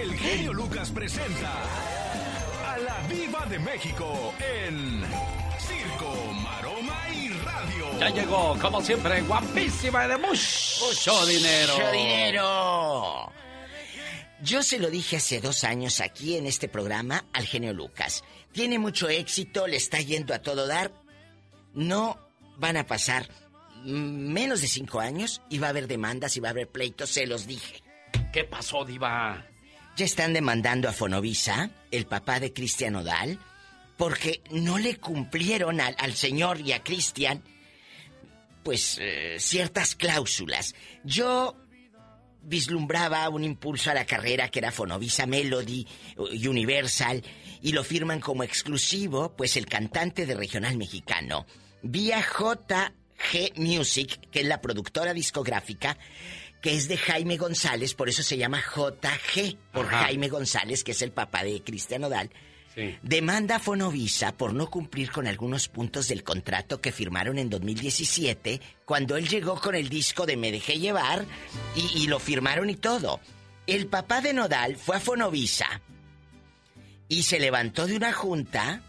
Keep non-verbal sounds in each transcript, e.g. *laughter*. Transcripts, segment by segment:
el genio Lucas presenta a la Viva de México en Circo, Maroma y Radio. Ya llegó, como siempre, guapísima y de mucho dinero. Mucho dinero. Yo se lo dije hace dos años aquí en este programa al genio Lucas. Tiene mucho éxito, le está yendo a todo dar. No van a pasar menos de cinco años y va a haber demandas y va a haber pleitos, se los dije. ¿Qué pasó, Diva? Ya están demandando a Fonovisa, el papá de Cristian Odal, porque no le cumplieron al, señor y a Cristian, pues, eh, ciertas cláusulas. Yo vislumbraba un impulso a la carrera que era Fonovisa Melody Universal y lo firman como exclusivo, pues el cantante de regional mexicano, vía JG Music, que es la productora discográfica, que es de Jaime González, por eso se llama JG, por Ajá. Jaime González, que es el papá de Cristian Odal. Sí. Demanda a Fonovisa por no cumplir con algunos puntos del contrato que firmaron en 2017, cuando él llegó con el disco de Me Dejé Llevar y, y lo firmaron y todo. El papá de Nodal fue a Fonovisa y se levantó de una junta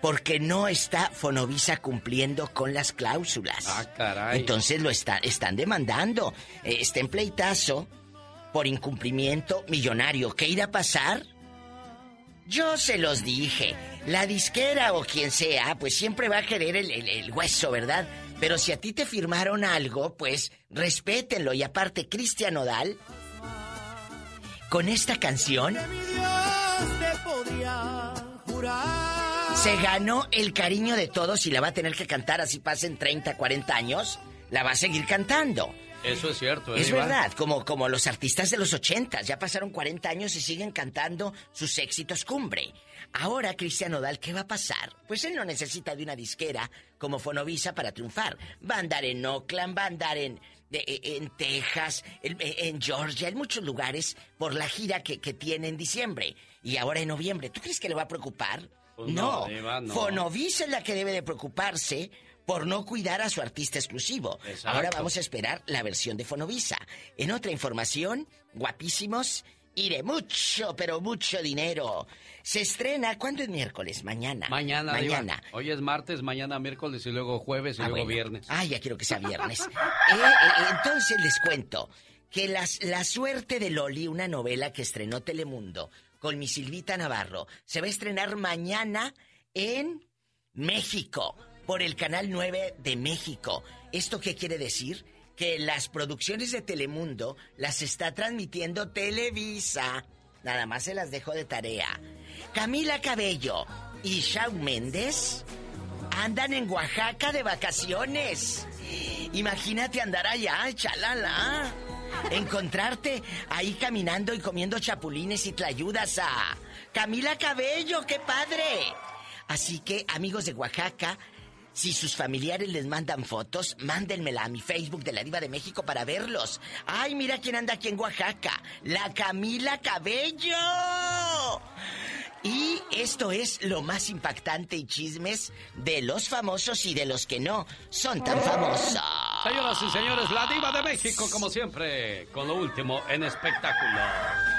porque no está Fonovisa cumpliendo con las cláusulas. Ah, caray. Entonces lo está, están demandando. Eh, está en pleitazo por incumplimiento millonario. ¿Qué irá a pasar? Yo se los dije. La disquera o quien sea, pues siempre va a querer el, el- el hueso, ¿verdad? Pero si a ti te firmaron algo, pues respétenlo. Y aparte, Cristian Odal, con esta canción, se ganó el cariño de todos y la va a tener que cantar así pasen 30, 40 años. La va a seguir cantando. Eso es cierto, ¿eh, Es verdad, como, como los artistas de los 80, ya pasaron 40 años y siguen cantando sus éxitos cumbre. Ahora, Cristian Odal, ¿qué va a pasar? Pues él no necesita de una disquera como Fonovisa para triunfar. Va a andar en Oakland, va a andar en, de- e, en Texas, en, en Georgia, en muchos lugares por la gira que, que tiene en diciembre. Y ahora en noviembre. ¿Tú crees que le va a preocupar? Pues no. Fonovisa es la que debe de preocuparse por no cuidar a su artista exclusivo. Exacto. Ahora vamos a esperar la versión de Fonovisa. En otra información, guapísimos y de mucho, pero mucho dinero. Se estrena, ¿cuándo es miércoles? Mañana. Mañana, Diva. Mañana. Hoy es martes, mañana miércoles y luego jueves y Ah, luego bueno. viernes. Ah, ya quiero que sea viernes. *laughs* Eh, eh, entonces les cuento que las, La suerte de Loli, una novela que estrenó Telemundo con mi Silvita Navarro, se va a estrenar mañana en México, por el Canal 9 de México. ¿Esto qué quiere decir? Que las producciones de Telemundo las está transmitiendo Televisa. Nada más se las dejo de tarea. Camila Cabello y Shawn Méndez andan en Oaxaca de vacaciones. Imagínate andar allá, chalala. Encontrarte ahí caminando y comiendo chapulines y te ayudas a Camila Cabello, qué padre. Así que, amigos de Oaxaca, si sus familiares les mandan fotos, mándenmela a mi Facebook de la Diva de México para verlos. Ay, mira quién anda aquí en Oaxaca. La Camila Cabello. Y esto es lo más impactante y chismes de los famosos y de los que no son tan famosos. Señoras y señores, la diva de México, como siempre, con lo último en espectáculo.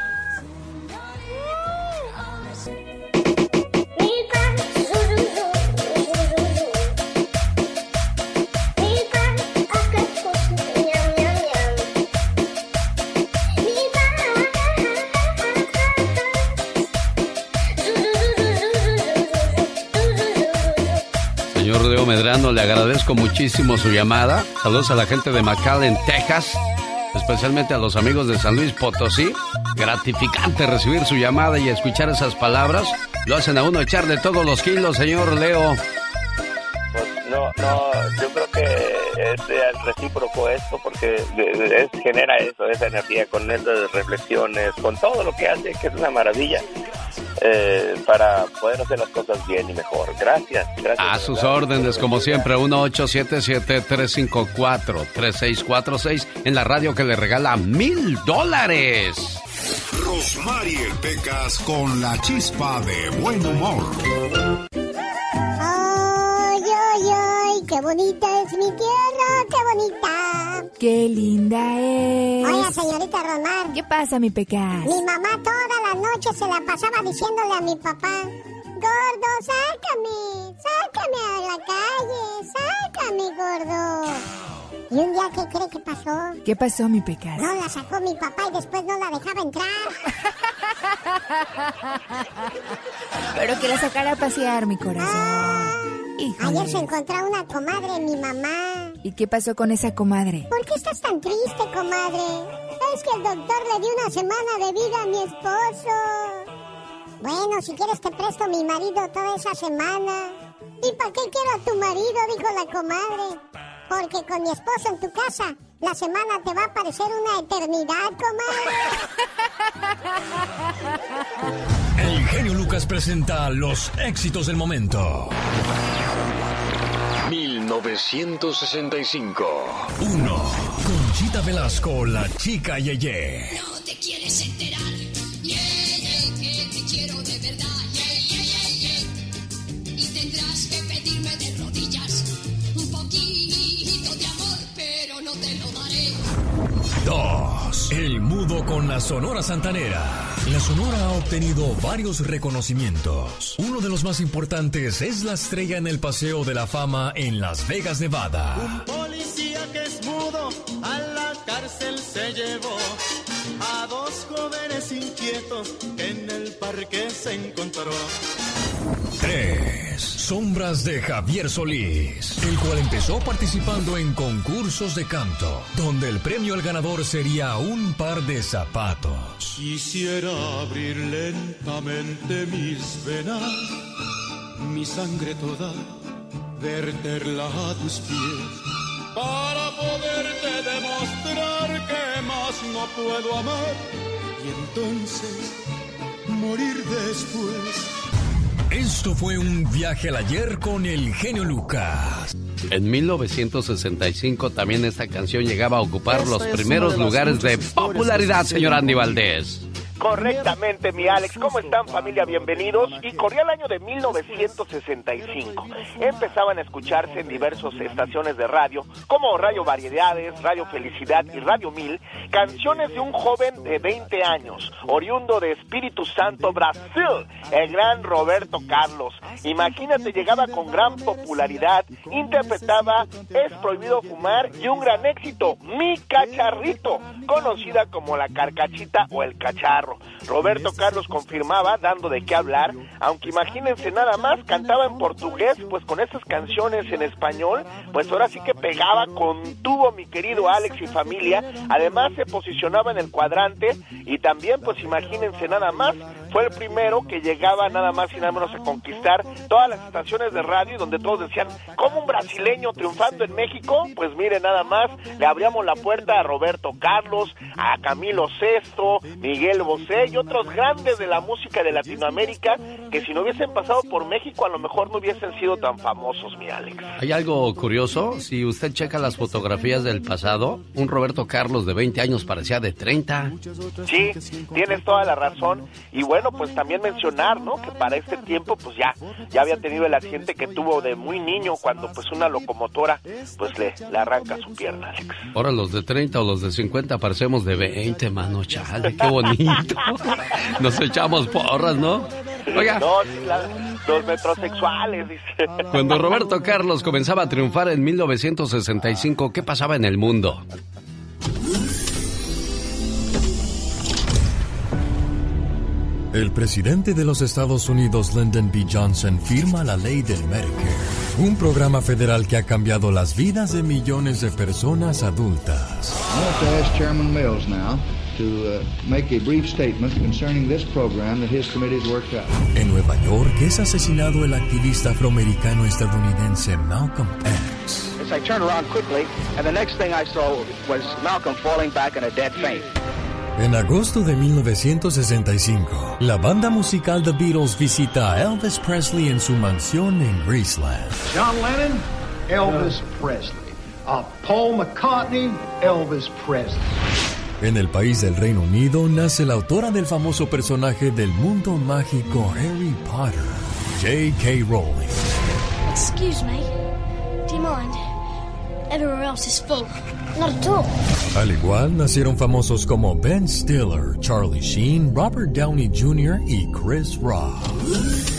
Medrano, le agradezco muchísimo su llamada. Saludos a la gente de McAllen, Texas, especialmente a los amigos de San Luis Potosí. Gratificante recibir su llamada y escuchar esas palabras. Lo hacen a uno echarle todos los kilos, señor Leo. Pues no, no, yo creo que es recíproco esto porque de- de- es- genera eso, esa energía con esas reflexiones, con todo lo que hace, que es una maravilla, eh, para poder hacer las cosas bien y mejor. Gracias, gracias. A sus verdad. órdenes, como siempre, 1877-354-3646 en la radio que le regala mil dólares. Rosmarie Pecas con la chispa de buen humor. Ay, ay, ay, qué bonita es mi tierra, qué bonita. Qué linda es. Oye, señorita Romar. ¿Qué pasa, mi pecas? Mi mamá toda la noche se la pasaba diciéndole a mi papá, gordo, sácame, sácame a la calle, sácame, gordo. ¿Y un día qué cree que pasó? ¿Qué pasó, mi pecas? No, la sacó mi papá y después no la dejaba entrar. *laughs* Pero que la sacara a pasear, mi corazón. Ah, ayer se encontró una comadre, mi mamá. ¿Y qué pasó con esa comadre? ¿Por qué estás tan triste, comadre? Es que el doctor le dio una semana de vida a mi esposo. Bueno, si quieres te presto a mi marido toda esa semana. ¿Y para qué quiero a tu marido? Dijo la comadre. Porque con mi esposo en tu casa, la semana te va a parecer una eternidad, comadre. *laughs* El genio Lucas presenta los éxitos del momento. 1965. 1. Conchita Velasco, la chica Yeye. No te quieres enterar. Yeye, que te quiero de verdad. Yeye, yeye. Y tendrás que pedirme de rodillas un poquito de amor, pero no te lo daré. 2. El mudo con la Sonora Santanera. La Sonora ha obtenido varios reconocimientos. Uno de los más importantes es la estrella en el Paseo de la Fama en Las Vegas, Nevada. Un policía que es mudo a la cárcel se llevó a dos jóvenes inquietos que en el parque se encontró. 3. Sombras de Javier Solís, el cual empezó participando en concursos de canto, donde el premio al ganador sería un par de zapatos. Quisiera abrir lentamente mis venas, mi sangre toda, verterla a tus pies, para poderte demostrar que más no puedo amar y entonces morir después. Esto fue un viaje al ayer con el genio Lucas. En 1965 también esta canción llegaba a ocupar los primeros lugares de popularidad, señor Andy Valdés. Correctamente, mi Alex. ¿Cómo están, familia? Bienvenidos. Y corría el año de 1965. Empezaban a escucharse en diversas estaciones de radio, como Radio Variedades, Radio Felicidad y Radio Mil, canciones de un joven de 20 años, oriundo de Espíritu Santo, Brasil, el gran Roberto Carlos. Imagínate, llegaba con gran popularidad, interpretaba Es prohibido fumar y un gran éxito, Mi Cacharrito, conocida como la carcachita o el cacharro. perro. Roberto Carlos confirmaba, dando de qué hablar, aunque imagínense nada más, cantaba en portugués, pues con esas canciones en español, pues ahora sí que pegaba con tubo mi querido Alex y familia, además se posicionaba en el cuadrante y también pues imagínense nada más, fue el primero que llegaba nada más y nada menos a conquistar todas las estaciones de radio donde todos decían, ¿cómo un brasileño triunfando en México? Pues mire nada más, le abríamos la puerta a Roberto Carlos, a Camilo Sesto, Miguel Bosé otros grandes de la música de Latinoamérica que si no hubiesen pasado por México a lo mejor no hubiesen sido tan famosos, mi Alex. Hay algo curioso, si usted checa las fotografías del pasado, un Roberto Carlos de 20 años parecía de 30. Sí, tienes toda la razón y bueno, pues también mencionar, ¿no? Que para este tiempo, pues ya, ya había tenido el accidente que tuvo de muy niño cuando pues una locomotora, pues le, le arranca su pierna, Alex. Ahora los de 30 o los de 50 parecemos de 20, mano, chale, qué bonito. *laughs* *laughs* Nos echamos porras, ¿no? Oiga. No, los metrosexuales, dice. Cuando Roberto Carlos comenzaba a triunfar en 1965, ¿qué pasaba en el mundo? El presidente de los Estados Unidos, Lyndon B. Johnson, firma la ley del Medicare, un programa federal que ha cambiado las vidas de millones de personas adultas. Chairman Mills now to uh, make a brief statement concerning this program that his committee has worked out. En Nueva York es asesinado el activista afroamericano estadounidense Malcolm X. I turned around quickly, and the next thing I saw was Malcolm falling back in a dead faint. En agosto de 1965, la banda musical The Beatles visita a Elvis Presley en su mansión en Graceland. John Lennon, Elvis Presley. Uh, Paul McCartney, Elvis Presley. En el país del Reino Unido nace la autora del famoso personaje del mundo mágico Harry Potter, J.K. Rowling. Excuse me, do you mind? Everywhere else is full. Not true. Al igual nacieron famosos como Ben Stiller, Charlie Sheen, Robert Downey Jr. y Chris Rock.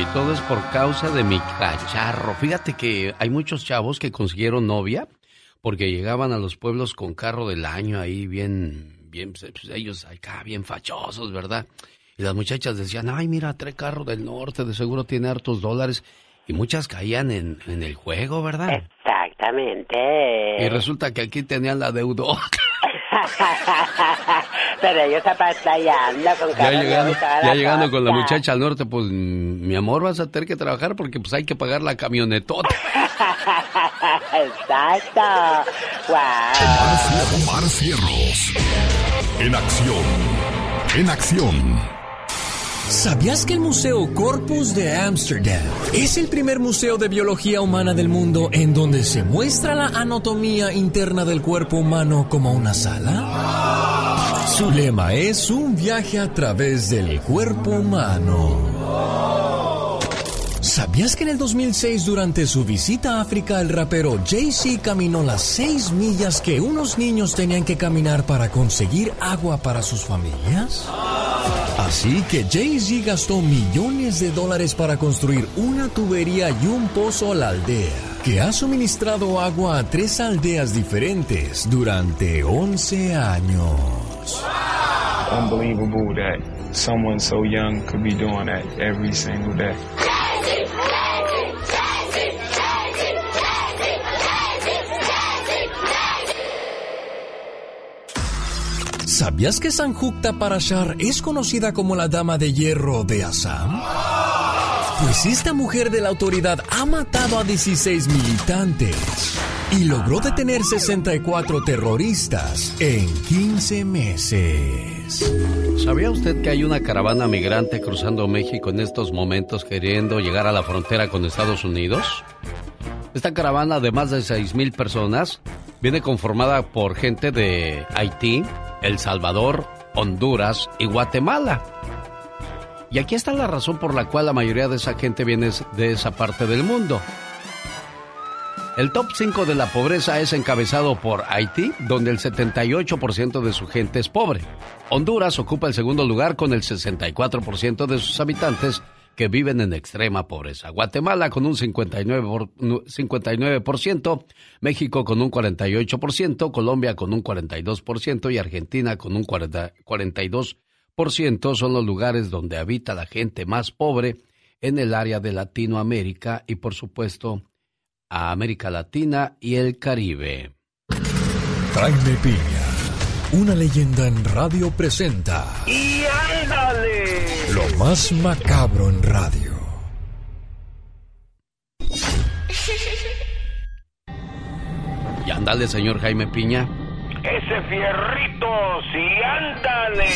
Y todo es por causa de mi cacharro. Fíjate que hay muchos chavos que consiguieron novia porque llegaban a los pueblos con carro del año ahí bien, bien, pues ellos acá bien fachosos, ¿verdad? Y las muchachas decían, ay, mira, trae carro del norte, de seguro tiene hartos dólares. Y muchas caían en, en el juego, ¿verdad? Exactamente. Y resulta que aquí tenían la deuda. *laughs* *laughs* Pero ellos apantallando con Ya llegando, ya llegando con la muchacha al norte, pues mi amor, vas a tener que trabajar porque pues hay que pagar la camionetota. *laughs* Exacto. Wow. Omar Cierros. En acción. En acción. ¿Sabías que el Museo Corpus de Ámsterdam es el primer museo de biología humana del mundo en donde se muestra la anatomía interna del cuerpo humano como una sala? Su lema es un viaje a través del cuerpo humano. ¿Sabías que en el 2006 durante su visita a África el rapero Jay-Z caminó las seis millas que unos niños tenían que caminar para conseguir agua para sus familias? Así que Jay-Z gastó millones de dólares para construir una tubería y un pozo a la aldea, que ha suministrado agua a tres aldeas diferentes durante 11 años. unbelievable that someone so young could be doing that every single day. ¿Sabías que Sanjukta Parashar es conocida como la Dama de Hierro de Assam? Pues esta mujer de la autoridad ha matado a 16 militantes y logró detener 64 terroristas en 15 meses. ¿Sabía usted que hay una caravana migrante cruzando México en estos momentos queriendo llegar a la frontera con Estados Unidos? Esta caravana de más de 6.000 personas viene conformada por gente de Haití, El Salvador, Honduras y Guatemala. Y aquí está la razón por la cual la mayoría de esa gente viene de esa parte del mundo. El top 5 de la pobreza es encabezado por Haití, donde el 78% de su gente es pobre. Honduras ocupa el segundo lugar con el 64% de sus habitantes que viven en extrema pobreza. Guatemala con un 59%, por- 59%, México con un 48%, Colombia con un 42% y Argentina con un 40 42% son los lugares donde habita la gente más pobre en el área de Latinoamérica y por supuesto a América Latina y el Caribe. Jaime Piña, una leyenda en radio presenta ¡Y ándale! lo más macabro en radio. Y ándale, señor Jaime Piña. Ese fierrito, sí, ándale.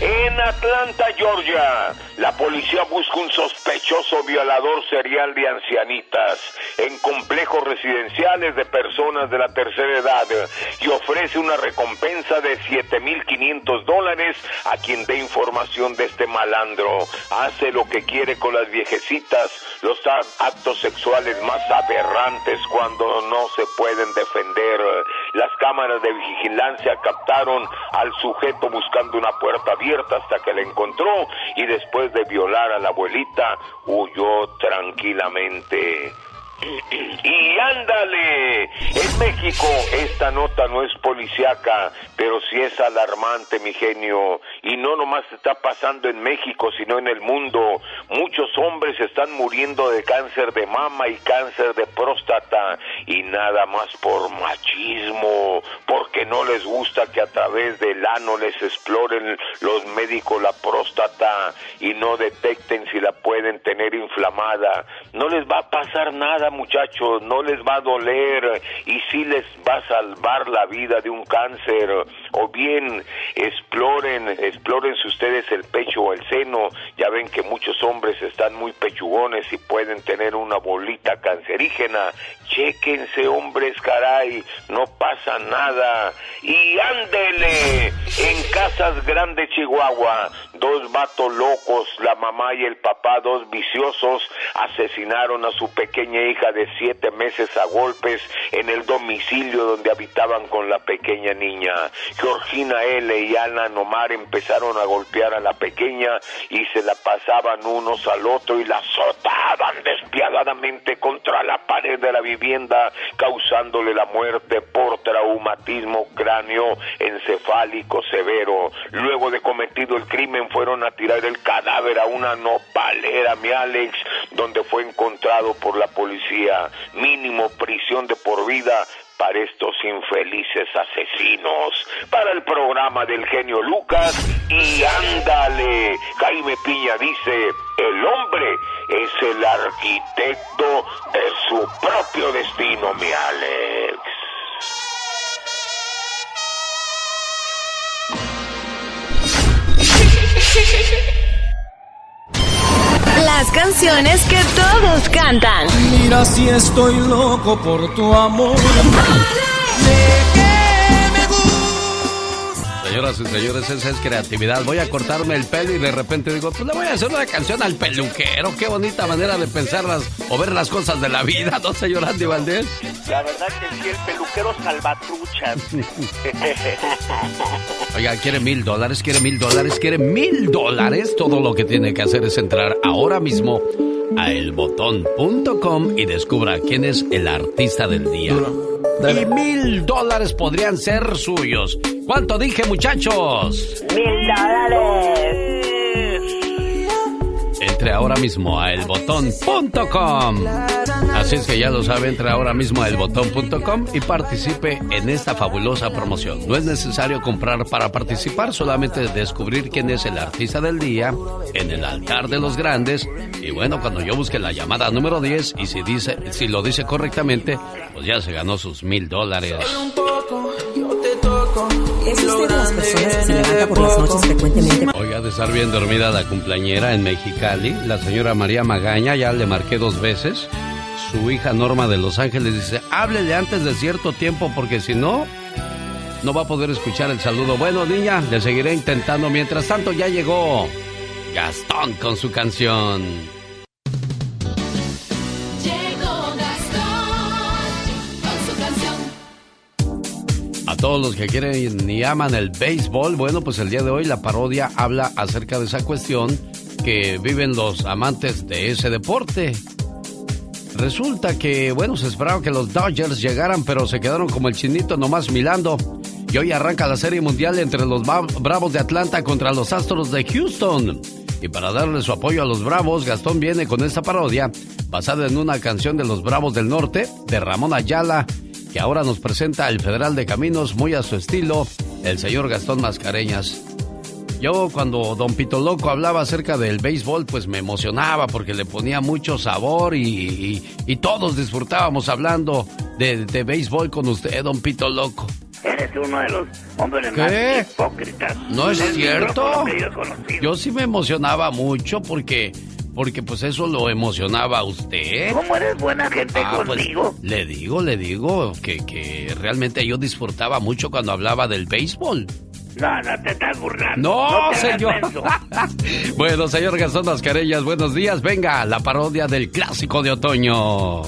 En Atlanta, Georgia, la policía busca un sospechoso violador serial de ancianitas en complejos residenciales de personas de la tercera edad y ofrece una recompensa de 7.500 dólares a quien dé información de este malandro. Hace lo que quiere con las viejecitas, los actos sexuales más aberrantes cuando no se pueden defender. Las cámaras de vigilancia captaron al sujeto buscando una puerta abierta hasta que la encontró y después de violar a la abuelita huyó tranquilamente. Y ándale, en México, esta nota no es policiaca, pero sí es alarmante, mi genio. Y no nomás está pasando en México, sino en el mundo. Muchos hombres están muriendo de cáncer de mama y cáncer de próstata. Y nada más por machismo, porque no les gusta que a través del ano les exploren los médicos la próstata y no detecten si la pueden tener inflamada. No les va a pasar nada, muchachos, no les va a doler y sí les va a salvar la vida de un cáncer. O bien exploren, si ustedes el pecho o el seno. Ya ven que muchos hombres están muy pechugones y pueden tener una bolita cancerígena. Chéquense, hombres, caray, no pasa nada. Y ándele, en Casas Grandes, Chihuahua, dos vatos locos, la mamá y el papá, dos viciosos, asesinaron a su pequeña hija de siete meses a golpes en el domicilio donde habitaban con la pequeña niña. Georgina L. y Ana Nomar empezaron a golpear a la pequeña y se la pasaban unos al otro y la azotaban despiadadamente contra la pared de la vivienda, causándole la muerte por traumatismo cráneo encefálico severo. Luego de cometido el crimen fueron a tirar el cadáver a una nopalera, mi Alex, donde fue encontrado por la policía. Mínimo prisión de por vida para estos infelices asesinos. Para el programa del genio Lucas y ándale, Jaime Piña dice, el hombre es el arquitecto de su propio destino, mi Alex. Las canciones que todos cantan. Mira si estoy loco por tu amor. Señoras y señores, esa es creatividad. Voy a cortarme el pelo y de repente digo, pues le voy a hacer una canción al peluquero. Qué bonita manera de pensarlas o ver las cosas de la vida, ¿no, señor Andy Valdés? La verdad que sí, el peluquero salvatruchas. *laughs* Oiga, quiere mil dólares, quiere mil dólares, quiere mil dólares. Todo lo que tiene que hacer es entrar ahora mismo a elbotón.com y descubra quién es el artista del día. Y mil dólares podrían ser suyos. ¿Cuánto dije, muchachos? Mil dólares. Entre ahora mismo a elbotón.com. Así es que ya lo sabe, entre ahora mismo a elbotón.com y participe en esta fabulosa promoción. No es necesario comprar para participar, solamente descubrir quién es el artista del día en el altar de los grandes. Y bueno, cuando yo busque la llamada número 10 y si dice, si lo dice correctamente, pues ya se ganó sus mil dólares. ¿Es usted de las personas que se levanta por las noches frecuentemente? Oiga, de estar bien dormida la cumpleañera en Mexicali, la señora María Magaña, ya le marqué dos veces. Su hija Norma de Los Ángeles dice, háblele antes de cierto tiempo porque si no, no va a poder escuchar el saludo. Bueno, niña, le seguiré intentando. Mientras tanto, ya llegó Gastón con su canción. Todos los que quieren y aman el béisbol, bueno, pues el día de hoy la parodia habla acerca de esa cuestión que viven los amantes de ese deporte. Resulta que, bueno, se esperaba que los Dodgers llegaran, pero se quedaron como el chinito nomás milando. Y hoy arranca la Serie Mundial entre los Bravos de Atlanta contra los Astros de Houston. Y para darle su apoyo a los Bravos, Gastón viene con esta parodia basada en una canción de los Bravos del Norte, de Ramón Ayala, que ahora nos presenta el Federal de Caminos muy a su estilo, el señor Gastón Mascareñas. Yo cuando Don Pito Loco hablaba acerca del béisbol, pues me emocionaba porque le ponía mucho sabor y, y- y todos disfrutábamos hablando de, de béisbol con usted, Don Pito Loco. Eres uno de los hombres ¿Qué? más hipócritas. ¿No es cierto? Yo sí me emocionaba mucho porque, porque pues eso lo emocionaba a usted. ¿Cómo eres buena gente Ah, pues, conmigo? le digo, le digo que, que realmente yo disfrutaba mucho cuando hablaba del béisbol. No, no te estás burlando. No, hagas señor. *laughs* Bueno, señor Gastón Mascareñas, buenos días. Venga, la parodia del clásico de otoño.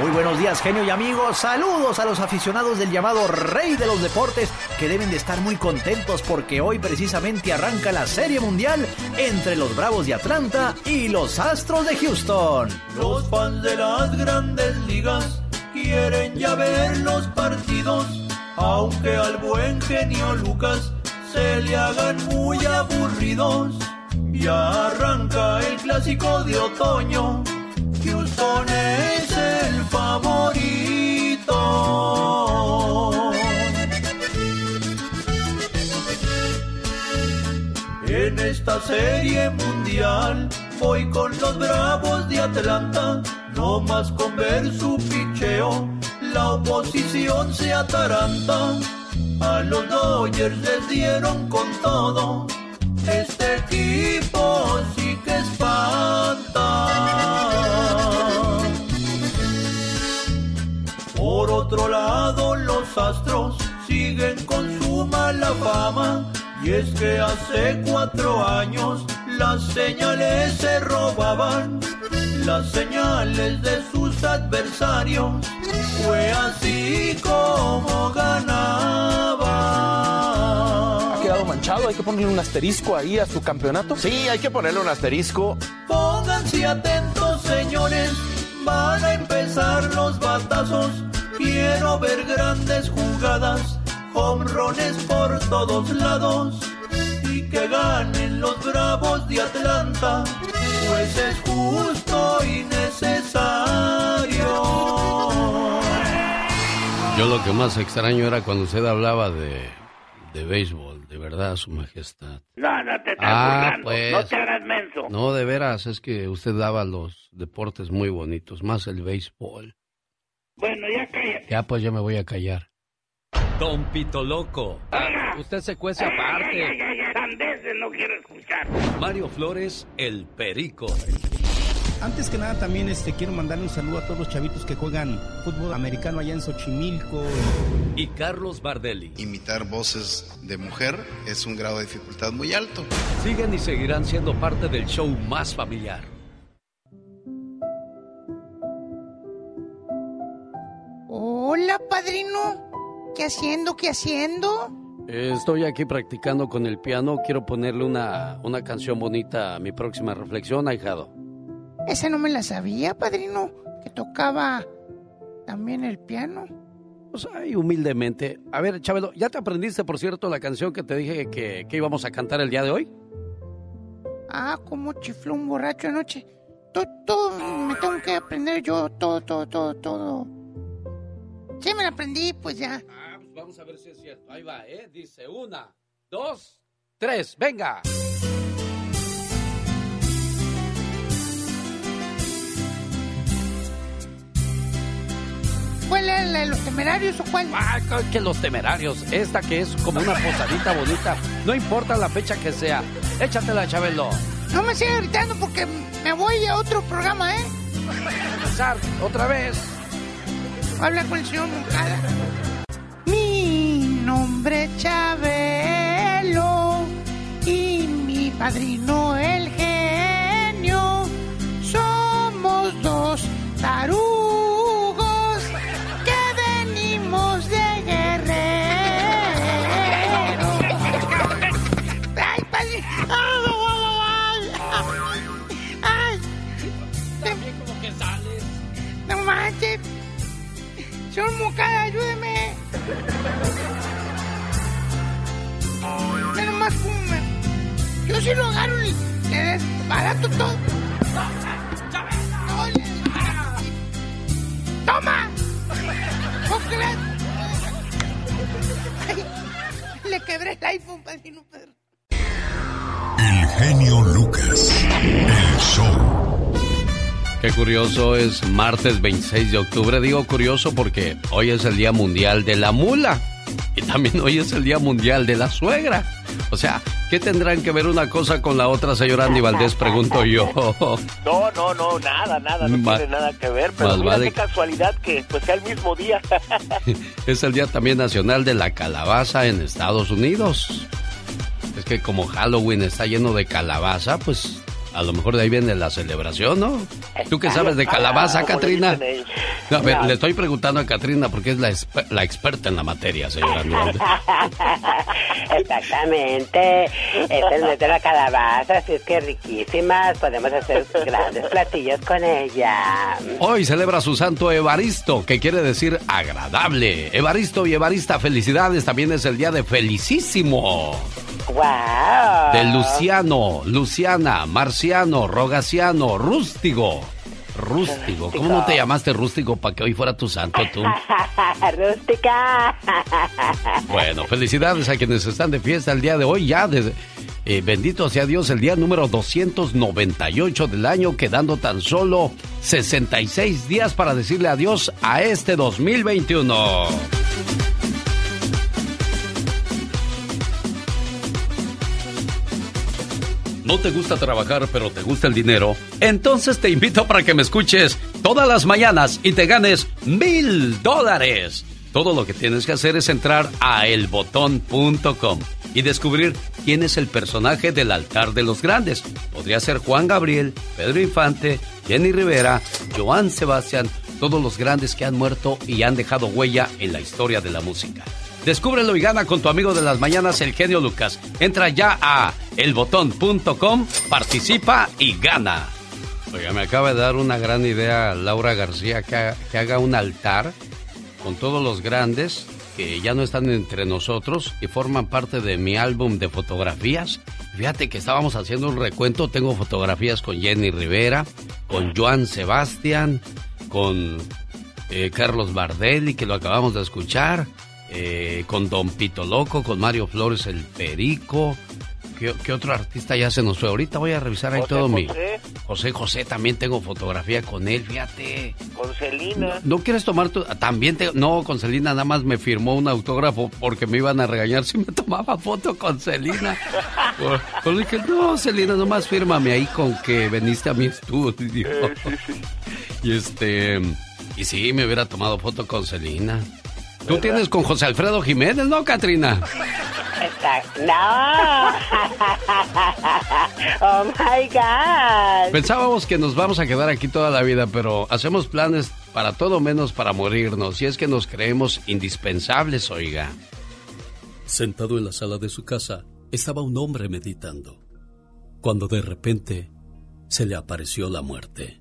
Muy buenos días, genio y amigos. Saludos a los aficionados del llamado Rey de los Deportes, que deben de estar muy contentos porque hoy precisamente arranca la Serie Mundial entre los Bravos de Atlanta y los Astros de Houston. Los fans de las grandes ligas quieren ya ver los partidos, aunque al buen genio Lucas se le hagan muy aburridos. Ya arranca el clásico de otoño, Houston es el favorito. En esta serie mundial voy con los bravos de Atlanta, no más con ver su picheo, la oposición se ataranta. A los Dodgers les dieron con todo, este equipo sí que espanta. Por otro lado, los astros siguen con su mala fama. Y es que hace cuatro años las señales se robaban, las señales de sus adversarios. Fue así como ganaba. Ha quedado manchado, hay que ponerle un asterisco ahí a su campeonato. Sí, hay que ponerle un asterisco. Pónganse atentos, señores, van a empezar los batazos. Quiero ver grandes jugadas, hombrones por todos lados y que ganen los bravos de Atlanta, pues es justo y necesario. Yo lo que más extraño era cuando usted hablaba de, de béisbol, de verdad, su majestad. No, no te estás Ah, pues. No te hagas menso. No, de veras, es que usted daba los deportes muy bonitos, más el béisbol. Bueno, ya cállate. Ya, pues yo me voy a callar. Don Pito Loco. Usted se cuece ay, aparte. ay, ay, sandeces, no quiero escuchar. Mario Flores, el Perico. Antes que nada también este quiero mandarle un saludo a todos los chavitos que juegan fútbol americano allá en Xochimilco. Y Carlos Bardelli. Imitar voces de mujer es un grado de dificultad muy alto. Siguen y seguirán siendo parte del show más familiar. Hola, padrino. ¿Qué haciendo? ¿Qué haciendo? Eh, Estoy aquí practicando con el piano. Quiero ponerle una, una canción bonita a mi próxima reflexión, ahijado. Esa no me la sabía, padrino. Que tocaba también el piano. Pues ahí humildemente. A ver, Chabelo, ¿ya te aprendiste, por cierto, la canción que te dije que, que íbamos a cantar el día de hoy? Ah, cómo chifló un borracho anoche. Todo, todo me tengo que aprender yo, todo, todo, todo, todo. Sí, me la aprendí, pues ya. Ah, pues vamos a ver si es cierto. Ahí va, ¿eh? Dice una, dos, tres, venga. ¿Cuál es la de los temerarios o cuál? Ah, que los temerarios. Esta que es como una posadita bonita. No importa la fecha que sea. Échatela, Chabelo. No me sigas gritando porque me voy a otro programa, ¿eh? Empezar otra vez. Habla con el señor Moncada. Mi nombre es Chabelo y mi padrino el genio. Somos dos tarugos Señor Moncada, ayúdeme. Mira nomás cómo me... Yo sí lo agarro y le desbarato todo. Le- ¡Toma! ¿Cómo crees? Le quebré el iPhone, padrino Pedro. El genio Lucas. El show. Qué curioso, es martes 26 de octubre. Digo curioso porque hoy es el Día Mundial de la Mula. Y también hoy es el Día Mundial de la Suegra. O sea, ¿qué tendrán que ver una cosa con la otra, señor Andy Valdés? Pregunto yo. *laughs* No, no, no, nada, nada, no Ma- tiene nada que ver, pero mira vale- qué casualidad que pues sea el mismo día. *laughs* *laughs* Es el Día también Nacional de la Calabaza en Estados Unidos. Es que como Halloween está lleno de calabaza, pues A lo mejor de ahí viene la celebración, ¿no? ¿Tú qué sabes de calabaza, ellos. No, No. le estoy preguntando a Katrina porque es la, exper- la experta en la materia, señora. *laughs* Exactamente. Es nuestra la calabaza, así es que riquísimas. Podemos hacer grandes platillos con ella. Hoy celebra su santo Evaristo, que quiere decir agradable. Evaristo y Evarista, felicidades. También es el día de Felicísimo. ¡Wow! De Luciano, Luciana, Rogaciano, Rústigo. Rústigo. ¿Cómo no te llamaste Rústigo para que hoy fuera tu santo tú? *laughs* Rústica. Bueno, felicidades a quienes están de fiesta el día de hoy. Ya, eh, bendito sea Dios, el día número 298 del año, quedando tan solo 66 días para decirle adiós a este 2021. ¿No te gusta trabajar pero te gusta el dinero? Entonces te invito para que me escuches todas las mañanas y te ganes mil dólares. Todo lo que tienes que hacer es entrar a elbotón.com y descubrir quién es el personaje del altar de los grandes. Podría ser Juan Gabriel, Pedro Infante, Jenny Rivera, Joan Sebastián, todos los grandes que han muerto y han dejado huella en la historia de la música. Descúbrelo y gana con tu amigo de las mañanas, el genio Lucas. Entra ya a elbotón.com, participa y gana. Oiga, me acaba de dar una gran idea Laura García que, ha- que haga un altar con todos los grandes que ya no están entre nosotros y forman parte de mi álbum de fotografías. Fíjate que estábamos haciendo un recuento, tengo fotografías con Jenny Rivera, con Joan Sebastián, con eh, Carlos Bardelli, que lo acabamos de escuchar, eh, con Don Pito Loco, con Mario Flores el Perico. ¿Qué, qué otro artista ya se nos fue? Ahorita voy a revisar ahí José todo mi... José. José también tengo fotografía con él, fíjate. Con Celina. ¿No quieres tomar tu.? También te. No, con Celina nada más me firmó un autógrafo porque me iban a regañar si me tomaba foto con Celina. *laughs* Pero dije, no, Celina, nomás fírmame ahí con que veniste a mi estudio. *laughs* Y este. Y sí, me hubiera tomado foto con Celina. Tú tienes con José Alfredo Jiménez, ¿no, Katrina? No. *laughs* Oh my God. Pensábamos que nos vamos a quedar aquí toda la vida, pero hacemos planes para todo menos para morirnos. Y es que nos creemos indispensables, oiga. Sentado en la sala de su casa, estaba un hombre meditando, cuando de repente se le apareció la muerte.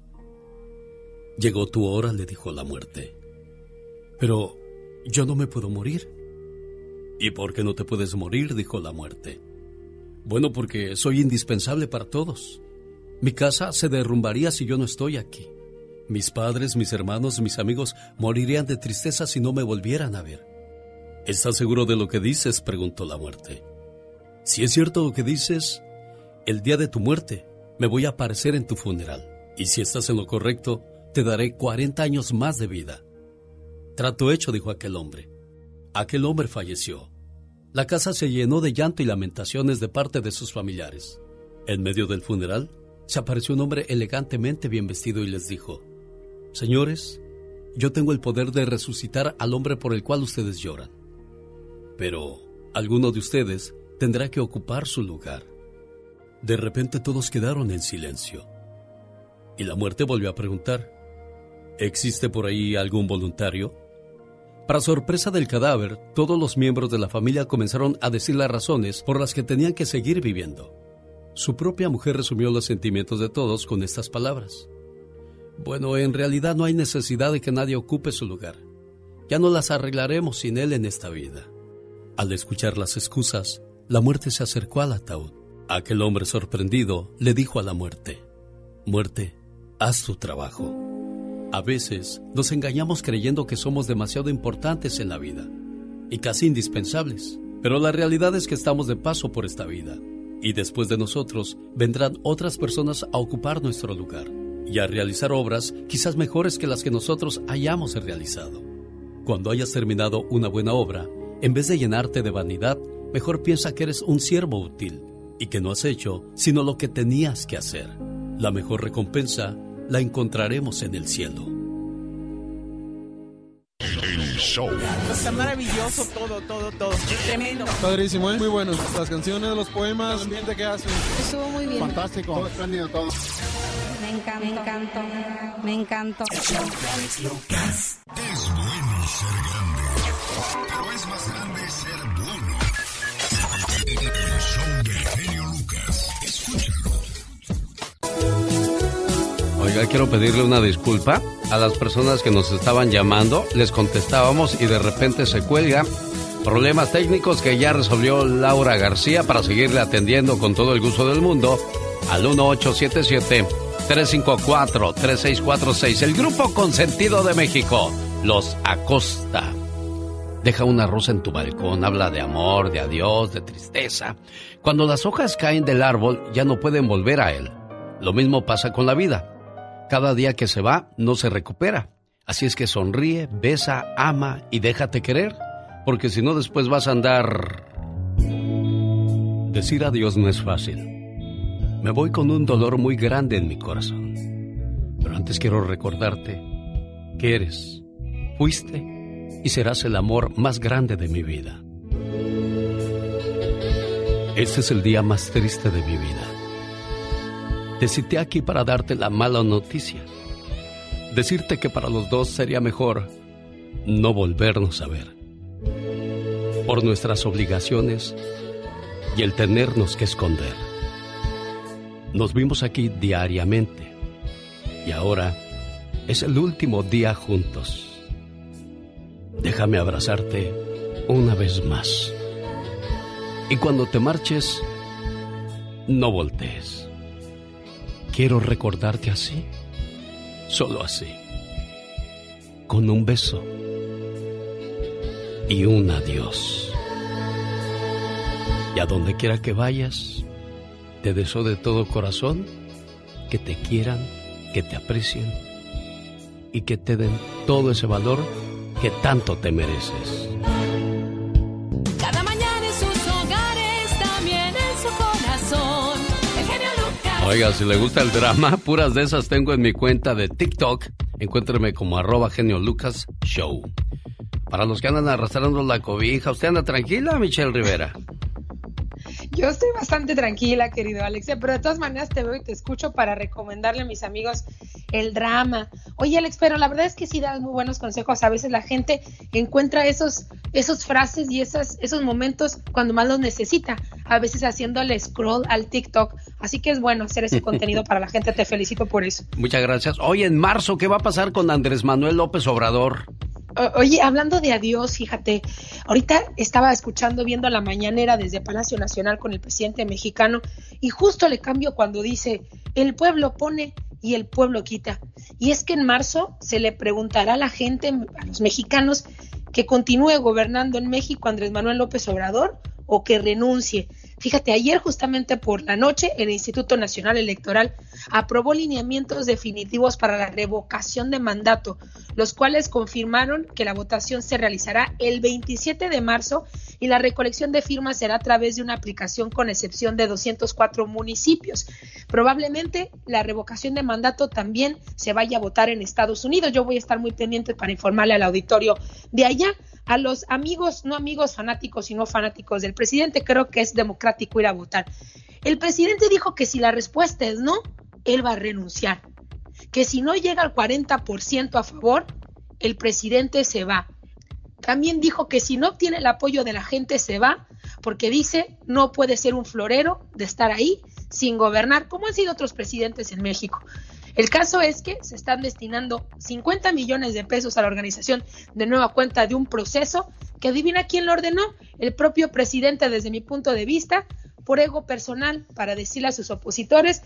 Llegó tu hora, le dijo la muerte. Pero yo no me puedo morir. ¿Y por qué no te puedes morir? dijo la muerte. Bueno, porque soy indispensable para todos. Mi casa se derrumbaría si yo no estoy aquí. Mis padres, mis hermanos, mis amigos morirían de tristeza si no me volvieran a ver. ¿Estás seguro de lo que dices? preguntó la muerte. Si es cierto lo que dices, el día de tu muerte me voy a aparecer en tu funeral. Y si estás en lo correcto, te daré 40 años más de vida. Trato hecho, dijo aquel hombre. Aquel hombre falleció. La casa se llenó de llanto y lamentaciones de parte de sus familiares. En medio del funeral, se apareció un hombre elegantemente bien vestido y les dijo, Señores, yo tengo el poder de resucitar al hombre por el cual ustedes lloran. Pero alguno de ustedes tendrá que ocupar su lugar. De repente todos quedaron en silencio. Y la muerte volvió a preguntar, ¿existe por ahí algún voluntario? Para sorpresa del cadáver, todos los miembros de la familia comenzaron a decir las razones por las que tenían que seguir viviendo. Su propia mujer resumió los sentimientos de todos con estas palabras. Bueno, en realidad no hay necesidad de que nadie ocupe su lugar. Ya no las arreglaremos sin él en esta vida. Al escuchar las excusas, la muerte se acercó al ataúd. Aquel hombre sorprendido le dijo a la muerte, Muerte, haz tu trabajo. A veces nos engañamos creyendo que somos demasiado importantes en la vida y casi indispensables, pero la realidad es que estamos de paso por esta vida y después de nosotros vendrán otras personas a ocupar nuestro lugar y a realizar obras quizás mejores que las que nosotros hayamos realizado. Cuando hayas terminado una buena obra, en vez de llenarte de vanidad, mejor piensa que eres un siervo útil y que no has hecho sino lo que tenías que hacer. La mejor recompensa la encontraremos en el cielo. El show. Está maravilloso todo, todo, todo. Tremendo. Padrísimo, ¿eh? Muy bueno. Las canciones, los poemas, el ambiente que hacen. Estuvo muy bien. Fantástico. Todo espléndido todo. Me encantó. Me encantó. Me encantó. Es bueno ser grande, pero es más grande ser bueno. El show del Quiero pedirle una disculpa a las personas que nos estaban llamando. Les contestábamos y de repente se cuelga. Problemas técnicos que ya resolvió Laura García para seguirle atendiendo con todo el gusto del mundo al 1877-354-3646. El grupo consentido de México, los Acosta. Deja una rosa en tu balcón, habla de amor, de adiós, de tristeza. Cuando las hojas caen del árbol ya no pueden volver a él. Lo mismo pasa con la vida. Cada día que se va no se recupera. Así es que sonríe, besa, ama y déjate querer. Porque si no después vas a andar... Decir adiós no es fácil. Me voy con un dolor muy grande en mi corazón. Pero antes quiero recordarte que eres, fuiste y serás el amor más grande de mi vida. Este es el día más triste de mi vida. Te cité aquí para darte la mala noticia. Decirte que para los dos sería mejor no volvernos a ver. Por nuestras obligaciones y el tenernos que esconder. Nos vimos aquí diariamente y ahora es el último día juntos. Déjame abrazarte una vez más. Y cuando te marches, no voltees. Quiero recordarte así, solo así, con un beso y un adiós. Y a donde quiera que vayas, te deseo de todo corazón que te quieran, que te aprecien y que te den todo ese valor que tanto te mereces. Oiga, si le gusta el drama, puras de esas tengo en mi cuenta de TikTok. Encuéntreme como arroba genio Lucas Show. Para los que andan arrastrando la cobija, ¿usted anda tranquila, Michelle Rivera? Yo estoy bastante tranquila, querido Alex, pero de todas maneras te veo y te escucho para recomendarle a mis amigos el drama. Oye, Alex, pero la verdad es que sí das muy buenos consejos. A veces la gente encuentra esos, esos frases y esas, esos momentos cuando más los necesita. A veces haciéndole scroll al TikTok. Así que es bueno hacer ese *laughs* contenido para la gente. Te felicito por eso. Muchas gracias. Hoy en marzo, ¿qué va a pasar con Andrés Manuel López Obrador? O- Oye, hablando de adiós, fíjate, ahorita estaba escuchando, viendo la mañanera desde Palacio Nacional con el presidente mexicano y justo le cambio cuando dice, el pueblo pone y el pueblo quita. Y es que en marzo se le preguntará a la gente, a los mexicanos, que continúe gobernando en México Andrés Manuel López Obrador o que renuncie. Fíjate, ayer justamente por la noche el Instituto Nacional Electoral aprobó lineamientos definitivos para la revocación de mandato, los cuales confirmaron que la votación se realizará el 27 de marzo y la recolección de firmas será a través de una aplicación con excepción de 204 municipios. Probablemente la revocación de mandato también se vaya a votar en Estados Unidos. Yo voy a estar muy pendiente para informarle al auditorio de allá. A los amigos, no amigos fanáticos, sino fanáticos del presidente, creo que es democrático ir a votar. El presidente dijo que si la respuesta es no, él va a renunciar. Que si no llega al 40% a favor, el presidente se va. También dijo que si no obtiene el apoyo de la gente se va, porque dice no puede ser un florero de estar ahí sin gobernar, como han sido otros presidentes en México. El caso es que se están destinando 50 millones de pesos a la organización de nueva cuenta de un proceso que adivina quién lo ordenó, el propio presidente desde mi punto de vista, por ego personal, para decirle a sus opositores,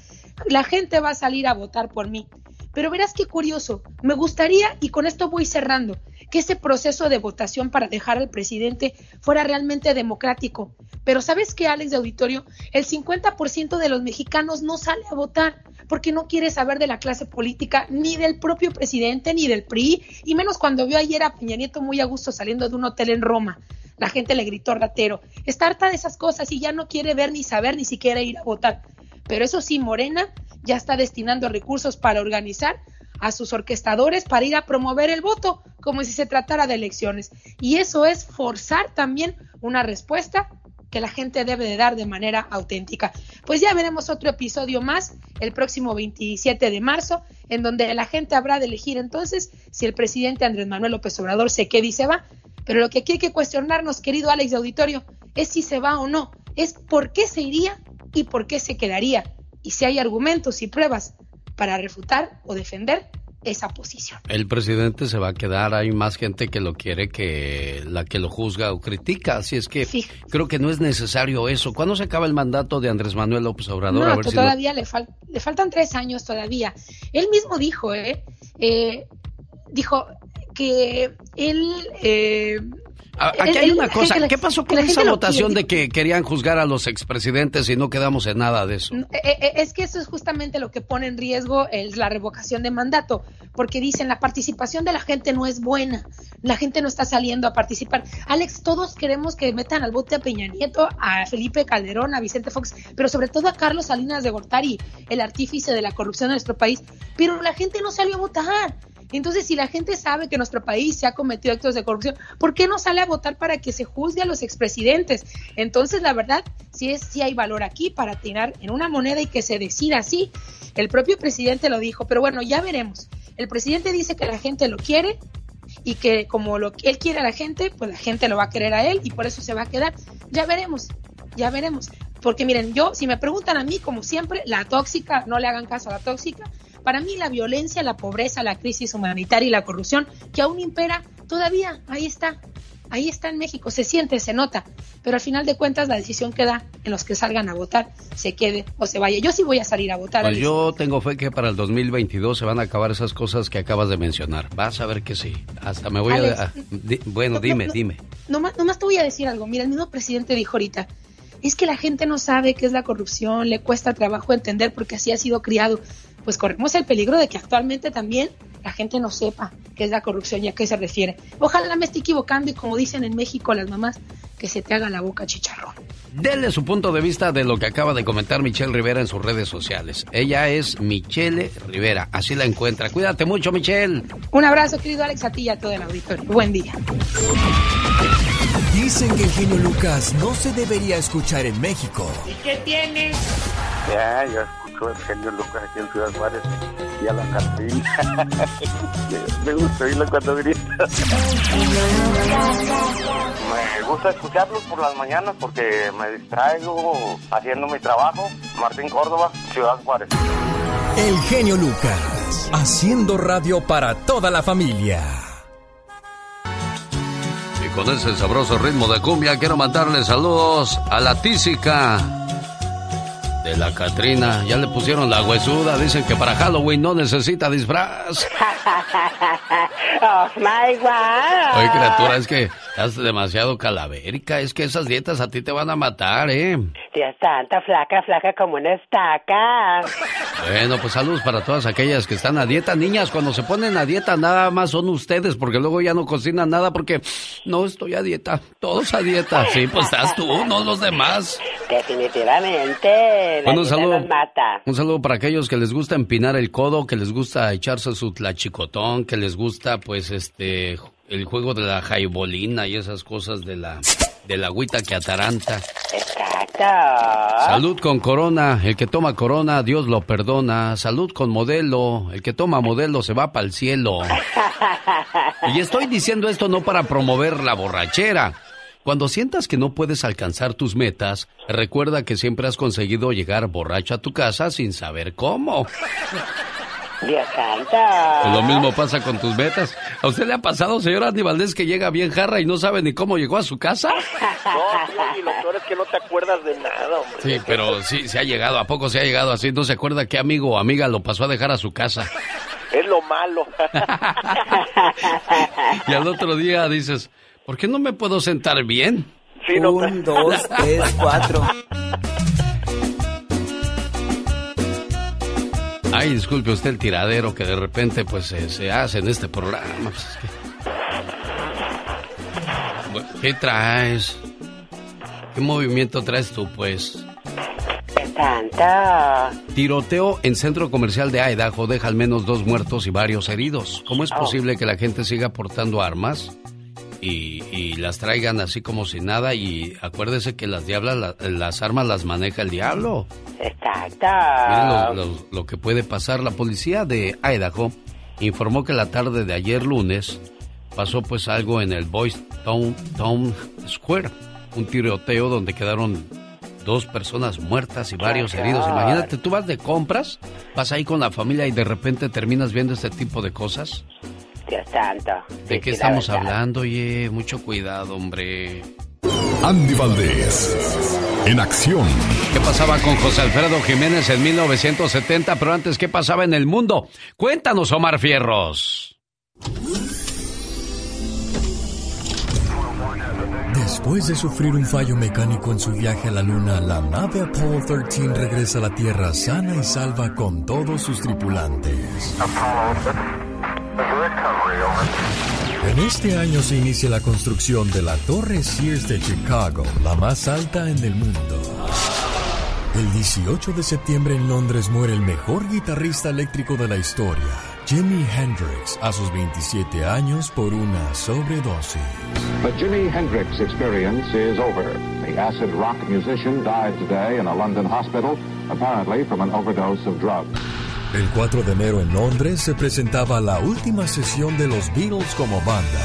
la gente va a salir a votar por mí. Pero verás qué curioso, me gustaría, y con esto voy cerrando, que ese proceso de votación para dejar al presidente fuera realmente democrático. Pero ¿sabes qué, Alex de Auditorio? El 50% de los mexicanos no sale a votar porque no quiere saber de la clase política, ni del propio presidente, ni del PRI, y menos cuando vio ayer a Peña Nieto muy a gusto saliendo de un hotel en Roma. La gente le gritó ratero. Está harta de esas cosas y ya no quiere ver ni saber ni siquiera ir a votar. Pero eso sí, Morena ya está destinando recursos para organizar a sus orquestadores para ir a promover el voto, como si se tratara de elecciones. Y eso es forzar también una respuesta que la gente debe de dar de manera auténtica. Pues ya veremos otro episodio más el próximo 27 de marzo, en donde la gente habrá de elegir entonces si el presidente Andrés Manuel López Obrador se queda y se va. Pero lo que aquí hay que cuestionarnos, querido Alex de Auditorio, es si se va o no, es por qué se iría y por qué se quedaría, y si hay argumentos y pruebas para refutar o defender esa posición. El presidente se va a quedar, hay más gente que lo quiere que la que lo juzga o critica, así es que creo que no es necesario eso. ¿Cuándo se acaba el mandato de Andrés Manuel López Obrador? No, a ver si todavía le, fal- le faltan tres años todavía. Él mismo dijo, ¿eh? Eh, dijo que él... eh, Aquí hay una cosa, ¿qué pasó con esa votación de que querían juzgar a los expresidentes y no quedamos en nada de eso? Eh, eh, Es que eso es justamente lo que pone en riesgo la revocación de mandato, porque dicen la participación de la gente no es buena, la gente no está saliendo a participar. Alex, todos queremos que metan al bote a Peña Nieto, a Felipe Calderón, a Vicente Fox, pero sobre todo a Carlos Salinas de Gortari, el artífice de la corrupción en nuestro país, pero la gente no salió a votar. Entonces, si la gente sabe que nuestro país se ha cometido actos de corrupción, ¿por qué no sale a votar para que se juzgue a los expresidentes? Entonces, la verdad, sí, es, sí hay valor aquí para tirar en una moneda y que se decida así. El propio presidente lo dijo, pero bueno, ya veremos. El presidente dice que la gente lo quiere y que como él quiere a la gente, pues la gente lo va a querer a él y por eso se va a quedar. Ya veremos, ya veremos. Porque miren, yo, si me preguntan a mí, como siempre, la tóxica, no le hagan caso a la tóxica, para mí la violencia, la pobreza, la crisis humanitaria y la corrupción que aún impera, todavía ahí está, ahí está en México, se siente, se nota, pero al final de cuentas la decisión queda en los que salgan a votar, se quede o se vaya. Yo sí voy a salir a votar. Pues yo tengo fe que para el 2022 se van a acabar esas cosas que acabas de mencionar. Vas a ver que sí. Hasta me voy Alex, a... a- di- bueno, no, dime, no, dime. Nomás, nomás te voy a decir algo. Mira, el mismo presidente dijo ahorita, es que la gente no sabe qué es la corrupción, le cuesta trabajo entender porque así ha sido criado. Pues corremos el peligro de que actualmente también la gente no sepa qué es la corrupción y a qué se refiere. Ojalá me esté equivocando y como dicen en México las mamás, que se te haga la boca chicharrón. Dele su punto de vista de lo que acaba de comentar Michelle Rivera en sus redes sociales. Ella es Michelle Rivera, así la encuentra. Cuídate mucho, Michelle. Un abrazo, querido Alex, a ti y a todo el auditorio. Buen día. Dicen que el genio Lucas no se debería escuchar en México. ¿Y qué tienes? Ya, yo el genio Lucas aquí en Ciudad Juárez y a la Catrina. *laughs* Me gusta oírlo cuando grita. Me gusta escucharlos por las mañanas porque me distraigo haciendo mi trabajo. Martín Córdoba, Ciudad Juárez. El genio Lucas, haciendo radio para toda la familia. Y con ese sabroso ritmo de cumbia quiero mandarle saludos a la tísica de la Catrina. Ya le pusieron la huesuda. Dicen que para Halloween no necesita disfraz. *laughs* oh my God. Oye, criatura, es que estás demasiado calavérica. Es que esas dietas a ti te van a matar, ¿eh? Dios santa, flaca, flaca como una estaca. Bueno, pues saludos para todas aquellas que están a dieta. Niñas, cuando se ponen a dieta nada más son ustedes, porque luego ya no cocinan nada porque no estoy a dieta. Todos a dieta. Sí, pues estás tú, no los demás. Definitivamente. La Bueno, un saludo, nos mata. un saludo para aquellos que les gusta empinar el codo, que les gusta echarse su tlachicotón, que les gusta, pues, este, el juego de la jaibolina y esas cosas de la, de la agüita que ataranta. Exacto. Salud con corona, el que toma corona, Dios lo perdona. Salud con modelo, el que toma modelo se va para el cielo. *laughs* Y estoy diciendo esto no para promover la borrachera. Cuando sientas que no puedes alcanzar tus metas, recuerda que siempre has conseguido llegar borracho a tu casa sin saber cómo. Dios santo. Pues lo mismo pasa con tus metas. ¿A usted le ha pasado, señor Andy Valdés, que llega bien jarra y no sabe ni cómo llegó a su casa? *laughs* No, tío, y lo peor es que no te acuerdas de nada, hombre. Sí, pero sí, se ha llegado. ¿A poco se ha llegado así? ¿No se acuerda qué amigo o amiga lo pasó a dejar a su casa? *laughs* Es lo malo. *laughs* Y al otro día dices, ¿por qué no me puedo sentar bien? Un, dos, tres, cuatro. Ay, disculpe usted el tiradero que de repente pues se, se hace en este programa. Pues, es que- Bueno, ¿Qué traes? ¿Qué movimiento traes tú, pues? Santa. Tiroteo en centro comercial de Idaho deja al menos dos muertos y varios heridos. ¿Cómo es Oh. posible que la gente siga portando armas y, y las traigan así como si nada? Y acuérdese que las diablas, la- las armas las maneja el diablo. Exacto. Miren lo, lo- lo que puede pasar. La policía de Idaho informó que la tarde de ayer lunes pasó pues algo en el Boys Town, Town Square. Un tiroteo donde quedaron dos personas muertas y varios heridos. Imagínate, tú vas de compras, vas ahí con la familia y de repente terminas viendo este tipo de cosas. Dios santo. ¿De Sí, qué estamos hablando? Oye, mucho cuidado, hombre. Andy Valdés, en acción. ¿Qué pasaba con José Alfredo Jiménez en 1970? Pero antes, ¿qué pasaba en el mundo? Cuéntanos, Omar Fierros. Después de sufrir un fallo mecánico en su viaje a la Luna, la nave Apollo 13 regresa a la Tierra sana y salva con todos sus tripulantes. En este año se inicia la construcción de la Torre Sears de Chicago, la más alta en el mundo. El 18 de septiembre en Londres muere el mejor guitarrista eléctrico de la historia, Jimi Hendrix, a sus 27 años por una sobredosis. The Jimi Hendrix experience is over. The acid rock musician died today in a London hospital, apparently from an overdose of drugs. El 4 de enero en Londres se presentaba la última sesión de los Beatles como banda.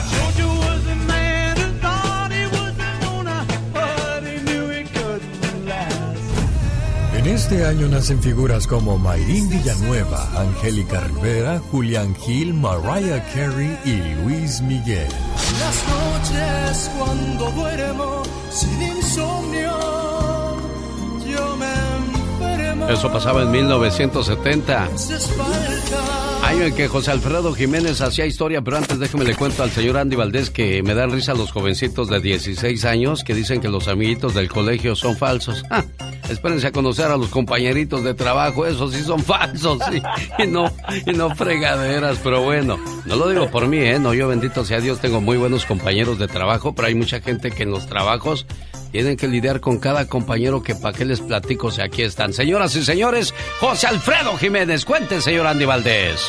En este año nacen figuras como Mayrín Villanueva, Angélica Rivera, Julián Gil, Mariah Carey y Luis Miguel. Las noches cuando duermo sin insomnio, yo me. Eso pasaba en 1970. Haces falta. Año en que José Alfredo Jiménez hacía historia, pero antes déjeme le cuento al señor Andy Valdés que me dan risa los jovencitos de 16 años que dicen que los amiguitos del colegio son falsos. Ah, espérense a conocer a los compañeritos de trabajo, esos sí son falsos y, y no y no fregaderas, pero bueno, no lo digo por mí, ¿eh? No, yo bendito sea Dios, tengo muy buenos compañeros de trabajo, pero hay mucha gente que en los trabajos tienen que lidiar con cada compañero que para qué les platico si aquí están. Señoras y señores, José Alfredo Jiménez, cuente, señor Andy Valdés.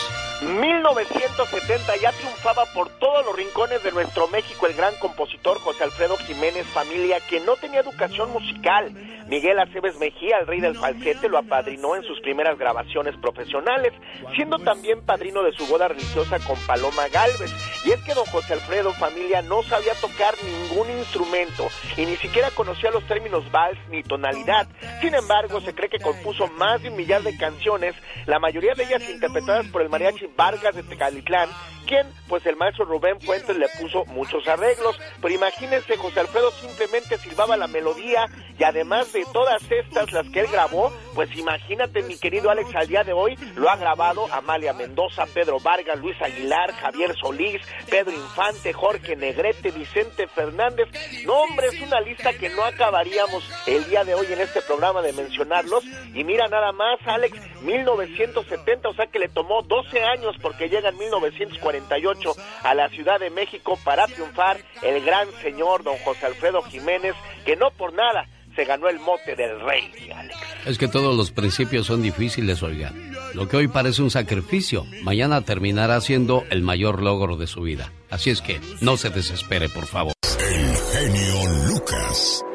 1970 ya triunfaba por todos los rincones de nuestro México el gran compositor José Alfredo Jiménez Familia, que no tenía educación musical. Miguel Aceves Mejía, el rey del falsete, lo apadrinó en sus primeras grabaciones profesionales, siendo también padrino de su boda religiosa con Paloma Galvez. Y es que don José Alfredo Familia no sabía tocar ningún instrumento y ni siquiera conocía los términos vals ni tonalidad. Sin embargo, se cree que compuso más de un millar de canciones, la mayoría de ellas interpretadas por el mariachi Vargas de Tecalitlán, quien, pues el maestro Rubén Fuentes le puso muchos arreglos. Pero imagínense, José Alfredo simplemente silbaba la melodía y además de todas estas, las que él grabó, pues imagínate, mi querido Alex, al día de hoy lo ha grabado Amalia Mendoza, Pedro Vargas, Luis Aguilar, Javier Solís, Pedro Infante, Jorge Negrete, Vicente Fernández. No, hombre, es una lista que no acabaríamos el día de hoy en este programa de mencionarlos. Y mira nada más, Alex, 1970, o sea que le tomó 12 años porque llega en 1948 a la Ciudad de México para triunfar el gran señor don José Alfredo Jiménez, que no por nada se ganó el mote del rey, Alex. Es que todos los principios son difíciles, oiga. Lo que hoy parece un sacrificio, mañana terminará siendo el mayor logro de su vida. Así es que no se desespere, por favor. El genio Lucas.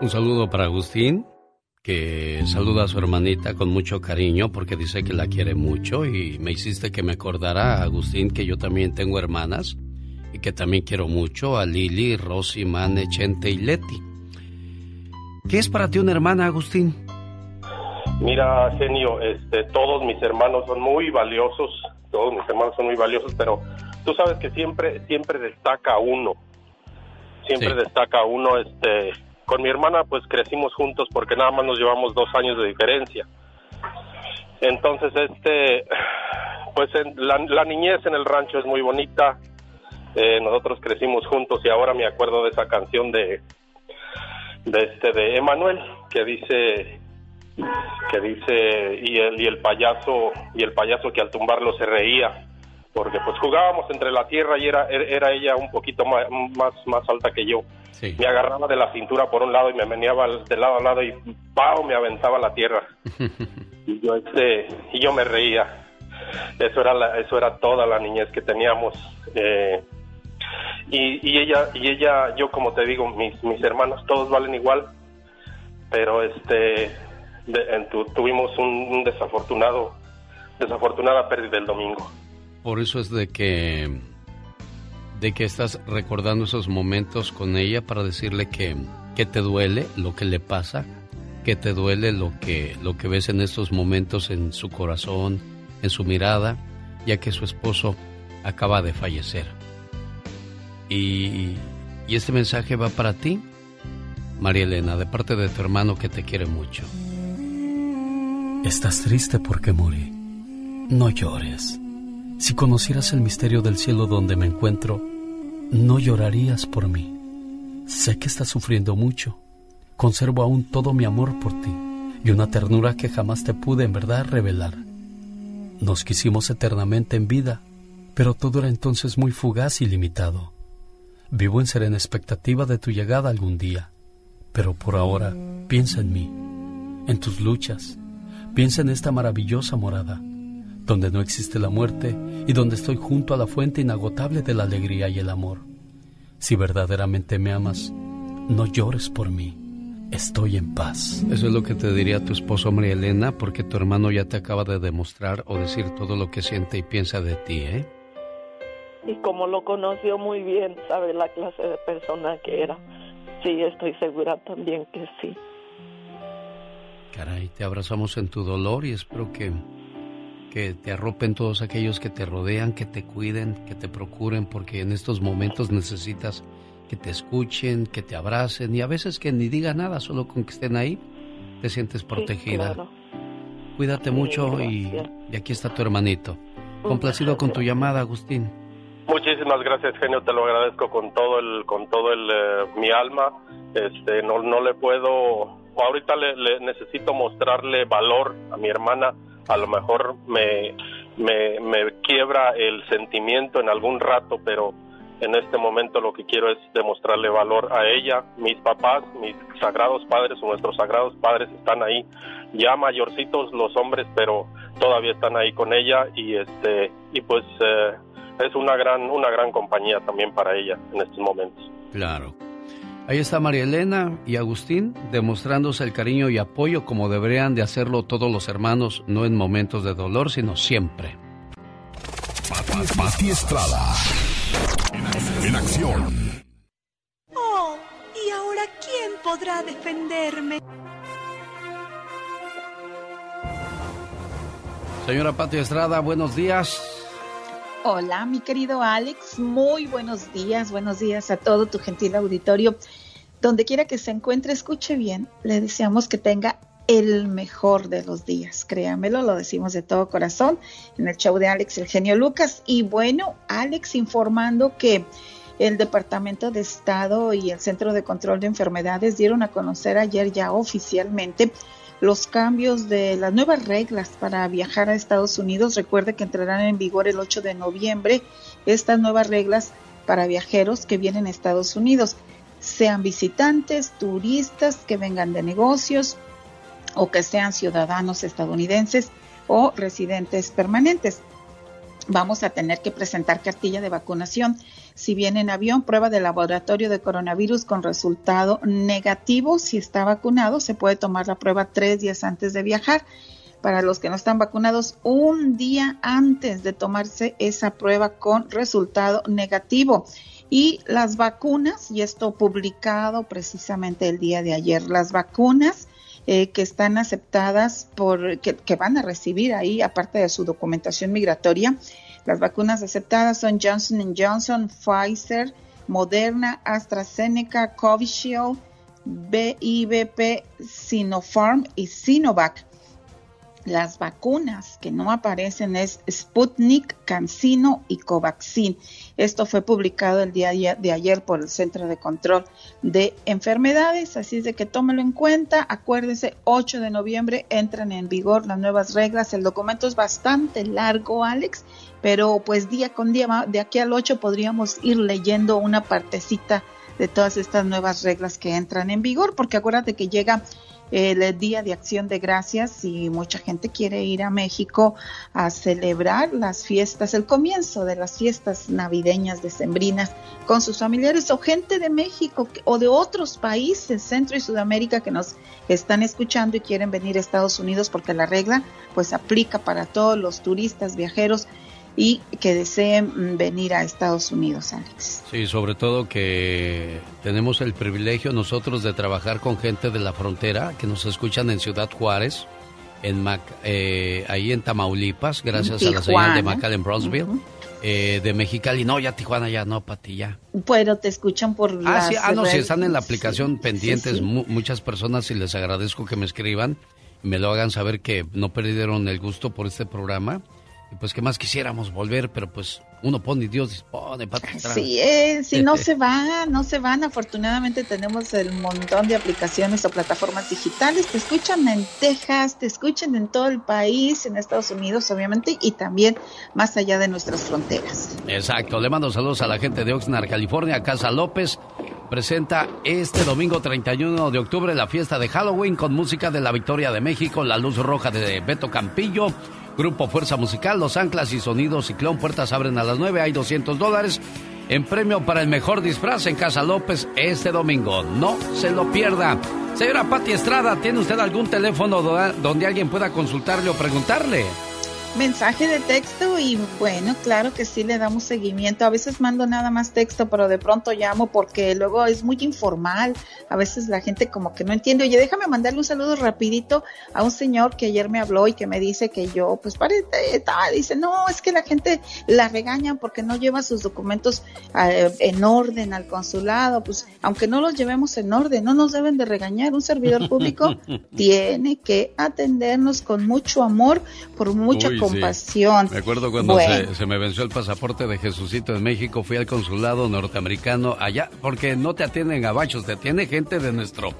Un saludo para Agustín, que saluda a su hermanita con mucho cariño porque dice que la quiere mucho y me hiciste que me acordara, Agustín, que yo también tengo hermanas y que también quiero mucho a Lili, Rosy, Mane, Chente y Leti. ¿Qué es para ti una hermana, Agustín? Mira, genio, este, todos mis hermanos son muy valiosos, todos mis hermanos son muy valiosos, pero tú sabes que siempre, siempre destaca uno, siempre destaca uno, este, con mi hermana pues crecimos juntos porque nada más nos llevamos dos años de diferencia. Entonces, este, *sighs* pues en- la, la niñez en el rancho es muy bonita, eh, nosotros crecimos juntos y ahora me acuerdo de esa canción de, de este, de Emanuel, que dice, que dice y el y el payaso y el payaso que al tumbarlo se reía porque pues jugábamos entre la tierra y era, era ella un poquito más, más, más alta que yo. Me agarraba de la cintura por un lado y me meneaba de lado a lado y ¡pau! me aventaba la tierra. *laughs* y yo este y yo me reía. Eso era la, eso era toda la niñez que teníamos. Eh, y, y ella y ella yo como te digo mis mis hermanos todos valen igual pero este tuvimos un, un desafortunado desafortunada pérdida el domingo por eso es de que de que estás recordando esos momentos con ella para decirle que, que te duele lo que le pasa, que te duele lo que lo que ves en estos momentos en su corazón, en su mirada, ya que su esposo acaba de fallecer. Y, y este mensaje va para ti, María Elena, de parte de tu hermano que te quiere mucho. Estás triste porque morí. No llores. Si conocieras el misterio del cielo donde me encuentro, no llorarías por mí. Sé que estás sufriendo mucho. Conservo aún todo mi amor por ti y una ternura que jamás te pude en verdad revelar. Nos quisimos eternamente en vida, pero todo era entonces muy fugaz y limitado. Vivo en serena expectativa de tu llegada algún día, pero por ahora piensa en mí, en tus luchas, piensa en esta maravillosa morada donde no existe la muerte y donde estoy junto a la fuente inagotable de la alegría y el amor. Si verdaderamente me amas, no llores por mí. Estoy en paz. Eso es lo que te diría tu esposo María Elena, porque tu hermano ya te acaba de demostrar o decir todo lo que siente y piensa de ti, ¿eh? Y como lo conoció muy bien, sabe la clase de persona que era. Sí, estoy segura también que sí. Caray, te abrazamos en tu dolor y espero que que te arropen todos aquellos que te rodean, que te cuiden, que te procuren, porque en estos momentos necesitas que te escuchen, que te abracen y a veces que ni diga nada, solo con que estén ahí, te sientes protegida. Cuídate mucho y, aquí está tu hermanito. Complacido con tu llamada, Agustín. Muchísimas gracias, genio. Te lo agradezco con todo el, con todo el, eh, mi alma. Este, no, no le puedo. Ahorita le necesito mostrarle valor a mi hermana a lo mejor me, me, me quiebra el sentimiento en algún rato, pero en este momento lo que quiero es demostrarle valor a ella. Mis papás, mis sagrados padres o nuestros sagrados padres están ahí, ya mayorcitos los hombres, pero todavía están ahí con ella y este y pues eh, es una gran una gran compañía también para ella en estos momentos. Claro. Ahí está María Elena y Agustín demostrándose el cariño y apoyo como deberían de hacerlo todos los hermanos, no en momentos de dolor, sino siempre. Pati, Estrada. En, acción. Oh, ¿y ahora quién podrá defenderme? Señora Pati Estrada, buenos días. Hola, mi querido Alex, muy buenos días, buenos días a todo tu gentil auditorio. Donde quiera que se encuentre, escuche bien, le deseamos que tenga el mejor de los días, créamelo, lo decimos de todo corazón en el show de Alex, el genio Lucas. Y bueno, Alex informando que el Departamento de Estado y el Centro de Control de Enfermedades dieron a conocer ayer ya oficialmente los cambios de las nuevas reglas para viajar a Estados Unidos. Recuerde que entrarán en vigor el 8 de noviembre estas nuevas reglas para viajeros que vienen a Estados Unidos, sean visitantes, turistas que vengan de negocios o que sean ciudadanos estadounidenses o residentes permanentes vamos a tener que presentar cartilla de vacunación. Si viene en avión, prueba de laboratorio de coronavirus con resultado negativo. Si está vacunado, se puede tomar la prueba tres días antes de viajar. Para los que no están vacunados, un día antes de tomarse esa prueba con resultado negativo. Y las vacunas, y esto publicado precisamente el día de ayer, las vacunas eh, que están aceptadas por, que, van a recibir ahí, aparte de su documentación migratoria. Las vacunas aceptadas son Johnson Johnson, Pfizer, Moderna, AstraZeneca, Covishield, BIVP, Sinopharm y Sinovac. Las vacunas que no aparecen es Sputnik, CanSino y Covaxin. Esto fue publicado el día de ayer por el Centro de Control de Enfermedades, así es de que tómelo en cuenta. Acuérdense, 8 de noviembre entran en vigor las nuevas reglas. El documento es bastante largo, Alex, pero pues día con día, de aquí al 8 podríamos ir leyendo una partecita de todas estas nuevas reglas que entran en vigor, porque acuérdate que llega el Día de Acción de Gracias y mucha gente quiere ir a México a celebrar las fiestas, el comienzo de las fiestas navideñas decembrinas con sus familiares o gente de México o de otros países, Centro y Sudamérica que nos están escuchando y quieren venir a Estados Unidos porque la regla pues aplica para todos los turistas, viajeros y que deseen venir a Estados Unidos, Alex. Sí, sobre todo que tenemos el privilegio nosotros de trabajar con gente de la frontera que nos escuchan en Ciudad Juárez, en Mac, eh, ahí en Tamaulipas, gracias a la señal de McAllen Brownsville. Eh, de Mexicali, no, ya Tijuana, ya no, Pati, ya. Pero te escuchan por ah, las sí, ah, no, si están en la aplicación pendientes muchas personas y les agradezco que me escriban, me lo hagan saber que no perdieron el gusto por este programa y pues que más quisiéramos volver, pero pues uno pone y Dios dispone, Sí, eh, si no se *laughs* van, no se van. Afortunadamente tenemos el montón de aplicaciones o plataformas digitales. Te escuchan en Texas, te escuchan en todo el país, en Estados Unidos, obviamente, y también más allá de nuestras fronteras. Exacto. Le mando saludos a la gente de Oxnard, California. Casa López presenta este domingo 31 de octubre la fiesta de Halloween con música de la Victoria de México, la luz roja de Beto Campillo Grupo Fuerza Musical, Los Anclas y Sonido Ciclón. Puertas abren a las 9, hay 200 dólares en premio para el mejor disfraz en Casa López este domingo. No se lo pierda. Señora Pati Estrada, ¿tiene usted algún teléfono donde alguien pueda consultarle o preguntarle? Mensaje de texto y bueno, claro que sí le damos seguimiento. A veces mando nada más texto, pero de pronto llamo porque luego es muy informal. A veces la gente como que no entiende. Oye, déjame mandarle un saludo rapidito a un señor que ayer me habló y que me dice que yo, pues parece, dice, no, es que la gente la regaña porque no lleva sus documentos eh, en orden al consulado. Pues aunque no los llevemos en orden, no nos deben de regañar. Un servidor público *laughs* tiene que atendernos con mucho amor, por compasión. Me acuerdo cuando se, me venció el pasaporte de Jesucito en México, fui al consulado norteamericano allá, porque no te atienden gabachos, te atiende gente de nuestro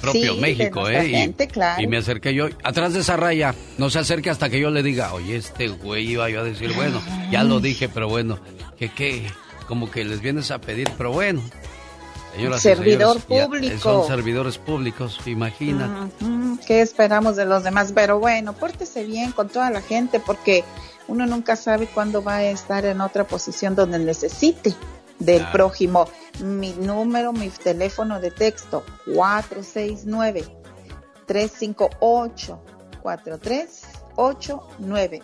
propio México, ¿eh? y, me acerqué yo, atrás de esa raya, no se acerque hasta que yo le diga, oye, este güey iba yo a decir, bueno, ya lo dije, pero bueno, que qué, como que les vienes a pedir, pero bueno. Servidor público. son servidores públicos, imagina. ¿Qué esperamos de los demás? Pero bueno, pórtese bien con toda la gente porque uno nunca sabe cuándo va a estar en otra posición donde necesite del prójimo. Mi número, mi teléfono de texto, 469 358 4389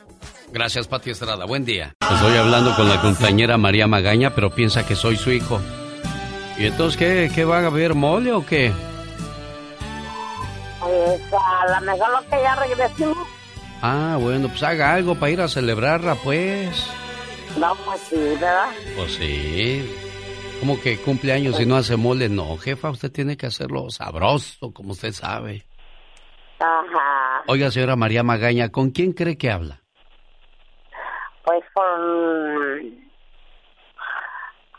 Gracias, Pati Estrada. Buen día. Estoy hablando con la compañera María Magaña, pero piensa que soy su hijo. ¿Y entonces qué, qué va a haber mole o qué? Pues a lo mejor lo que ya regresemos. Ah, bueno, pues haga algo para ir a celebrarla, pues. No, pues sí, ¿verdad? Pues sí. Como que cumpleaños y no hace mole? No, jefa, usted tiene que hacerlo sabroso, como usted sabe. Ajá. Oiga, señora María Magaña, ¿con quién cree que habla? Pues con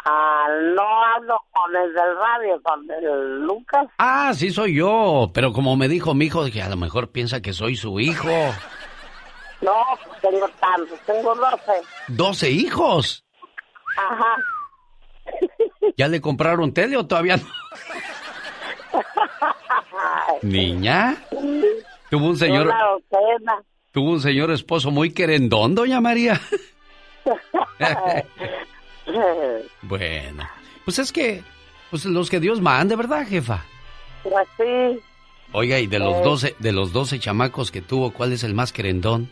Ah, no hablo con el del radio, con el Lucas. Ah, sí soy yo, pero como me dijo mi hijo, que a lo mejor piensa que soy su hijo. No, tengo tantos, tengo doce. ¿Doce hijos? Ajá. ¿Ya le compraron tele o todavía no? *laughs* Niña, tuvo un señor... Tuvo un señor esposo muy querendón, doña María. *laughs* *laughs* bueno, pues es que, pues los que Dios mande, ¿verdad, jefa? Pues sí. Oiga, y de los eh. doce, de los doce chamacos que tuvo, ¿cuál es el más querendón?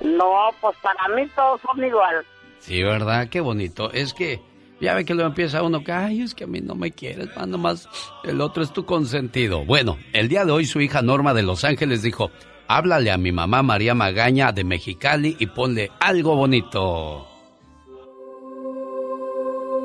No, pues para mí todos son igual. Sí, ¿verdad? Qué bonito. Es que ya ve que lo empieza uno que, ay, es que a mí no me quieres, más el otro es tu consentido. Bueno, el día de hoy su hija Norma de Los Ángeles dijo, háblale a mi mamá María Magaña de Mexicali y ponle algo bonito.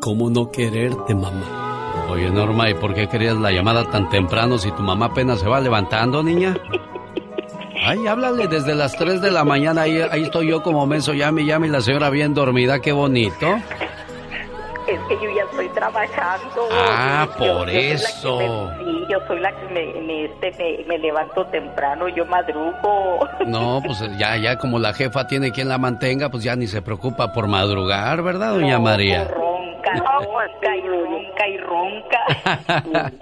¿Cómo no quererte, mamá? Oye, Norma, ¿y por qué querías la llamada tan temprano si tu mamá apenas se va levantando, niña? Ay, háblale desde las 3 de la mañana, ahí, ahí estoy yo como menso, llame, llame, y la señora bien dormida, qué bonito. Es que yo ya estoy trabajando. Ah, Yo- por yo eso. me- sí, yo soy la que me, me, este, me, me levanto temprano, yo madrugo. No, *laughs* pues ya, ya como la jefa tiene quien la mantenga, pues ya ni se preocupa por madrugar, ¿verdad, doña María? Ronca, ronca y ronca y ronca.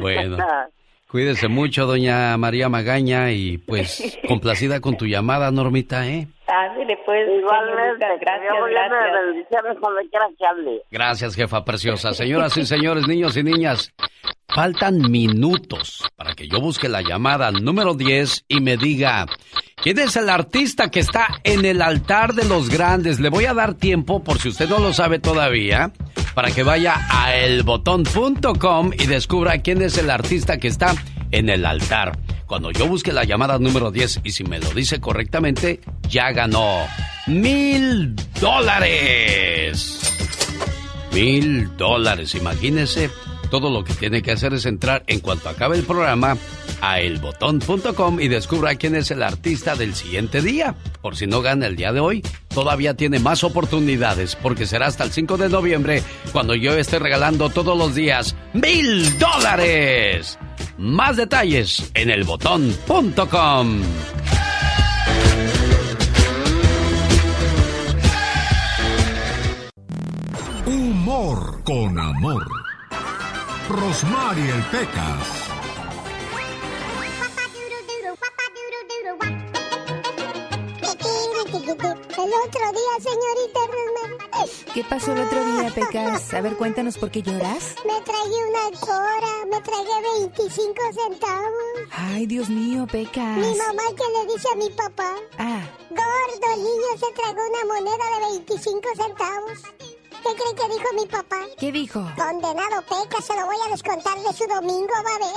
Bueno, *laughs* cuídese mucho, doña María Magaña, y pues *laughs* complacida con tu llamada, Normita, ¿eh? Ándale, pues. Igualmente, gracias, gracias. bendiciones cuando quiera que hable. Gracias, jefa preciosa. Señoras y señores, niños y niñas, faltan minutos para que yo busque la llamada número 10 y me diga, ¿quién es el artista que está en el altar de los grandes? Le voy a dar tiempo, por si usted no lo sabe todavía, para que vaya a elbotón.com y descubra quién es el artista que está en el altar. Cuando yo busque la llamada número 10 y si me lo dice correctamente, ya ganó mil dólares. Mil dólares, imagínese. Todo lo que tiene que hacer es entrar en cuanto acabe el programa a elbotón.com y descubra quién es el artista del siguiente día. Por si no gana el día de hoy, todavía tiene más oportunidades porque será hasta el 5 de noviembre cuando yo esté regalando todos los días mil dólares. Más detalles en elbotón.com. Humor con amor. Rosmarie el Pecas. El otro día, señorita Rosmar, ¿Qué pasó el otro día, Pecas? A ver, cuéntanos por qué lloras. me tragué una cora, me tragué 25 centavos. Ay, Dios mío, Pecas. Mi mamá que le dice a mi papá, Ah, gordo, el niño se tragó una moneda de 25 centavos. ¿Qué cree que dijo mi papá? ¿qué dijo? Condenado Peca, se lo voy a descontar de su domingo, va a ver.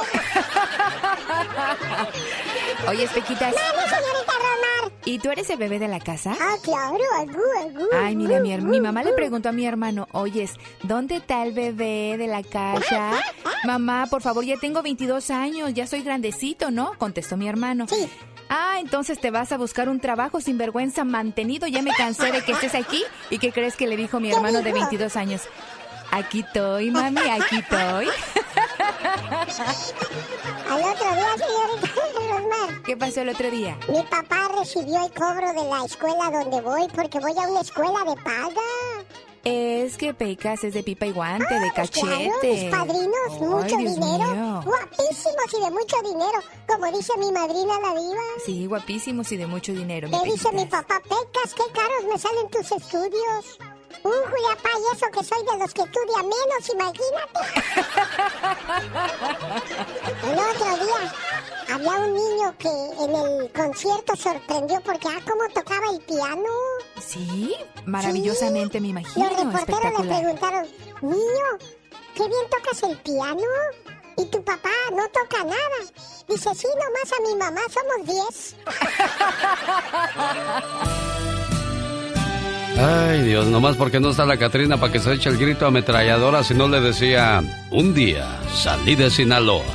Oye, Pequitas. ¡Mande, señorita Romar! ¿Y tú eres el bebé de la casa? Ah, claro, algú, algú. Ay, mira, mi, mi mamá le preguntó a mi hermano, oyes, ¿dónde está el bebé de la casa? Mamá, por favor, ya tengo 22 años, ya soy grandecito, ¿no? Contestó mi hermano. Sí. Ah, entonces te vas a buscar un trabajo sin vergüenza mantenido, ya me cansé de que estés aquí. ¿Y qué crees que le dijo mi hermano de 22 años? Aquí estoy, mami, aquí estoy. *laughs* Al otro día, señorita Rosmar, ¿Qué pasó el otro día? mi papá recibió el cobro de la escuela donde voy porque voy a una escuela de paga. Es que Pecas es de pipa y guante, de Pues cachete. Claro, mis padrinos, Ay, mucho Dios dinero. mío. Guapísimos y de mucho dinero. Como dice mi madrina la diva. Sí, guapísimos y de mucho dinero. mi ¿Qué dice mi papá? Pecas, qué caros me salen tus estudios. Uh, Juliapá, y eso que soy de los que estudia menos, imagínate. El otro día había un niño que en el concierto sorprendió porque, ah, cómo tocaba el piano. Sí, maravillosamente me imagino. Los reporteros le preguntaron, niño, qué bien tocas el piano. Y tu papá no toca nada. Dice, sí, nomás a mi mamá somos 10. *laughs* Ay, Dios, nomás porque no está la Catrina para que se eche el grito ametralladora, si no le decía, un día salí de Sinaloa,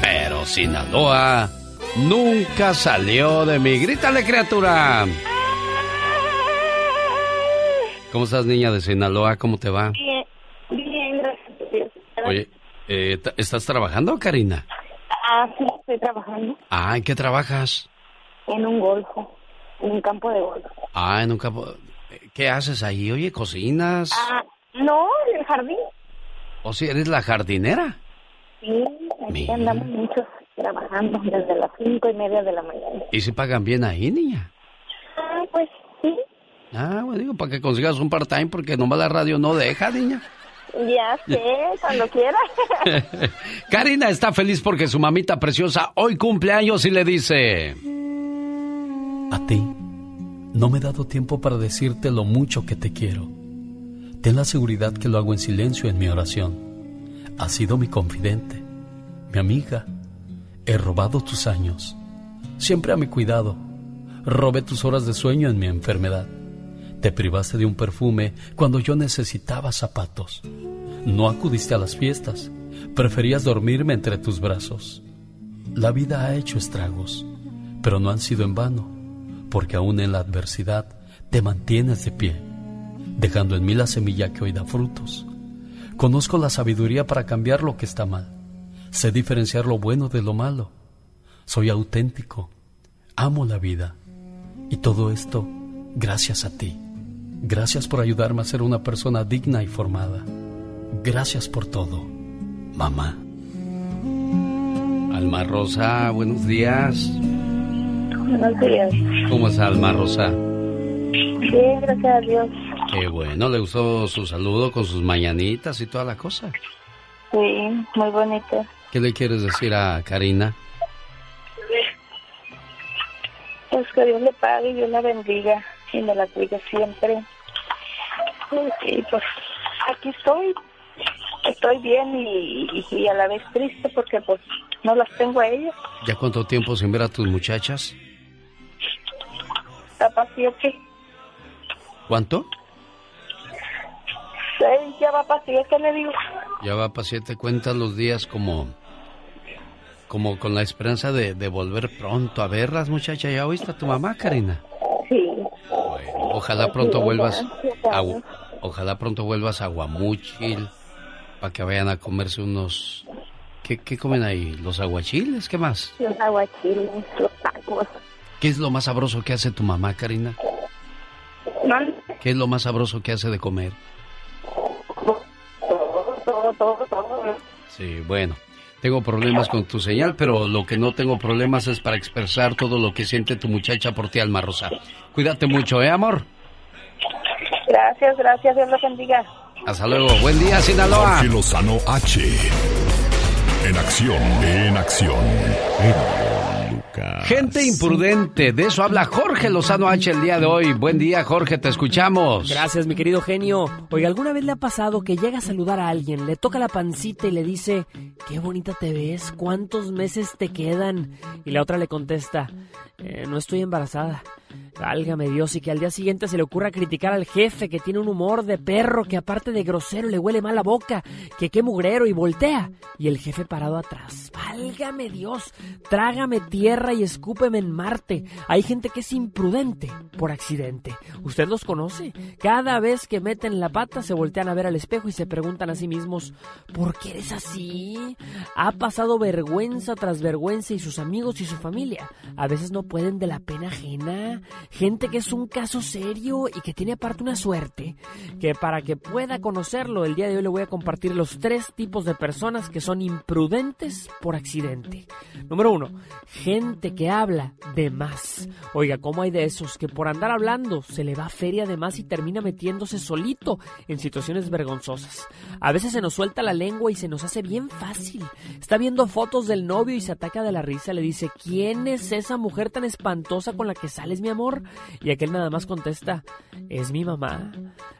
pero Sinaloa nunca salió de mí. Grítale, criatura. ¿Cómo estás, niña de Sinaloa? ¿Cómo te va? Bien, bien, gracias. a Dios. Oye, eh, ¿estás trabajando, Karina? Ah, sí, estoy trabajando Ah, ¿en qué trabajas? en un golfo, en un campo de golf. Ah, en un campo... ¿Qué haces ahí? Oye, ¿cocinas? Ah, no, en el jardín. ¿O si eres la jardinera? Sí, aquí Mira. andamos muchos trabajando desde las cinco y media de la mañana. ¿Y si pagan bien ahí, niña? Ah, pues sí, Ah, bueno, digo, para que consigas un part-time, porque nomás la radio no deja, niña. ya sé, cuando quiera. *laughs* Karina está feliz porque su mamita preciosa hoy cumple años y le dice... A ti, no me he dado tiempo para decirte lo mucho que te quiero. Ten la seguridad que lo hago en silencio en mi oración. Has sido mi confidente, mi amiga. He robado tus años, siempre a mi cuidado. Robé tus horas de sueño en mi enfermedad. Te privaste de un perfume cuando yo necesitaba zapatos. No acudiste a las fiestas. Preferías dormirme entre tus brazos. La vida ha hecho estragos, pero no han sido en vano, porque aún en la adversidad te mantienes de pie, dejando en mí la semilla que hoy da frutos. Conozco la sabiduría para cambiar lo que está mal. Sé diferenciar lo bueno de lo malo. Soy auténtico. Amo la vida. Y todo esto gracias a ti. Gracias por ayudarme a ser una persona digna y formada. Gracias por todo, mamá. Alma Rosa, buenos días. Buenos días. ¿Cómo está Alma Rosa? Bien, gracias a Dios. Qué bueno, le gustó su saludo con sus mañanitas y toda la cosa. Sí, muy bonito. ¿Qué le quieres decir a Karina? Pues que Dios le pague y Dios la bendiga y me la cuide siempre. Y pues aquí estoy, estoy bien y, y a la vez triste porque pues no las tengo a ellas. ¿Ya cuánto tiempo sin ver a tus muchachas? Siete. ¿Cuánto? Sí, ya va para siete, le digo. Ya va para siete, cuentas los días como como con la esperanza de, de volver pronto a verlas, muchacha. ¿Ya oíste a tu mamá, Karina? Sí. Ojalá pronto vuelvas a, ojalá pronto vuelvas a Guamuchil para que vayan a comerse unos ¿Qué, ¿Qué comen ahí? ¿Los aguachiles? ¿Qué más? Los aguachiles, los tacos. ¿Qué es lo más sabroso que hace tu mamá, Karina? ¿Qué es lo más sabroso que hace de comer? Todo, todo, todo. Sí, bueno. Tengo problemas con tu señal, pero lo que no tengo problemas es para expresar todo lo que siente tu muchacha por ti, Alma Rosa. Cuídate mucho, ¿eh, amor? Gracias, gracias, Dios los bendiga. Hasta luego. Buen día, Sinaloa. Jorge Lozano H. En acción, en acción. Lucas. Gente imprudente, de eso habla Jorge Lozano H el día de hoy. Buen día, Jorge, te escuchamos. Gracias, mi querido genio. Oiga, ¿alguna vez le ha pasado que llega a saludar a alguien, le toca la pancita y le dice, qué bonita te ves, cuántos meses te quedan? Y la otra le contesta, "Eh, no estoy embarazada. Válgame Dios, y que al día siguiente se le ocurra criticar al jefe que tiene un humor de perro, que aparte de grosero le huele mal la boca, que qué mugrero y voltea. Y el jefe parado atrás. Válgame Dios, trágame tierra y escúpeme en Marte. Hay gente que es imprudente por accidente. ¿Usted los conoce? Cada vez que meten la pata se voltean a ver al espejo y se preguntan a sí mismos, ¿por qué eres así? Ha pasado vergüenza tras vergüenza y sus amigos y su familia. A veces no pueden de la pena ajena. Gente que es un caso serio y que tiene aparte una suerte. Que para que pueda conocerlo, el día de hoy le voy a compartir los tres tipos de personas que son imprudentes por accidente. Número uno, gente que habla de más. Oiga, ¿cómo hay de esos que por andar hablando se le va feria de más y termina metiéndose solito en situaciones vergonzosas? A veces se nos suelta la lengua y se nos hace bien fácil. Está viendo fotos del novio y se ataca de la risa. Le dice, ¿quién es esa mujer tan espantosa con la que sales, mi amor? Y aquel nada más contesta, es mi mamá.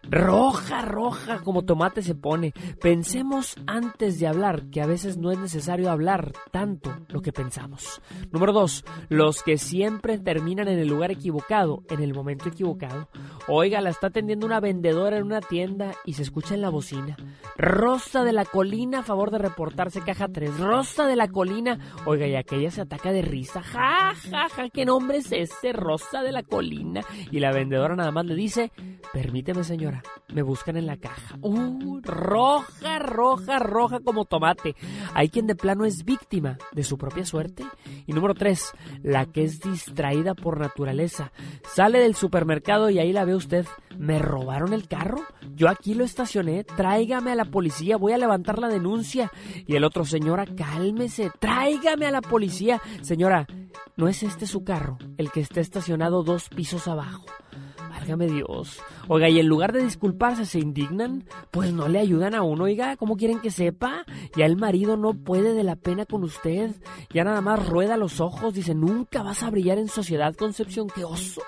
Roja, roja, como tomate se pone. Pensemos antes de hablar, que a veces no es necesario hablar tanto lo que pensamos. Número dos, los que siempre terminan en el lugar equivocado, en el momento equivocado. Oiga, la está atendiendo una vendedora en una tienda y se escucha en la bocina. Rosa de la colina, a favor de reportarse caja 3. Rosa de la colina. Oiga, y aquella se ataca de risa. Ja, ja, ja, ¿qué nombre es ese? Rosa de la colina. Y la vendedora nada más le dice, permíteme señora, me buscan en la caja. Uh, roja, roja, roja como tomate. Hay quien de plano es víctima de su propia suerte. Y número tres, la que es distraída por naturaleza. Sale del supermercado y ahí la ve usted. ¿Me robaron el carro? Yo aquí lo estacioné. Tráigame a la policía. Voy a levantar la denuncia. Y el otro, señora, cálmese. Tráigame a la policía. Señora, ¿no es este su carro? El que está estacionado dos pisos abajo. Válgame Dios. Oiga, y en lugar de disculparse, ¿se indignan? Pues no le ayudan a uno, oiga. ¿Cómo quieren que sepa? Ya el marido no puede de la pena con usted. Ya nada más rueda los ojos. Dice, nunca vas a brillar en sociedad, Concepción. ¡Qué oso!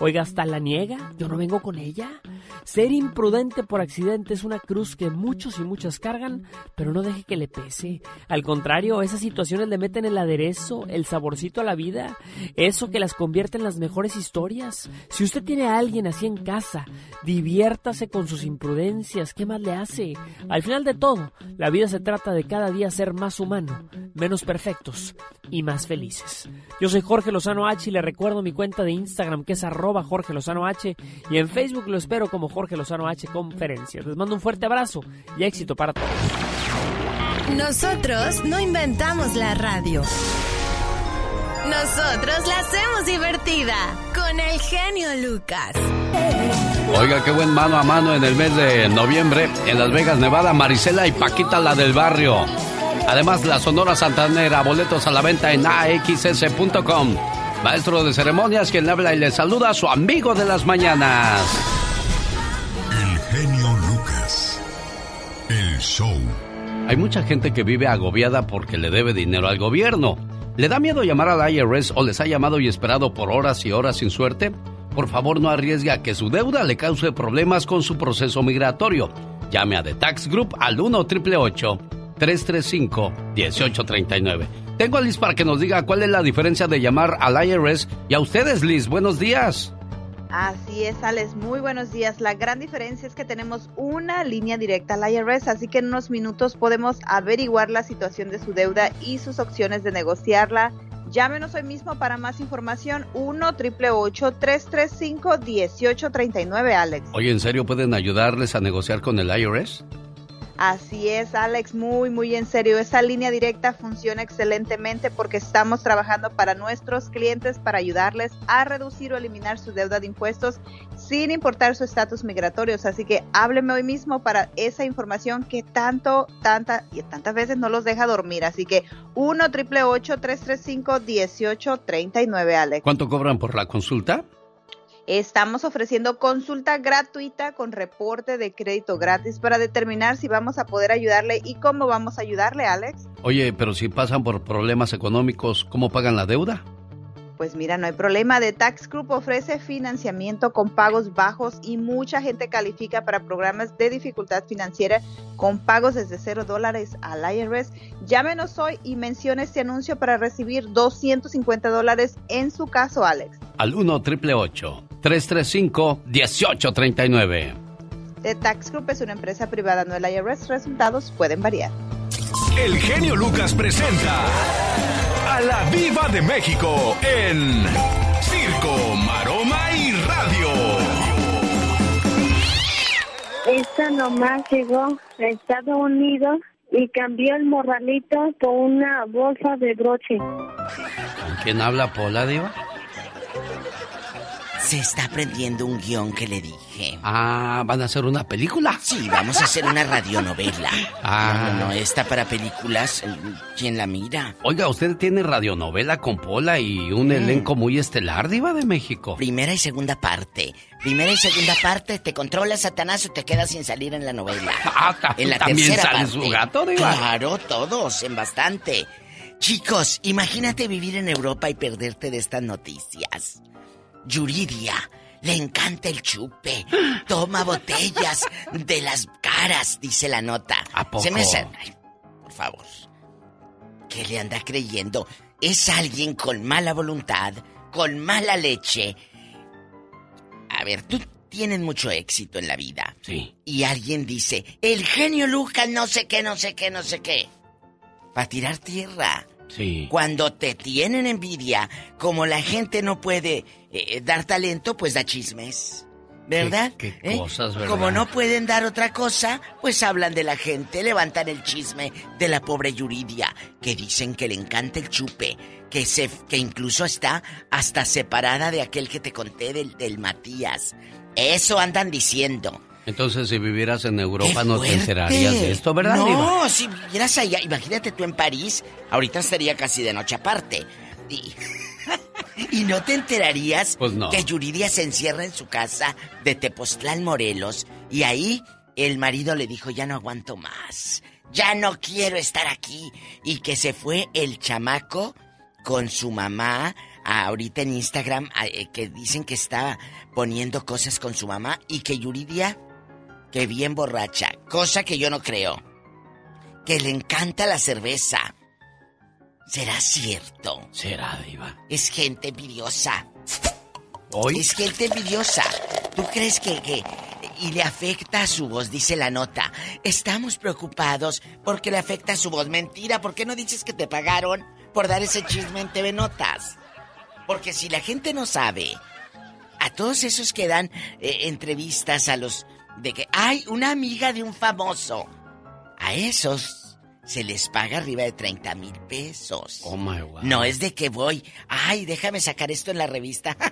Oiga, hasta la niega. Yo no vengo con ella. Ser imprudente por accidente es una cruz que muchos y muchas cargan, pero no deje que le pese. Al contrario, esas situaciones le meten el aderezo, el saborcito a la vida. Eso que las convierte en las mejores historias. Si usted tiene a alguien así en casa, diviértase con sus imprudencias. ¿Qué más le hace? Al final de todo, la vida se trata de cada día ser más humano, menos perfectos y más felices. Yo soy Jorge Lozano H y le recuerdo mi cuenta de Instagram que es arroba Jorge Lozano H y en Facebook lo espero como Jorge Lozano H Conferencias. Les mando un fuerte abrazo y éxito para todos. Nosotros no inventamos la radio. Nosotros la hacemos divertida con el genio Lucas. Oiga, qué buen mano a mano en el mes de noviembre en Las Vegas, Nevada, Marisela y Paquita, la del barrio. Además, la Sonora Santanera, boletos a la venta en axs.com. Maestro de ceremonias, quien le habla y le saluda a su amigo de las mañanas. El genio Lucas. El show. Hay mucha gente que vive agobiada porque le debe dinero al gobierno. ¿Le da miedo llamar al IRS o les ha llamado y esperado por horas y horas sin suerte? Por favor, no arriesgue a que su deuda le cause problemas con su proceso migratorio. Llame a The Tax Group al 1 888 335 1839 Tengo a Liz para que nos diga cuál es la diferencia de llamar al IRS y a ustedes, Liz. Buenos días. Así es, Alex. Muy buenos días. La gran diferencia es que tenemos una línea directa al IRS, así que en unos minutos podemos averiguar la situación de su deuda y sus opciones de negociarla. Llámenos hoy mismo para más información 1 335 1839 Alex. Oye, ¿en serio pueden ayudarles a negociar con el IRS? Así es, Alex, muy, muy en serio. Esa línea directa funciona excelentemente porque estamos trabajando para nuestros clientes para ayudarles a reducir o eliminar su deuda de impuestos sin importar su estatus migratorio. Así que hábleme hoy mismo para esa información que tanto, tanta y tantas veces no los deja dormir. Así que 1 335 1839 Alex. ¿Cuánto cobran por la consulta? Estamos ofreciendo consulta gratuita con reporte de crédito gratis para determinar si vamos a poder ayudarle y cómo vamos a ayudarle, Alex. Oye, pero si pasan por problemas económicos, ¿cómo pagan la deuda? Pues mira, no hay problema. The Tax Group ofrece financiamiento con pagos bajos y mucha gente califica para programas de dificultad financiera con pagos desde cero dólares al IRS. Llámenos hoy y mencione este anuncio para recibir 250 dólares en su caso, Alex. Al 1 888 335 1839 The Tax Group es una empresa privada, no el IRS. Resultados pueden variar. El genio Lucas presenta a la Viva de México en Circo, Maroma y Radio. Esta nomás llegó a Estados Unidos y cambió el morralito por una bolsa de broche. ¿Con quién habla Pola, Diva? Se está aprendiendo un guion que le dije. Ah, ¿van a hacer una película? Sí, vamos a hacer una radionovela. Ah. No, no, no, esta para películas, ¿quién la mira? Oiga, usted tiene radionovela con Pola y un Mm. elenco muy estelar, Diva de México. Primera y segunda parte. Primera y segunda parte, te controla Satanás o te quedas sin salir en la novela. en la ¿también tercera sale parte. su gato, Diva? Claro, todos, en bastante. Chicos, imagínate vivir en Europa y perderte de estas noticias. Yuridia, le encanta el chupe. Toma botellas de las caras, dice la nota. ¿A poco? Se me hace... Ay, por favor. ¿Qué le anda creyendo? Es alguien con mala voluntad, con mala leche. A ver, tú tienes mucho éxito en la vida. Sí. Y alguien dice, el genio Lucas no sé qué, no sé qué, no sé qué. Para tirar tierra. Sí. Cuando te tienen envidia, como la gente no puede eh, dar talento, pues da chismes. ¿Verdad? Qué, ¿Eh? cosas, ¿verdad? Como no pueden dar otra cosa, pues hablan de la gente, levantan el chisme de la pobre Yuridia, que dicen que le encanta el chupe, que se, que incluso está hasta separada de aquel que te conté del, del Matías. Eso andan diciendo. Entonces, si vivieras en Europa, ¡Qué no te enterarías de esto, ¿verdad, Diva? No, si vivieras allá, imagínate tú en París, ahorita estaría casi de noche aparte. Y, *laughs* y no te enterarías Pues no. que Yuridia se encierra en su casa de Tepoztlán, Morelos, y ahí el marido le dijo, ya no aguanto más. ya no quiero estar aquí. Y que se fue el chamaco con su mamá, ahorita en Instagram, eh, que dicen que estaba poniendo cosas con su mamá y que Yuridia, que bien borracha, cosa que yo no creo, que le encanta la cerveza. ¿Será cierto? Será, Diva. Es gente envidiosa. ¿Hoy? Es gente envidiosa. ¿Tú crees que, que... Y le afecta a su voz, dice la nota. Estamos preocupados porque le afecta a su voz. Mentira, ¿por qué no dices que te pagaron por dar ese chisme en TV Notas? Porque si la gente no sabe, a todos esos que dan eh, entrevistas a los... de que hay una amiga de un famoso, a esos se les paga arriba de 30 mil pesos. Oh my God. No es de que voy, ay, déjame sacar esto en la revista. *laughs*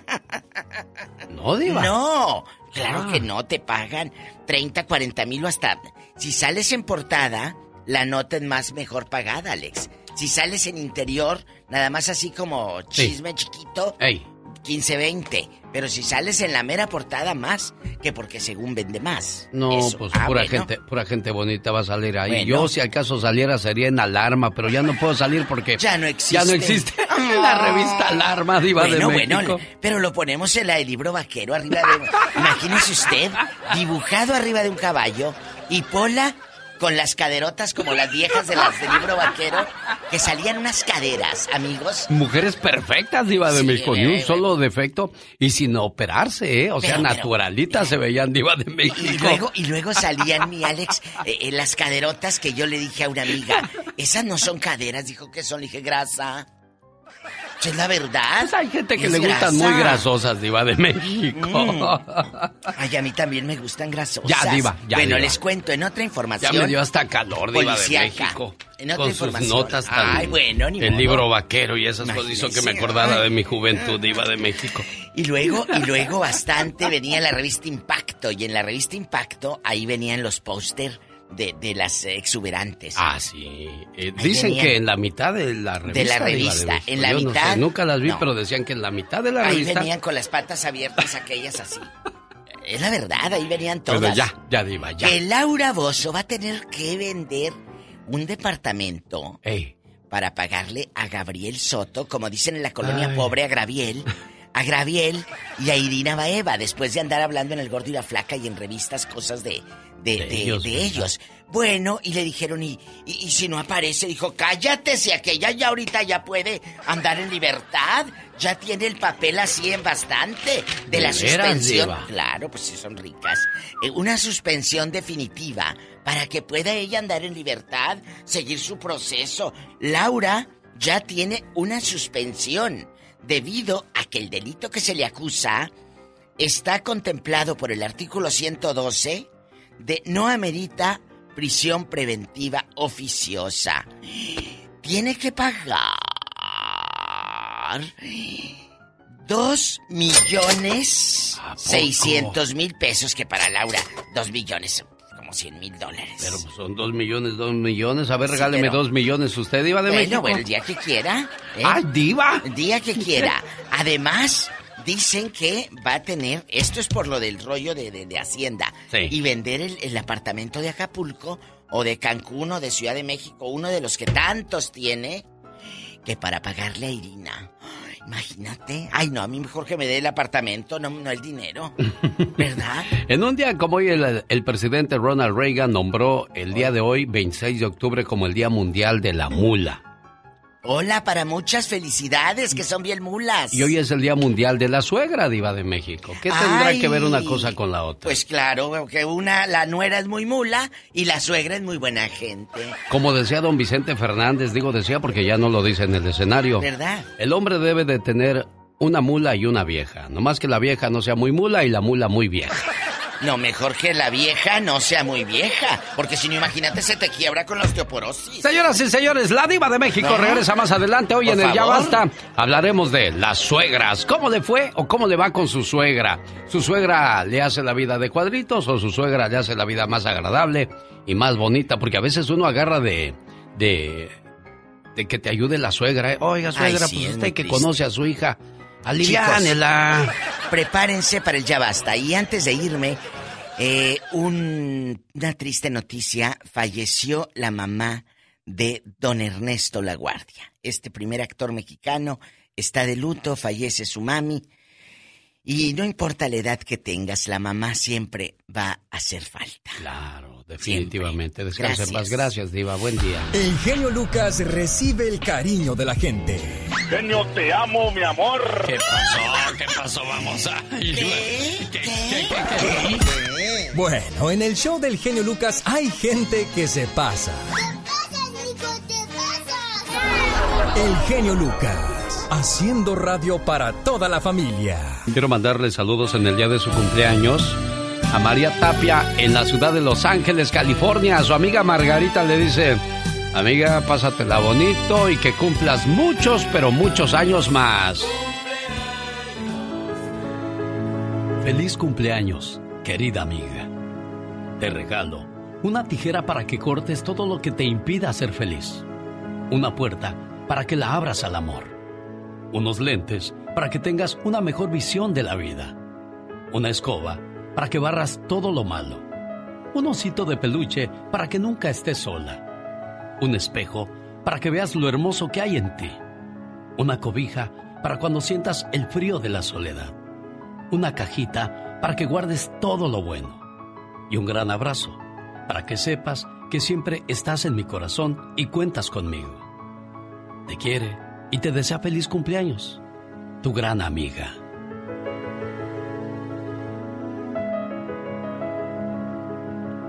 No, Diva. No, claro Ah. que no, te pagan 30, 40 mil o hasta... Si sales en portada, la nota es más mejor pagada, Alex. Si sales en interior, nada más así como Sí. chisme chiquito, Ey. 15, 20. Pero si sales en la mera portada, más que porque según vende más. No, Eso. pues Ah, pura bueno. gente, pura gente bonita va a salir ahí. Bueno. Yo si acaso saliera sería en alarma, pero ya no puedo salir porque Ya no existe. ya no existe *laughs* la revista Alarma Diva bueno, de bueno, México. pero lo ponemos en la del libro vaquero arriba de... *laughs* Imagínese usted, dibujado arriba de un caballo y Pola con las caderotas como las viejas de las del libro vaquero, que salían unas caderas, amigos. Mujeres perfectas, Diva de Sí, México, ni un solo defecto y sin operarse, ¿eh? O sea, Pero, naturalitas se veían Diva de México. Y luego, y luego salían, mi Alex, eh, eh, las caderotas que yo le dije a una amiga. Esas no son caderas, dijo que son, le dije grasa. Es la verdad. Pues hay gente que Es le gustan muy grasosas, Diva de México. Ay, a mí también me gustan grasosas. Ya, diva, ya, Bueno, diva. les cuento en otra Ya información. me dio hasta calor, Diva de. México. En otra Con sus información. notas tan... Ay, bueno, ni El modo. libro vaquero y esas cosas hizo que me acordara de mi juventud, Diva de México. Y luego, y luego bastante venía la revista Impacto. Y en la revista Impacto, ahí venían los póster de, de las exuberantes. Ah, sí. Eh, Ahí dicen venían. que en la mitad de la revista. De la revista, en la Yo no mitad, sé, nunca las vi, no. pero decían que en la mitad de la ahí revista. venían con las patas abiertas aquellas así. Es la verdad, ahí venían todas. Pero ya, ya, Diva, ya. Que Laura Bozo va a tener que vender un departamento Ey. para pagarle a Gabriel Soto, como dicen en la colonia Ay. pobre, a Graviel, *laughs* a Graviel y a Irina Baeva, después de andar hablando en el Gordo y la Flaca y en revistas cosas de, de, De de- ellos. Bueno, y le dijeron, y, y, y si no aparece, dijo, cállate, si aquella ya ahorita ya puede andar en libertad, ya tiene el papel así en bastante de la ¿De veras, suspensión. Claro, pues sí son ricas. Eh, una suspensión definitiva para que pueda ella andar en libertad, seguir su proceso. Laura ya tiene una suspensión debido a que el delito que se le acusa está contemplado por el artículo 112 de no amerita prisión preventiva oficiosa. Tiene que pagar dos millones seiscientos mil pesos, que para Laura dos millones como cien mil dólares. Pero pues, son dos millones, dos millones. A ver, Sí, regáleme pero- dos millones. ¿Usted, Diva de bueno, México? bueno, el día que quiera. ¿eh? ¡Ay, Diva! El día que quiera. Además, dicen que va a tener, esto es por lo del rollo de, de- de Hacienda, Sí. y vender el, el apartamento de Acapulco o de Cancún o de Ciudad de México, uno de los que tantos tiene, que para pagarle a Irina. Imagínate. Ay, no, a mí mejor que me dé el apartamento, no, no el dinero. *laughs* ¿Verdad? En un día como hoy, el, el presidente Ronald Reagan nombró el día de hoy, 26 de octubre, como el Día Mundial de la Mula. Hola, para muchas felicidades, que son bien mulas. Y hoy es el Día Mundial de la Suegra, Diva de México. ¿Qué tendrá Ay. que ver una cosa con la otra? Pues claro, que una, la nuera es muy mula y la suegra es muy buena gente. Como decía don Vicente Fernández, digo decía porque ya no lo dice en el escenario. ¿Verdad? El hombre debe de tener una mula y una vieja. Nomás que la vieja no sea muy mula y la mula muy vieja. No, mejor que la vieja no sea muy vieja, porque si no, imagínate, se te quiebra con la osteoporosis. Señoras y señores, la diva de México ¿No? regresa más adelante. Hoy Por en el Ya. Basta hablaremos de las suegras. ¿Cómo le fue o cómo le va con su suegra? ¿Su suegra le hace la vida de cuadritos o su suegra le hace la vida más agradable y más bonita? Porque a veces uno agarra de... de de que te ayude la suegra. ¿eh? Oiga, Ay, suegra, sí, pues usted que triste. conoce a su hija, aliviánela. Prepárense para el ya basta. Y antes de irme, Eh, un- una triste noticia, falleció la mamá de don Ernesto Laguardia. Este primer actor mexicano está de luto, fallece su mami. Y no importa la edad que tengas, la mamá siempre va a hacer falta. Claro, definitivamente. Descansa en Gracias. Diva. Buen día. El genio Lucas recibe el cariño de la gente. Genio, te amo, mi amor. ¿Qué pasó? ¿Qué pasó? Vamos a... Bueno, en el show del genio Lucas hay gente que se pasa. El genio Lucas, haciendo radio para toda la familia. Quiero mandarle saludos en el día de su cumpleaños a María Tapia en la ciudad de Los Ángeles, California. A su amiga Margarita le dice, amiga, pásatela bonito y que cumplas muchos, pero muchos años más. Feliz cumpleaños, querida amiga. Te regalo una tijera para que cortes todo lo que te impida ser feliz. Una puerta para que la abras al amor. Unos lentes para que tengas una mejor visión de la vida. Una escoba para que barras todo lo malo. Un osito de peluche para que nunca estés sola. Un espejo para que veas lo hermoso que hay en ti. Una cobija para cuando sientas el frío de la soledad. Una cajita para que guardes todo lo bueno. Y un gran abrazo para que sepas que siempre estás en mi corazón y cuentas conmigo. Te quiere y te desea feliz cumpleaños. Tu gran amiga.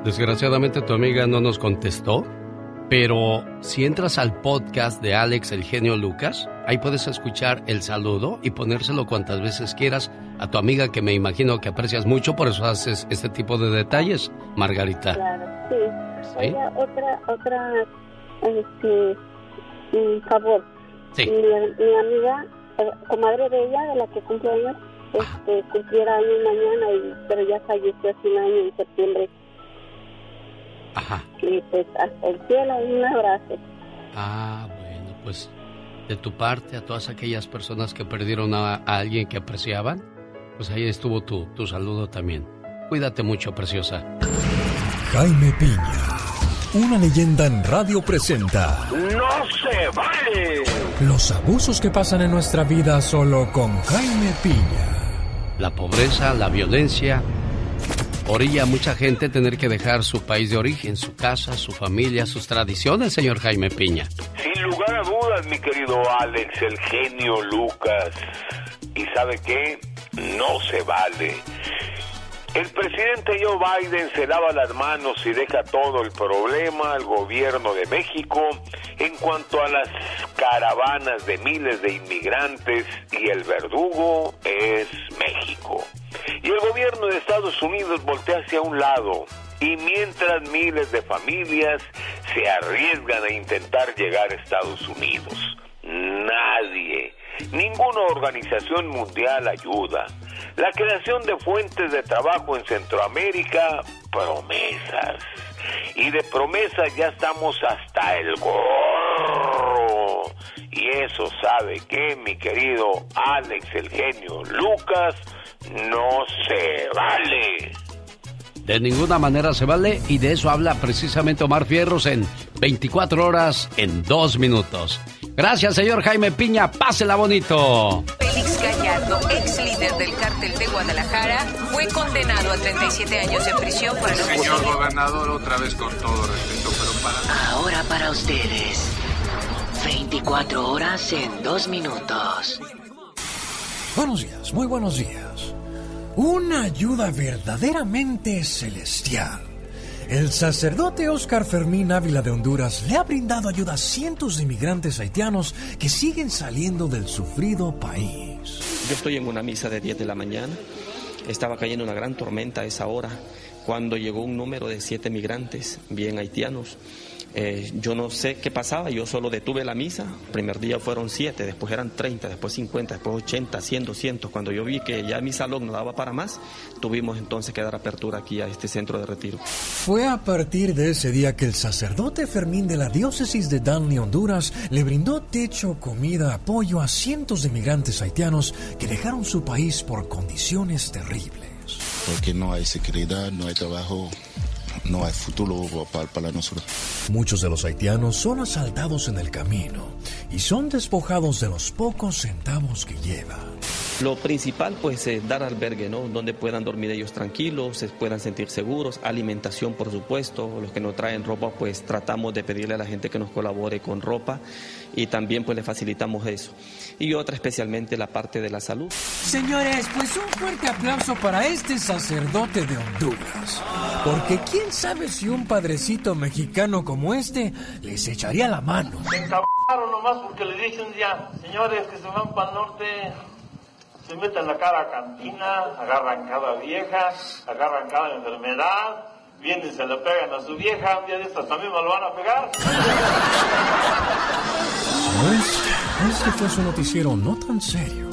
Desgraciadamente tu amiga no nos contestó, pero si entras al podcast de Alex el genio Lucas, ahí puedes escuchar el saludo y ponérselo cuantas veces quieras a tu amiga que me imagino que aprecias mucho, por eso haces este tipo de detalles, Margarita. Claro, sí. ¿Sí? Oiga, otra, otra, este, un favor. Sí. Mi, mi amiga, eh, comadre de ella, de la que cumple años, este, cumpliera años mañana, y, pero ya falleció hace un año en septiembre. Ajá. Y pues hasta el cielo, un abrazo. Ah, bueno, pues de tu parte a todas aquellas personas que perdieron a, a alguien que apreciaban, pues ahí estuvo tu, tu saludo también. Cuídate mucho, preciosa. Jaime Piña, una leyenda en radio presenta ¡No se vale! los abusos que pasan en nuestra vida solo con Jaime Piña. La pobreza, la violencia, orilla a mucha gente tener que dejar su país de origen, su casa, su familia, sus tradiciones, señor Jaime Piña. Sin lugar a dudas, mi querido Alex, el genio Lucas. ¿Y sabe qué? No se vale. El presidente Joe Biden se lava las manos y deja todo el problema al gobierno de México en cuanto a las caravanas de miles de inmigrantes y el verdugo es México. Y el gobierno de Estados Unidos voltea hacia un lado y mientras miles de familias se arriesgan a intentar llegar a Estados Unidos, nadie, ninguna organización mundial ayuda. La creación de fuentes de trabajo en Centroamérica, promesas. Y de promesas ya estamos hasta el gorro. Y eso sabe que mi querido Alex el genio Lucas no se vale. De ninguna manera se vale y de eso habla precisamente Omar Fierros en 24 horas en 2 minutos. Gracias, señor Jaime Piña. Pásela bonito. Félix Gallardo, ex líder del cártel de Guadalajara, fue condenado a 37 años de prisión por el Señor gobernador, otra vez con todo respeto, pero para... Ahora para ustedes. 24 horas en 2 minutos. Buenos días, muy buenos días. Una ayuda verdaderamente celestial. El sacerdote Oscar Fermín Ávila de Honduras le ha brindado ayuda a cientos de inmigrantes haitianos que siguen saliendo del sufrido país. Yo estoy en una misa de 10 de la mañana. Estaba cayendo una gran tormenta a esa hora cuando llegó un número de siete migrantes, bien haitianos. Eh, yo no sé qué pasaba, yo solo detuve la misa. El primer día fueron siete, después eran 30, después 50, después 80, 100, 200. Cuando yo vi que ya mi salón no daba para más, tuvimos entonces que dar apertura aquí a este centro de retiro. Fue a partir de ese día que el sacerdote Fermín de la diócesis de Danley, Honduras, le brindó techo, comida, apoyo a cientos de migrantes haitianos que dejaron su país por condiciones terribles. porque no hay seguridad, no hay trabajo, no hay futuro para, para nosotros. Muchos de los haitianos son asaltados en el camino y son despojados de los pocos centavos que llevan. Lo principal pues es dar albergue, ¿no? Donde puedan dormir ellos tranquilos, se puedan sentir seguros, alimentación por supuesto, los que no traen ropa pues tratamos de pedirle a la gente que nos colabore con ropa y también pues le facilitamos eso. Y otra especialmente la parte de la salud. Señores, pues un fuerte aplauso para este sacerdote de Honduras. Porque quién sabe si un padrecito mexicano como este les echaría la mano. Se encabraron nomás porque le dicen ya, señores que se van para el norte, se meten la cara a cantina, agarran cada vieja, agarran cada enfermedad, vienen y se le pegan a su vieja, un día de estas también me lo van a pegar. Pues, este fue su noticiero no tan serio.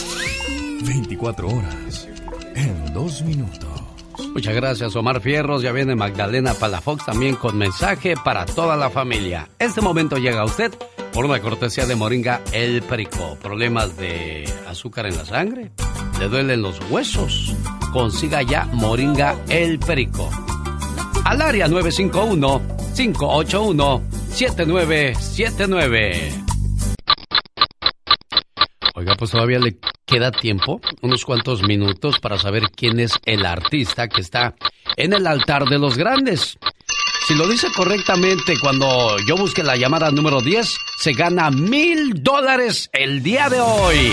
24 horas en dos minutos. Muchas gracias, Omar Fierros. Ya viene Magdalena Palafox también con mensaje para toda la familia. Este momento llega a usted por una cortesía de Moringa El Perico. ¿Problemas de azúcar en la sangre? ¿Le duelen los huesos? Consiga ya Moringa El Perico. Al área 951-581-7979. Oiga, pues todavía le queda tiempo, unos cuantos minutos para saber quién es el artista que está en el altar de los grandes. Si lo dice correctamente, cuando yo busque la llamada número 10, se gana mil dólares el día de hoy.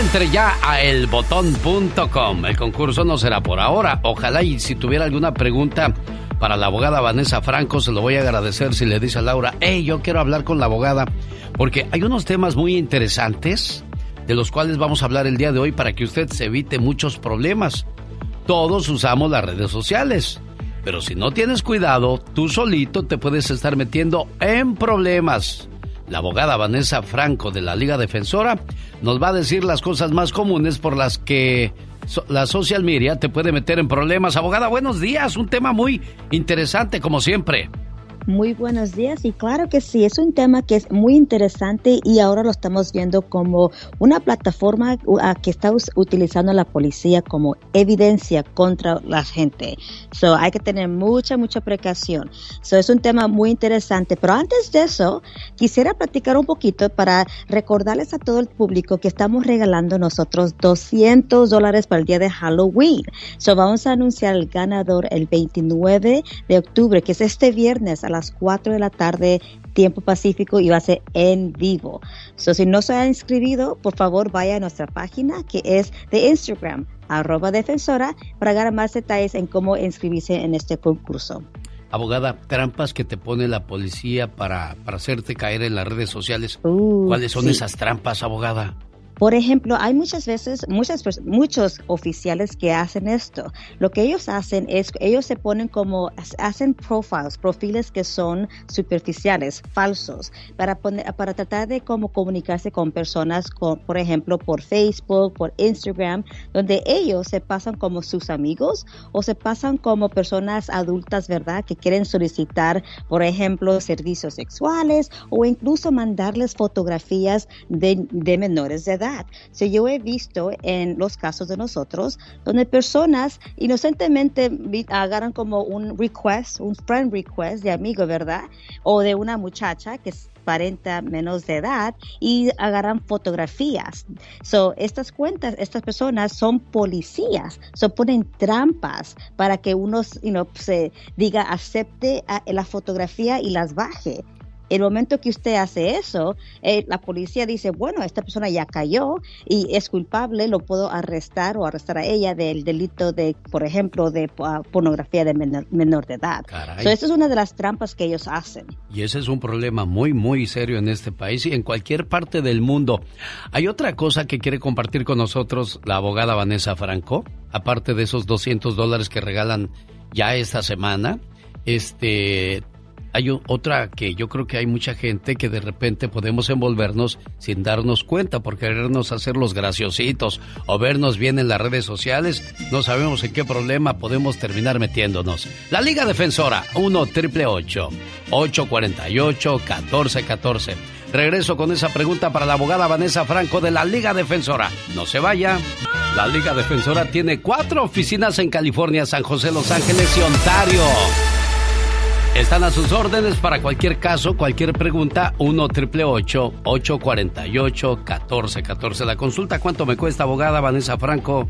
Entre ya a elbotón.com. El concurso no será por ahora. Ojalá y si tuviera alguna pregunta para la abogada Vanessa Franco, se lo voy a agradecer si le dice a Laura, hey, yo quiero hablar con la abogada, porque hay unos temas muy interesantes de los cuales vamos a hablar el día de hoy para que usted se evite muchos problemas. Todos usamos las redes sociales, pero si no tienes cuidado, tú solito te puedes estar metiendo en problemas. La abogada Vanessa Franco de la Liga Defensora nos va a decir las cosas más comunes por las que la social media te puede meter en problemas. Abogada, buenos días. Un tema muy interesante como siempre. Muy buenos días y claro que sí, es un tema que es muy interesante y ahora lo estamos viendo como una plataforma que está utilizando la policía como evidencia contra la gente. So hay que tener mucha, mucha precaución. So es un tema muy interesante, pero antes de eso quisiera platicar un poquito para recordarles a todo el público que estamos regalando nosotros 200 dólares para el día de Halloween. So vamos a anunciar el ganador el 29 de octubre, que es este viernes las 4 de la tarde, tiempo pacífico, y va a ser en vivo. So, si no se ha inscrito, por favor vaya a nuestra página que es de Instagram, arroba defensora, para ganar más detalles en cómo inscribirse en este concurso. Abogada, trampas que te pone la policía para, para hacerte caer en las redes sociales. Uh, ¿Cuáles son esas trampas, abogada? Por ejemplo, hay muchas veces, muchas, muchos oficiales que hacen esto. Lo que ellos hacen es, ellos se ponen como, hacen profiles, perfiles que son superficiales, falsos, para, poner, para tratar de como comunicarse con personas, con, por ejemplo, por Facebook, por Instagram, donde ellos se pasan como sus amigos o se pasan como personas adultas, ¿verdad? Que quieren solicitar, por ejemplo, servicios sexuales o incluso mandarles fotografías de, de menores de edad. So, yo he visto en los casos de nosotros donde personas inocentemente agarran como un request, un friend request de amigo, ¿verdad? O de una muchacha que es 40 menos de edad y agarran fotografías. So, estas cuentas, estas personas son policías, so ponen trampas para que uno se diga acepte la fotografía y las baje. El momento que usted hace eso, eh, la policía dice, bueno, esta persona ya cayó y es culpable, lo puedo arrestar o arrestar a ella del delito de, por ejemplo, de uh, pornografía de menor, de edad. So, esa es una de las trampas que ellos hacen. Y ese es un problema muy, muy serio en este país y en cualquier parte del mundo. Hay otra cosa que quiere compartir con nosotros la abogada Vanessa Franco, aparte de esos 200 dólares que regalan ya esta semana. Este, hay otra que yo creo que hay mucha gente que de repente podemos envolvernos sin darnos cuenta por querernos hacer los graciositos o vernos bien en las redes sociales. No sabemos en qué problema podemos terminar metiéndonos. La Liga Defensora 1 triple 848 1414. Regreso con esa pregunta para la abogada Vanessa Franco de la Liga Defensora. No se vaya. La Liga Defensora tiene cuatro oficinas en California, San José, Los Ángeles y Ontario. Están a sus órdenes para cualquier caso, cualquier pregunta, 1 triple 848 1414 La consulta, ¿cuánto me cuesta, abogada Vanessa Franco?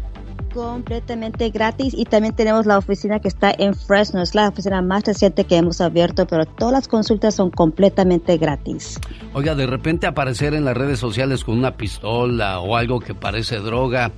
completamente gratis y también tenemos la oficina que está en Fresno, es la oficina más reciente que hemos abierto, pero todas las consultas son completamente gratis. Oiga, de repente aparecer en las redes sociales con una pistola o algo que parece droga,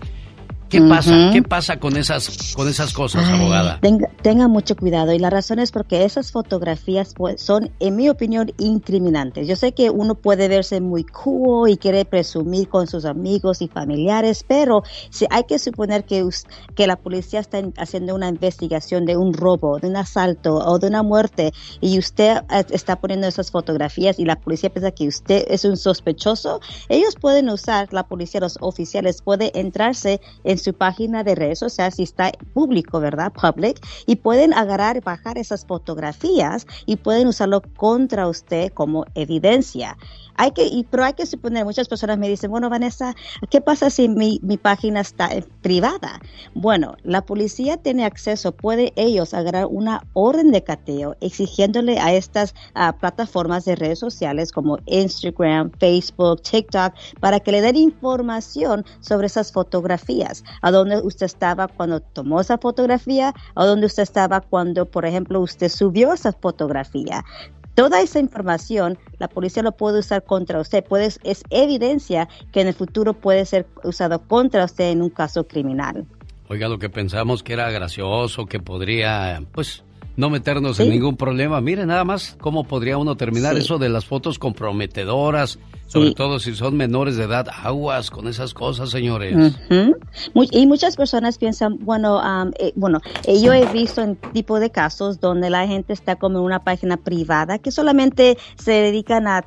¿Qué pasa? ¿Qué pasa con esas, con esas cosas, abogada? Tenga, mucho cuidado y la razón es porque esas fotografías pues, son, en mi opinión, incriminantes. Yo sé que uno puede verse muy cool y quiere presumir con sus amigos y familiares, pero si hay que suponer que, que la policía está haciendo una investigación de un robo, de un asalto o de una muerte y usted eh, está poniendo esas fotografías y la policía piensa que usted es un sospechoso, ellos pueden usar, la policía, los oficiales, puede entrarse en su página de redes sociales, si está público, ¿verdad? Public, y pueden agarrar, bajar esas fotografías y pueden usarlo contra usted como evidencia. Hay que, y, pero hay que suponer, muchas personas me dicen, bueno, Vanessa, ¿qué pasa si mi, mi página está eh, privada? Bueno, la policía tiene acceso, puede ellos agarrar una orden de cateo exigiéndole a estas plataformas de redes sociales como Instagram, Facebook, TikTok, para que le den información sobre esas fotografías, a dónde usted estaba cuando tomó esa fotografía, a dónde usted estaba cuando, por ejemplo, usted subió esa fotografía. Toda esa información la policía lo puede usar contra usted. Puede, es evidencia que en el futuro puede ser usado contra usted en un caso criminal. Oiga, lo que pensamos que era gracioso, que podría, pues, no meternos en ningún problema. Mire nada más cómo podría uno terminar eso de las fotos comprometedoras sobre todo si son menores de edad, aguas con esas cosas, señores. y muchas personas piensan, bueno, eh, bueno, eh, yo he visto en tipo de casos donde la gente está como en una página privada que solamente se dedican a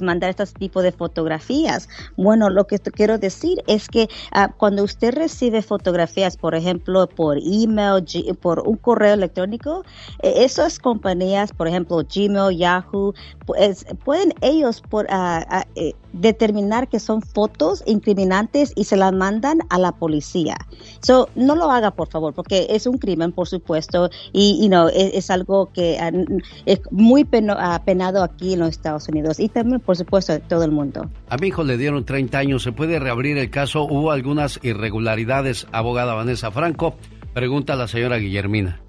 mandar este tipo de fotografías. Bueno, lo que quiero decir es que ah, cuando usted recibe fotografías, por ejemplo, por email, por un correo electrónico, eh, esas compañías, por ejemplo, Gmail, Yahoo, pues, pueden ellos por, uh, determinar que son fotos incriminantes y se las mandan a la policía. So, no lo haga, por favor, porque es un crimen, por supuesto, y no es, algo que es muy penado aquí en los Estados Unidos y también, por supuesto, en todo el mundo. A mi hijo le dieron 30 años. ¿Se puede reabrir el caso? ¿Hubo algunas irregularidades, abogada Vanessa Franco? Pregunta la señora Guillermina.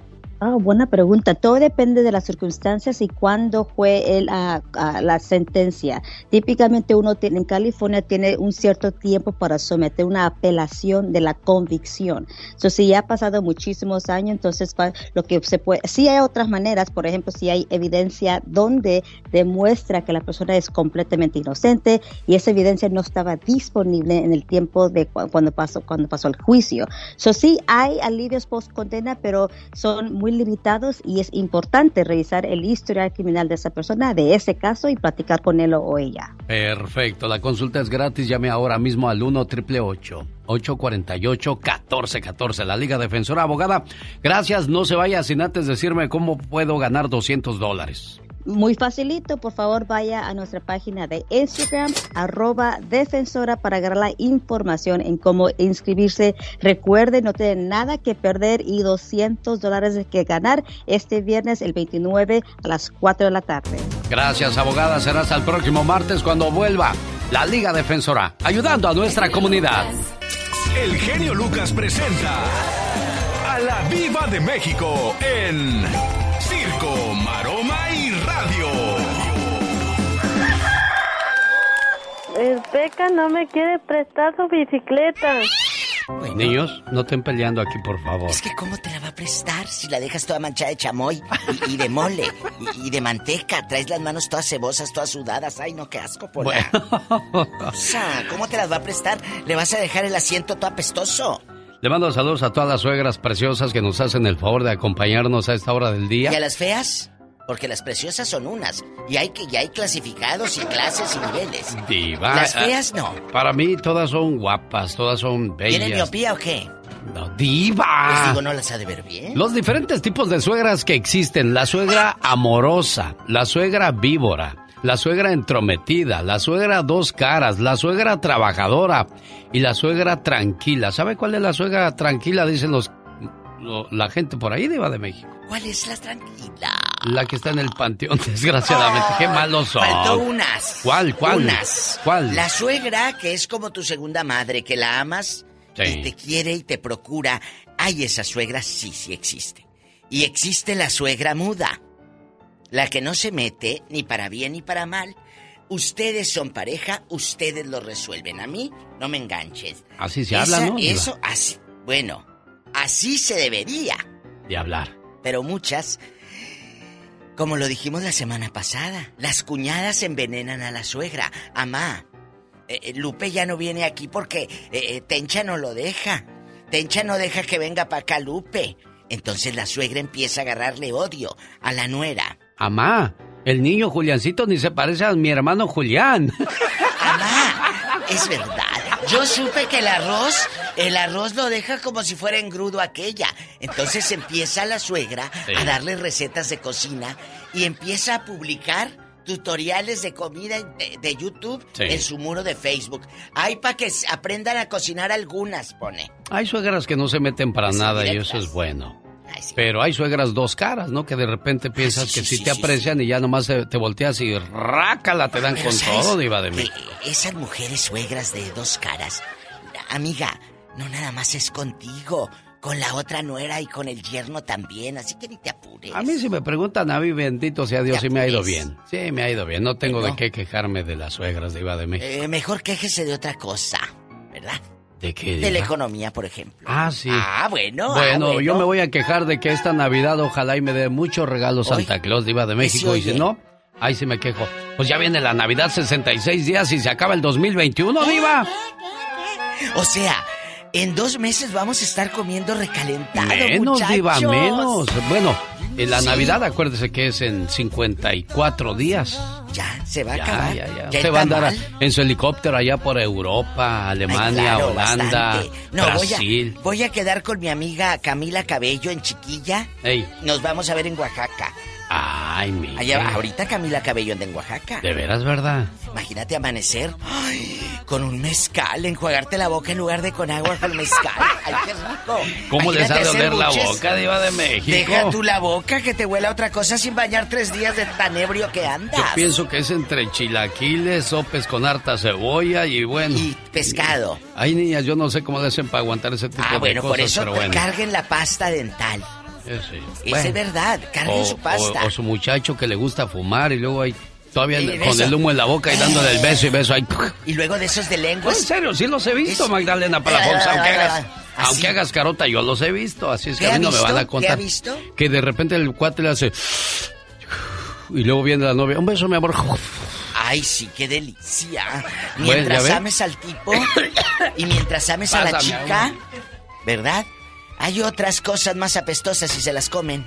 Ah, buena pregunta. Todo depende de las circunstancias y cuándo fue el, ah, ah, la sentencia. Típicamente uno tiene, en California tiene un cierto tiempo para someter una apelación de la convicción. So, si ya ha pasado muchísimos años, entonces lo que se puede, sí hay otras maneras, por ejemplo, si hay evidencia donde demuestra que la persona es completamente inocente y esa evidencia no estaba disponible en el tiempo de cuando pasó cuando pasó el juicio. So, sí hay alivios post condena, pero son muy limitados y es importante revisar el historial criminal de esa persona, de ese caso y platicar con él o ella. Perfecto, la consulta es gratis. Llame ahora mismo al 1 888 848 1414 La Liga Defensora Abogada, gracias. No se vaya sin antes decirme cómo puedo ganar 200 dólares. Muy facilito, por favor vaya a nuestra página de Instagram, arroba defensora para agarrar la información en cómo inscribirse. Recuerde, no tiene nada que perder y 200 dólares que ganar este viernes el 29 a las 4 de la tarde. Gracias, abogada. Será hasta el próximo martes cuando vuelva la Liga Defensora, ayudando a nuestra comunidad. El genio Lucas presenta a la Viva de México en El Peca no me quiere prestar su bicicleta. Niños, no estén peleando aquí, por favor. Es que ¿cómo te la va a prestar si la dejas toda manchada de chamoy y, de mole y, de manteca? Traes las manos todas cebosas, todas sudadas. Ay, no, qué asco, por bueno. O sea, ¿cómo te las va a prestar? ¿Le vas a dejar el asiento todo apestoso? Le mando saludos a todas las suegras preciosas que nos hacen el favor de acompañarnos a esta hora del día. ¿Y a las feas? Porque las preciosas son unas. Y hay que, ya hay clasificados y clases y niveles. Diva. Las ah, feas no. Para mí todas son guapas, todas son bellas. ¿Tienen miopía o qué? No, diva. Les digo, no las ha de ver bien. Los diferentes tipos de suegras que existen. La suegra amorosa, la suegra víbora, la suegra entrometida, la suegra dos caras, la suegra trabajadora y la suegra tranquila. ¿Sabe cuál es la suegra tranquila? Dicen los, lo- la gente por ahí, diva de México. ¿Cuál es la tranquila? La que está en el panteón, *laughs* desgraciadamente. Qué malos son. Faltó unas. ¿Cuál, cuál? Unas. ¿Cuál? La suegra, que es como tu segunda madre, que la amas Sí. y te quiere y te procura. Hay esa suegra, sí, sí existe. Y existe la suegra muda. La que no se mete ni para bien ni para mal. Ustedes son pareja, ustedes lo resuelven. A mí, no me enganches. Así se Esa- habla, ¿no? Eso, así. Bueno, así se debería. De hablar. Pero muchas, como lo dijimos la semana pasada, las cuñadas envenenan a la suegra. Amá, eh, eh, Lupe ya no viene aquí porque eh, Tencha no lo deja. Tencha no deja que venga para acá Lupe. Entonces la suegra empieza a agarrarle odio a la nuera. Amá, el niño Juliancito ni se parece a mi hermano Julián. *laughs* Es verdad. Yo supe que el arroz, el arroz lo deja como si fuera engrudo aquella. Entonces empieza la suegra Sí. a darle recetas de cocina y empieza a publicar tutoriales de comida de, de YouTube Sí. en su muro de Facebook. Ay, para que aprendan a cocinar algunas, pone. Hay suegras que no se meten para nada y eso es bueno. Pero hay suegras dos caras, ¿no? Que de repente piensas que sí, te aprecian y ya nomás te, te volteas y rácala, te dan Pero con ¿sabes todo, diva de mí. Esas mujeres suegras de dos caras, amiga, no nada más es contigo, con la otra nuera y con el yerno también, así que ni te apures. A mí si me preguntan a mí, bendito sea Dios, sí me ha ido bien. Sí, me ha ido bien. No tengo de qué quejarme de las suegras de Iba de México. Eh, mejor quéjese de otra cosa, ¿verdad? ¿De qué? De la diva? economía, por ejemplo. Ah, sí. Ah, bueno. ah, Bueno, yo me voy a quejar de que esta Navidad ojalá y me dé muchos regalos Santa Claus Diva de México. Y si no, ahí sí me quejo. Pues ya viene la Navidad 66 días y se acaba el 2021, Diva. O sea, en dos meses vamos a estar comiendo recalentado, Menos, Diva, muchachos. menos. Bueno, en la Sí. Navidad acuérdese que es en 54 días. Ya, se va a Ya, acabar. ya, ya. Usted va a andar en su helicóptero allá por Europa, Alemania, Ay, claro, Holanda, bastante. No, Brasil. Voy a, voy a quedar con mi amiga Camila Cabello en Chiquilla. Ey. Nos vamos a ver en Oaxaca. Ay, mi. Allá, ahorita Camila Cabello anda en Oaxaca. De veras, ¿verdad? Imagínate amanecer ay, con un mezcal, enjuagarte la boca en lugar de con agua con mezcal. Ay, qué rico. ¿Cómo les ha de oler la boca, Diva de México? Deja tú la boca que te huela otra cosa sin bañar tres días de tan ebrio que andas. Yo pienso que es entre chilaquiles, sopes con harta cebolla y bueno. Y pescado. Ay, niñas, yo no sé cómo le hacen para aguantar ese tipo Ah, de bueno, cosas, por eso pero bueno. carguen la pasta dental. Sí. Bueno. es verdad, carguen O- su pasta. O, o su muchacho que le gusta fumar y luego ahí todavía Y con el humo en la boca y dándole el beso y beso ahí. *laughs* Y luego de esos de No, lenguas. en serio, sí los he visto, Magdalena Palafox, aunque hagas, aunque hagas carota, yo los he visto, así es que ¿Qué a mí no me van a ¿Qué contar. visto? Que de repente el cuate le hace *sighs* y luego viene la novia, un beso, mi amor. *laughs* Ay, sí, qué delicia. Mientras ames al tipo *coughs* y mientras ames a la chica. ¿verdad? Hay otras cosas más apestosas si se las comen.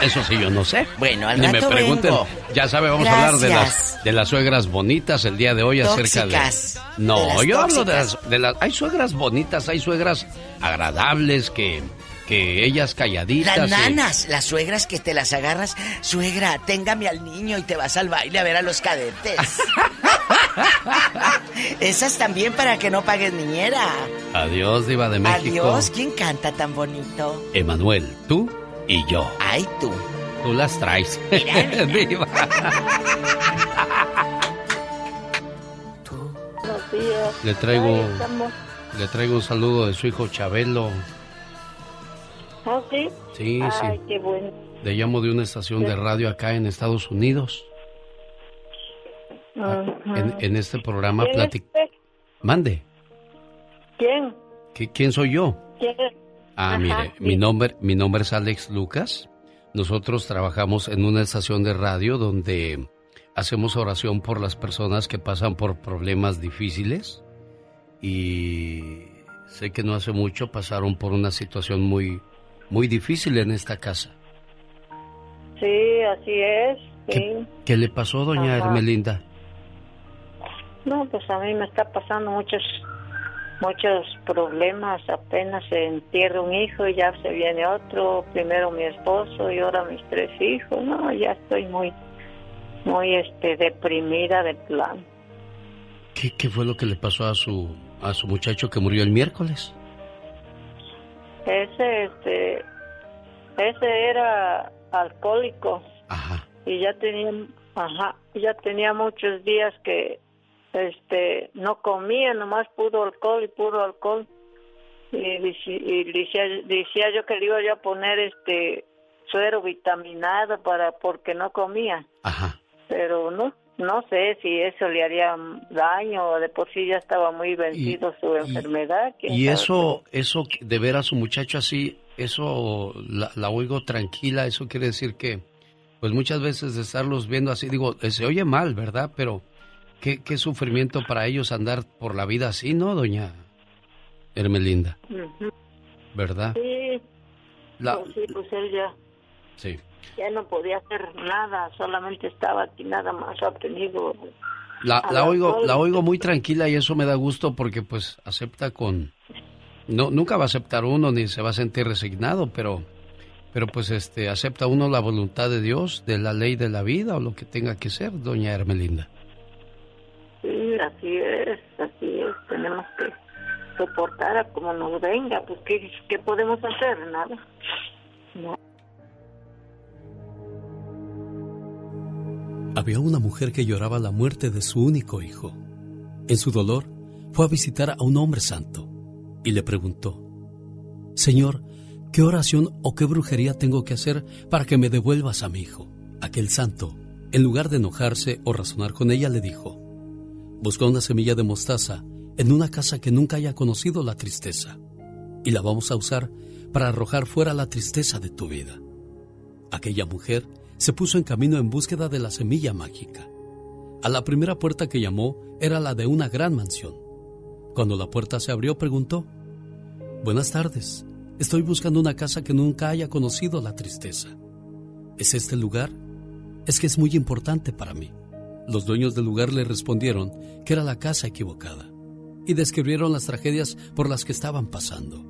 Eso sí, yo no sé. Bueno, al Ni me pregunten. vengo. Ya sabe, vamos a hablar de las de las suegras bonitas el día de hoy acerca de No, De yo hablo de las, de las hay suegras bonitas, hay suegras agradables que que ellas calladitas. Las y- nanas, las suegras que te las agarras. Suegra, téngame al niño y te vas al baile a ver a los cadetes. *laughs* *laughs* Esas también para que no pagues niñera. Adiós, diva de México. Adiós, ¿quién canta tan bonito? Emanuel, tú y yo. Ay, tú. Tú las traes. *laughs* Diva. Buenos días. Le traigo le traigo un saludo de su hijo Chabelo. ¿Ah, sí? Sí, Ay, sí. qué bueno. Le llamo de una estación de radio acá en Estados Unidos. En, en este programa ¿Quién es platic... Mande. ¿Quién? ¿Qui- ¿Quién soy yo? Ah, Ajá, mire, sí. mi nombre, mi nombre es Alex Lucas. Nosotros trabajamos en una estación de radio donde hacemos oración por las personas que pasan por problemas difíciles y sé que no hace mucho pasaron por una situación muy muy difícil en esta casa. Sí, así es. Sí. ¿Qué le pasó, doña Ajá. Hermelinda? No, pues a mí me está pasando muchos muchos problemas. Apenas se entierra un hijo y ya se viene otro. Primero mi esposo y ahora mis tres hijos. No, ya estoy muy, muy este deprimida de plan. ¿Qué, qué fue lo que le pasó a su, a su muchacho que murió el miércoles? Ese, este, ese era alcohólico. Y ya tenía, ajá, ya tenía muchos días que, este, no comía, nomás puro alcohol y puro alcohol. Y, decía, decía yo que le iba yo a poner, este, suero vitaminado para, porque no comía. Pero no, no sé si eso le haría daño o de por sí ya estaba muy vencido su enfermedad. Y eso, eso de ver a su muchacho así, eso la, la oigo tranquila, eso quiere decir que, pues muchas veces de estarlos viendo así, digo, se oye mal, ¿verdad? Pero qué, qué sufrimiento para ellos andar por la vida así, ¿no, doña Hermelinda? ¿Verdad? Sí, La- pues sí, pues él ya, sí. ya no podía hacer nada, solamente estaba aquí nada más obtenido. La, la oigo, la oigo muy tranquila y eso me da gusto porque pues acepta con, no, nunca va a aceptar uno ni se va a sentir resignado, pero, pero pues este, acepta uno la voluntad de Dios, de la ley de la vida o lo que tenga que ser, doña Hermelinda. Sí, así es, así es, tenemos que soportar a como nos venga, pues ¿qué, qué podemos hacer? Nada. Había una mujer que lloraba la muerte de su único hijo. En su dolor, fue a visitar a un hombre santo y le preguntó, Señor, ¿qué oración o qué brujería tengo que hacer para que me devuelvas a mi hijo? Aquel santo, en lugar de enojarse o razonar con ella, le dijo, Busca una semilla de mostaza en una casa que nunca haya conocido la tristeza y la vamos a usar para arrojar fuera la tristeza de tu vida. Aquella mujer se puso en camino en búsqueda de la semilla mágica. A la primera puerta que llamó era la de una gran mansión. Cuando la puerta se abrió preguntó, Buenas tardes, estoy buscando una casa que nunca haya conocido la tristeza. ¿Es este el lugar? Es que es muy importante para mí. Los dueños del lugar le respondieron que era la casa equivocada y describieron las tragedias por las que estaban pasando.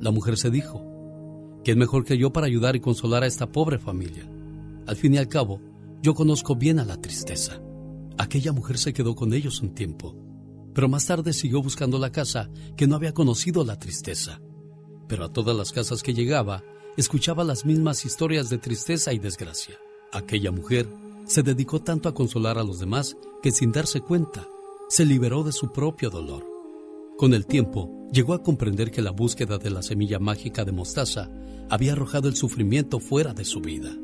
La mujer se dijo, ¿quién mejor que yo para ayudar y consolar a esta pobre familia? Al fin y al cabo, yo conozco bien a la tristeza. Aquella mujer se quedó con ellos un tiempo, pero más tarde siguió buscando la casa que no había conocido la tristeza. Pero a todas las casas que llegaba, escuchaba las mismas historias de tristeza y desgracia. Aquella mujer se dedicó tanto a consolar a los demás que sin darse cuenta, se liberó de su propio dolor. Con el tiempo, llegó a comprender que la búsqueda de la semilla mágica de mostaza había arrojado el sufrimiento fuera de su vida.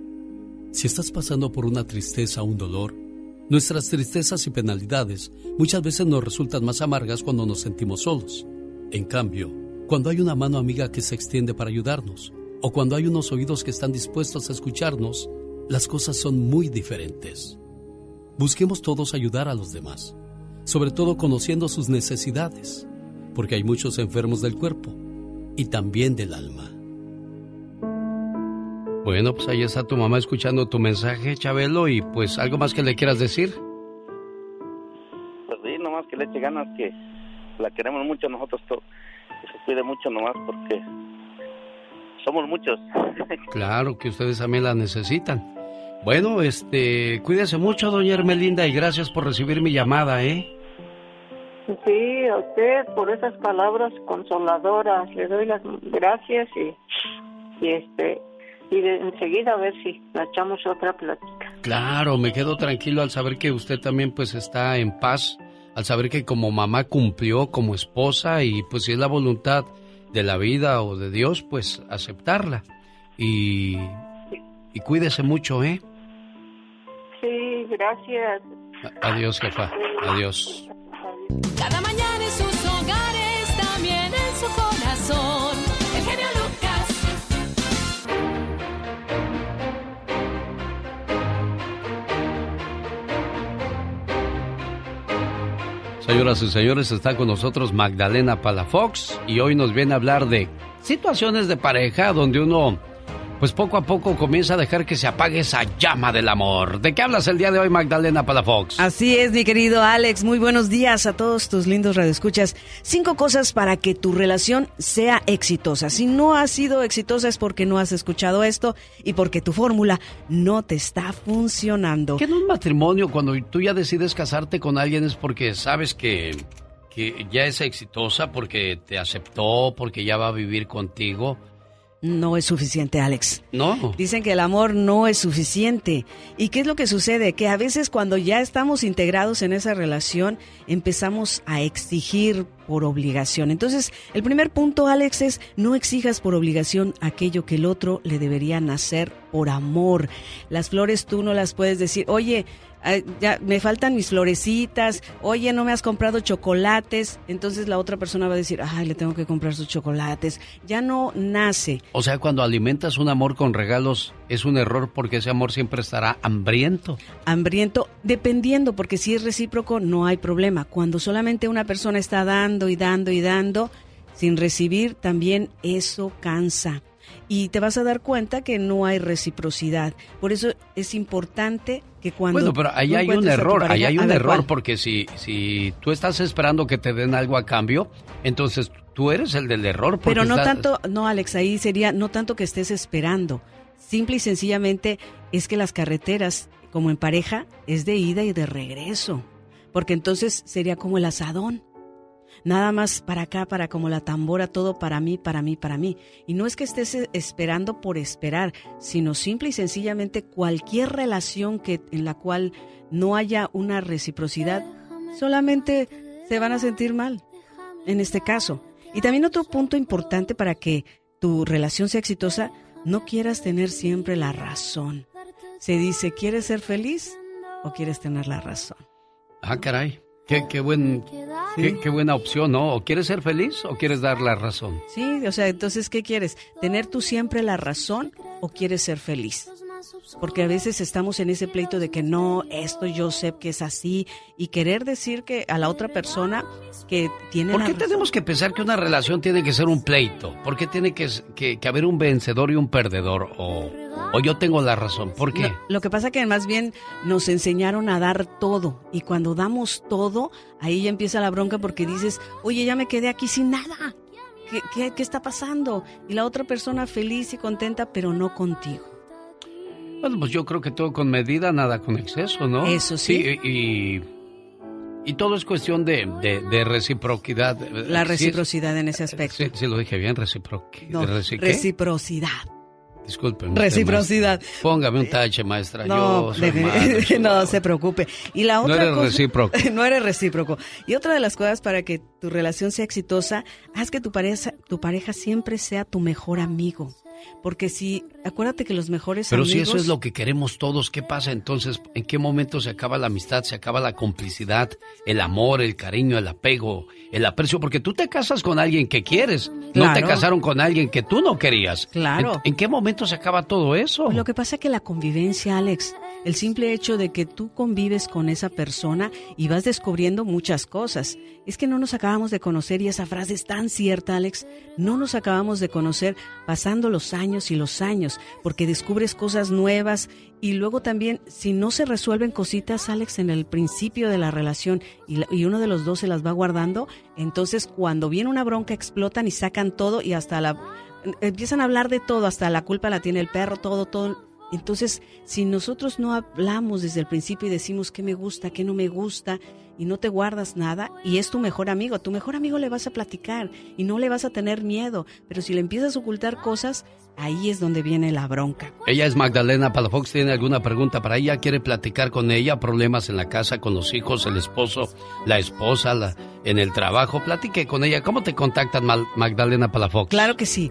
Si estás pasando por una tristeza o un dolor, nuestras tristezas y penalidades muchas veces nos resultan más amargas cuando nos sentimos solos. En cambio, cuando hay una mano amiga que se extiende para ayudarnos, o cuando hay unos oídos que están dispuestos a escucharnos, las cosas son muy diferentes. Busquemos todos ayudar a los demás, sobre todo conociendo sus necesidades, porque hay muchos enfermos del cuerpo y también del alma. Bueno, pues ahí está tu mamá escuchando tu mensaje, Chabelo, y pues algo más que le quieras decir. Pues sí, nomás que le eche ganas, que la queremos mucho nosotros, que se cuide mucho nomás porque somos muchos. *laughs* Claro que ustedes también la necesitan. Bueno, este, cuídese mucho, doña Hermelinda, y gracias por recibir mi llamada, ¿eh? Sí, a usted por esas palabras consoladoras. Le doy las gracias y, y este y de enseguida a ver si la echamos otra plática. Claro, me quedo tranquilo al saber que usted también pues está en paz, al saber que como mamá cumplió como esposa y pues si es la voluntad de la vida o de Dios, pues aceptarla. Y, y cuídese mucho, ¿eh? Gracias. Adiós, jefa. Adiós. Cada mañana en sus hogares, también en su corazón. El genio Lucas. Señoras y señores, está con nosotros Magdalena Palafox y hoy nos viene a hablar de situaciones de pareja donde uno pues poco a poco comienza a dejar que se apague esa llama del amor. ¿De qué hablas el día de hoy, Magdalena Palafox? Así es, mi querido Alex. Muy buenos días a todos tus lindos radioescuchas. Cinco cosas para que tu relación sea exitosa. Si no ha sido exitosa es porque no has escuchado esto y porque tu fórmula no te está funcionando. ¿Qué en un matrimonio cuando tú ya decides casarte con alguien es porque sabes que que ya es exitosa porque te aceptó, porque ya va a vivir contigo? No es suficiente, Alex. No. Dicen que el amor no es suficiente. ¿Y qué es lo que sucede? Que a veces cuando ya estamos integrados en esa relación, empezamos a exigir por obligación. Entonces, el primer punto, Alex, es no exijas por obligación aquello que el otro le debería nacer por amor. Las flores tú no las puedes decir, oye, ya me faltan mis florecitas, oye, no me has comprado chocolates, entonces la otra persona va a decir, ay, le tengo que comprar sus chocolates. Ya no nace. O sea, cuando alimentas un amor con regalos, es un error porque ese amor siempre estará hambriento. Hambriento, dependiendo, porque si es recíproco, no hay problema. Cuando solamente una persona está dando y dando y dando, sin recibir, también eso cansa y te vas a dar cuenta que no hay reciprocidad. Por eso es importante que cuando... Bueno, pero ahí hay un error, ahí hay un error, porque si, si tú estás esperando que te den algo a cambio, entonces tú eres el del error. Pero no tanto, no Alex, ahí sería no tanto que estés esperando, simple y sencillamente es que las carreteras, como en pareja, es de ida y de regreso, porque entonces sería como el asadón nada más para acá, para como la tambora, todo para mí, para mí, para mí. Y no es que estés esperando por esperar, sino simple y sencillamente cualquier relación que en la cual no haya una reciprocidad, solamente se van a sentir mal. En este caso. Y también otro punto importante para que tu relación sea exitosa, no quieras tener siempre la razón. Se dice, ¿quieres ser feliz o quieres tener la razón? Ah, caray. Qué, qué, buen, qué, buena opción, ¿no? ¿O quieres ser feliz o quieres dar la razón? Sí, o sea, entonces, ¿qué quieres? ¿Tener tú siempre la razón o quieres ser feliz? Porque a veces estamos en ese pleito de que no, esto yo sé que es así y querer decir que a la otra persona que tiene... ¿Por qué tenemos que pensar que una relación tiene que ser un pleito? ¿Por qué tiene que, que, haber un vencedor y un perdedor? O, o yo tengo la razón. ¿Por qué? lo que pasa que más bien nos enseñaron a dar todo y cuando damos todo, ahí ya empieza la bronca porque dices, oye, ya me quedé aquí sin nada. ¿Qué, qué, qué está pasando? Y la otra persona feliz y contenta, pero no contigo. Bueno, pues yo creo que todo con medida, nada con exceso, ¿no? Eso sí. y, y, todo es cuestión de, de, reciprocidad. La reciprocidad en ese aspecto. Sí, sí, lo dije bien, reciprocidad. No, reciprocidad. Disculpen. Reciprocidad. Póngame un tache, maestra. No, *laughs* no se preocupe. Y la otra no eres recíproco. *laughs* no eres recíproco. Y otra de las cosas para que tu relación sea exitosa, haz que tu pareja, tu pareja siempre sea tu mejor amigo. Porque si, acuérdate que los mejores Pero si eso es lo que queremos todos, ¿qué pasa entonces? ¿En qué momento se acaba la amistad, se acaba la complicidad, el amor, el cariño, el apego, el aprecio? Porque tú te casas con alguien que quieres, no te casaron con alguien que tú no querías. Claro. ¿En, qué momento se acaba todo eso? Lo que pasa es que la convivencia, Alex, el simple hecho de que tú convives con esa persona y vas descubriendo muchas cosas. Es que no nos acabamos de conocer y esa frase es tan cierta, Alex. No nos acabamos de conocer pasando los años y los años, porque descubres cosas nuevas. Y luego también si no se resuelven cositas, Alex, en el principio de la relación y, y uno de los dos se las va guardando, entonces cuando viene una bronca explotan y sacan todo y hasta la empiezan a hablar de todo, hasta la culpa la tiene el perro, todo, todo entonces, si nosotros no hablamos desde el principio y decimos qué me gusta, qué no me gusta, y no te guardas nada, y es tu mejor amigo, a tu mejor amigo le vas a platicar y no le vas a tener miedo, pero si le empiezas a ocultar cosas, ahí es donde viene la bronca. Ella es Magdalena Palafox, ¿tiene alguna pregunta para ella? ¿Quiere platicar con ella? ¿Problemas en la casa, con los hijos, el esposo, la esposa, la, en el trabajo? Platique con ella. ¿Cómo te contactan, Magdalena Palafox? Claro que sí.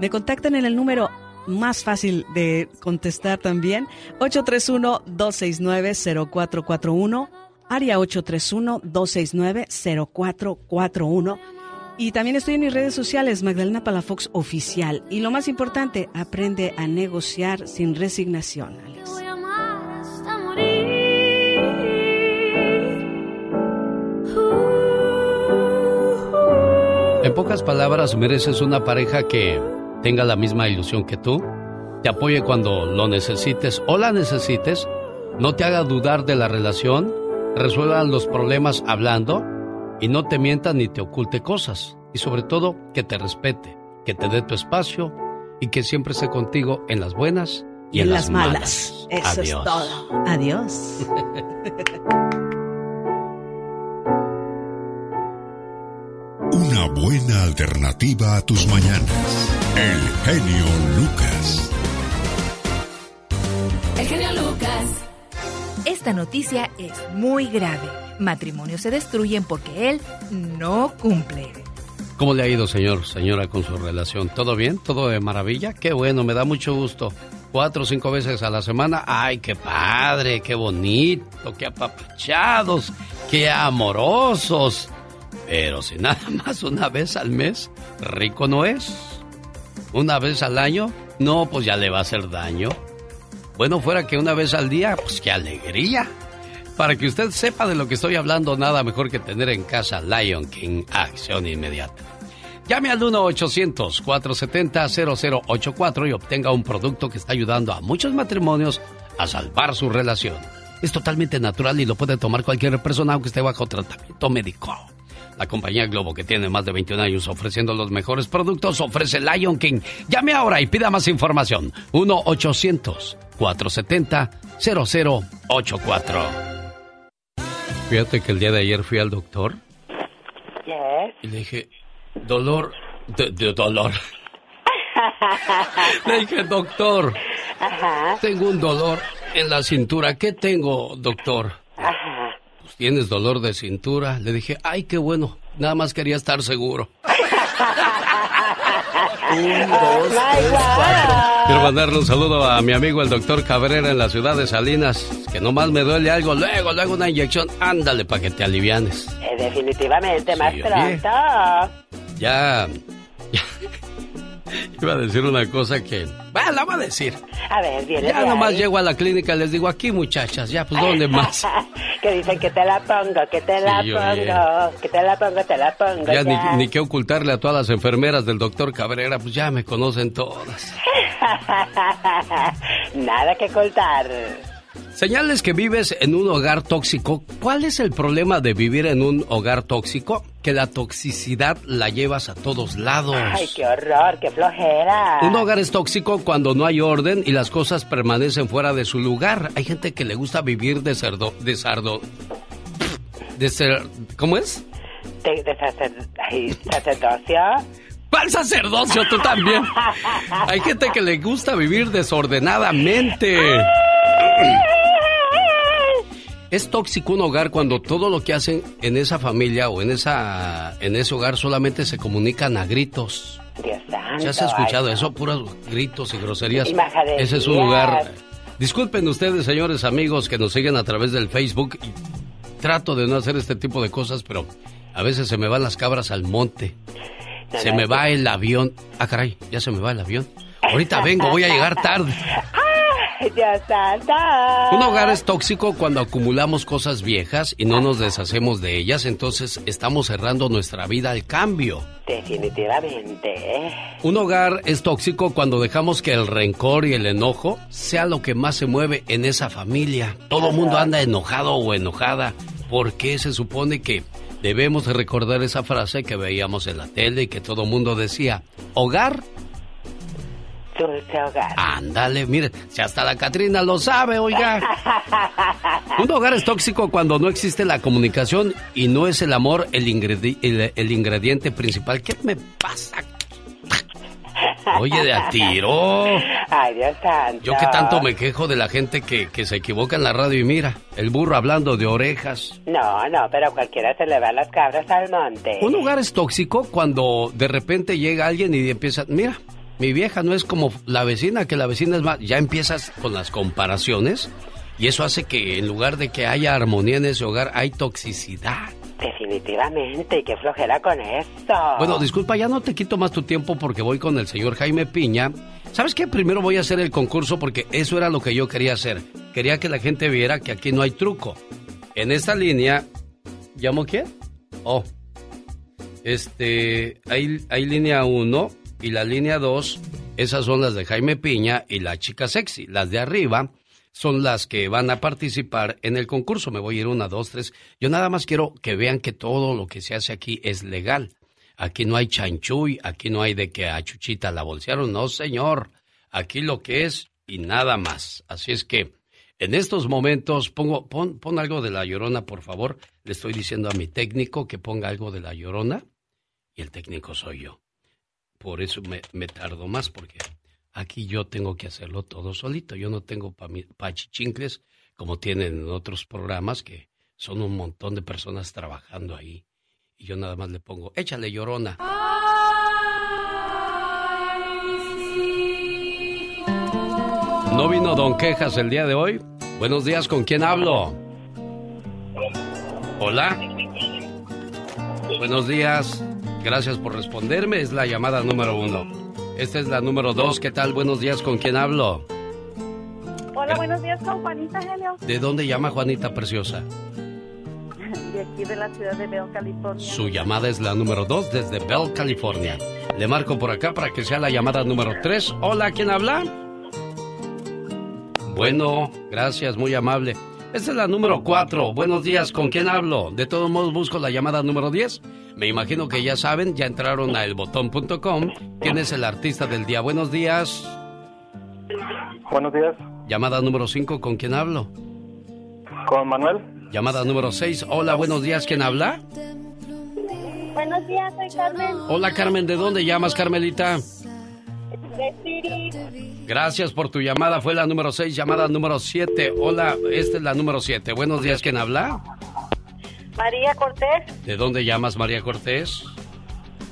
Me contactan en el número más fácil de contestar también. 831-269-0441, área 831-269-0441. Y también estoy en mis redes sociales, Magdalena Palafox Oficial. Y lo más importante, aprende a negociar sin resignación, Alex. En pocas palabras, mereces una pareja que tenga la misma ilusión que tú, te apoye cuando lo necesites o la necesites, no te haga dudar de la relación, resuelvan los problemas hablando y no te mienta ni te oculte cosas. Y sobre todo, que te respete, que te dé tu espacio y que siempre esté contigo en las buenas y, en, las, malas. Eso es todo. Adiós. *laughs* Una buena alternativa a tus mañanas. El genio Lucas. El genio Lucas. Esta noticia es muy grave. Matrimonios se destruyen porque él no cumple. ¿Cómo le ha ido, señor, señora, con su relación? ¿Todo bien? ¿Todo de maravilla? Qué bueno, me da mucho gusto. Cuatro o cinco veces a la semana. ¡Ay, qué padre! ¡Qué bonito! ¡Qué apapachados! ¡Qué amorosos! Pero si nada *laughs* más una vez al mes, rico no es. Una vez al año, no, pues ya le va a hacer daño. Bueno, fuera que una vez al día, pues qué alegría. Para que usted sepa de lo que estoy hablando, nada mejor que tener en casa Lion King Acción Inmediata. Llame al 1-800-470-0084 y obtenga un producto que está ayudando a muchos matrimonios a salvar su relación. Es totalmente natural y lo puede tomar cualquier persona aunque esté bajo tratamiento médico. La compañía Globo, que tiene más de 21 años ofreciendo los mejores productos, ofrece Lion King. Llame ahora y pida más información. 1-800-470-0084. Fíjate que el día de ayer fui al doctor. Y le dije, dolor, de, dolor. *laughs* le dije, doctor, tengo un dolor en la cintura. ¿Qué tengo, doctor? Pues tienes dolor de cintura. Le dije, ay, qué bueno. Nada más quería estar seguro. *laughs* un, dos, tres, cuatro. Quiero mandarle un saludo a mi amigo el doctor Cabrera en la ciudad de Salinas. Que nomás me duele algo, luego, luego una inyección. Ándale para que te alivianes. Eh, definitivamente, más pronto. Ya, Iba a decir una cosa que... Bueno, la voy a decir. A ver, viene Ya nomás llego a la clínica y les digo, aquí muchachas, ya, pues ¿dónde *laughs* más? que dicen que te la pongo, que te la pongo, que te la pongo, te la pongo. Ya, Ni, ni que ocultarle a todas las enfermeras del doctor Cabrera, pues ya me conocen todas. *laughs* Nada que ocultar. Señales que vives en un hogar tóxico. ¿Cuál es el problema de vivir en un hogar tóxico? Que la toxicidad la llevas a todos lados. Ay, qué horror, qué flojera. Un hogar es tóxico cuando no hay orden y las cosas permanecen fuera de su lugar. Hay gente que le gusta vivir de cerdo, de sardo, de ser, ¿cómo es? De, de sacerdocio. ¿Cuál sacerdocio? Tú también. *laughs* Hay gente que le gusta vivir desordenadamente. Es tóxico un hogar cuando todo lo que hacen en esa familia o en esa en ese hogar solamente se comunican a gritos. Dios ¿Ya has escuchado eso? Puros gritos y groserías. Ese es un lugar. Disculpen ustedes, señores amigos, que nos siguen a través del Facebook. Trato de no hacer este tipo de cosas, pero a veces se me van las cabras al monte. Se me va el avión. Ah, caray, ya se me va el avión. Ahorita vengo, voy a llegar tarde. *laughs* *laughs* Un hogar es tóxico cuando acumulamos cosas viejas y no nos deshacemos de ellas, entonces estamos cerrando nuestra vida al cambio. Definitivamente. Un hogar es tóxico cuando dejamos que el rencor y el enojo sea lo que más se mueve en esa familia. Todo el mundo anda enojado o enojada. ¿Por qué se supone que debemos recordar esa frase que veíamos en la tele y que todo el mundo decía? Hogar dulce hogar. Ándale, mire, si hasta la Catrina lo sabe, oiga. *laughs* Un hogar es tóxico cuando no existe la comunicación y no es el amor el, el, ingrediente principal. ¿Qué me pasa? Oye, de a tiro. Ay, Dios santo. Yo que tanto me quejo de la gente que, que, se equivoca en la radio y mira, el burro hablando de orejas. No, no, pero cualquiera se le va las cabras al monte. Un hogar es tóxico cuando de repente llega alguien y empieza, mira, mi vieja no es como la vecina, que la vecina es más. Ya empiezas con las comparaciones y eso hace que en lugar de que haya armonía en ese hogar, hay toxicidad. Definitivamente, y qué flojera con esto. Bueno, disculpa, ya no te quito más tu tiempo porque voy con el señor Jaime Piña. ¿Sabes qué? Primero voy a hacer el concurso porque eso era lo que yo quería hacer. Quería que la gente viera que aquí no hay truco. En esta línea, ¿llamo quién? Oh, este, hay, hay línea 1 y la línea 2 Esas son las de Jaime Piña y la chica sexy. Las de arriba son las que van a participar en el concurso. Me voy a ir una, dos, tres. Yo nada más quiero que vean que todo lo que se hace aquí es legal. Aquí no hay chanchuy, aquí no hay de que a Chuchita la bolsearon. No, señor. Aquí lo que es y nada más. Así es que en estos momentos pongo, pon, pon algo de la llorona, por favor. Le estoy diciendo a mi técnico que ponga algo de la llorona y el técnico soy yo. Por eso me, tardo más porque Aquí yo tengo que hacerlo todo solito. Yo no tengo pachichincles como tienen en otros programas que son un montón de personas trabajando ahí. Y yo nada más le pongo, échale llorona. ¿No vino Don Quejas el día de hoy? Buenos días, ¿con quién hablo? Hola. Buenos días. Gracias por responderme. Es la llamada número uno. Esta es la número dos. ¿Qué tal? Buenos días. ¿Con quién hablo? Hola, buenos días con Juanita Helio. ¿De dónde llama Juanita Preciosa? De aquí de la ciudad de Bell, California. Su llamada es la número dos desde Bell, California. Le marco por acá para que sea la llamada número tres. Hola, ¿quién habla? Bueno, gracias, muy amable. Esta es la número cuatro. Buenos días, ¿con quién hablo? De todos modos busco la llamada número diez. Me imagino que ya saben, ya entraron a elbotón.com. ¿Quién es el artista del día? Buenos días. Buenos días. Llamada número 5, ¿con quién hablo? Con Manuel. Llamada número 6, hola, buenos días, ¿quién habla? Buenos días, soy Carmen. Hola Carmen, ¿de dónde llamas, Carmelita? Gracias por tu llamada, fue la número 6, llamada número 7. Hola, esta es la número 7. Buenos días, ¿quién habla? María Cortés. ¿De dónde llamas, María Cortés?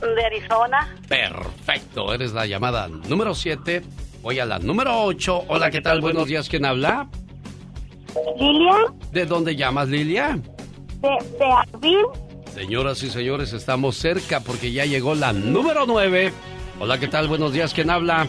De Arizona. Perfecto, eres la llamada número 7. Voy a la número 8. Hola, ¿qué tal? Buenos días, ¿quién habla? Lilia. ¿De dónde llamas, Lilia? De, de Señoras y señores, estamos cerca porque ya llegó la número 9. Hola, ¿qué tal? Buenos días, ¿quién habla?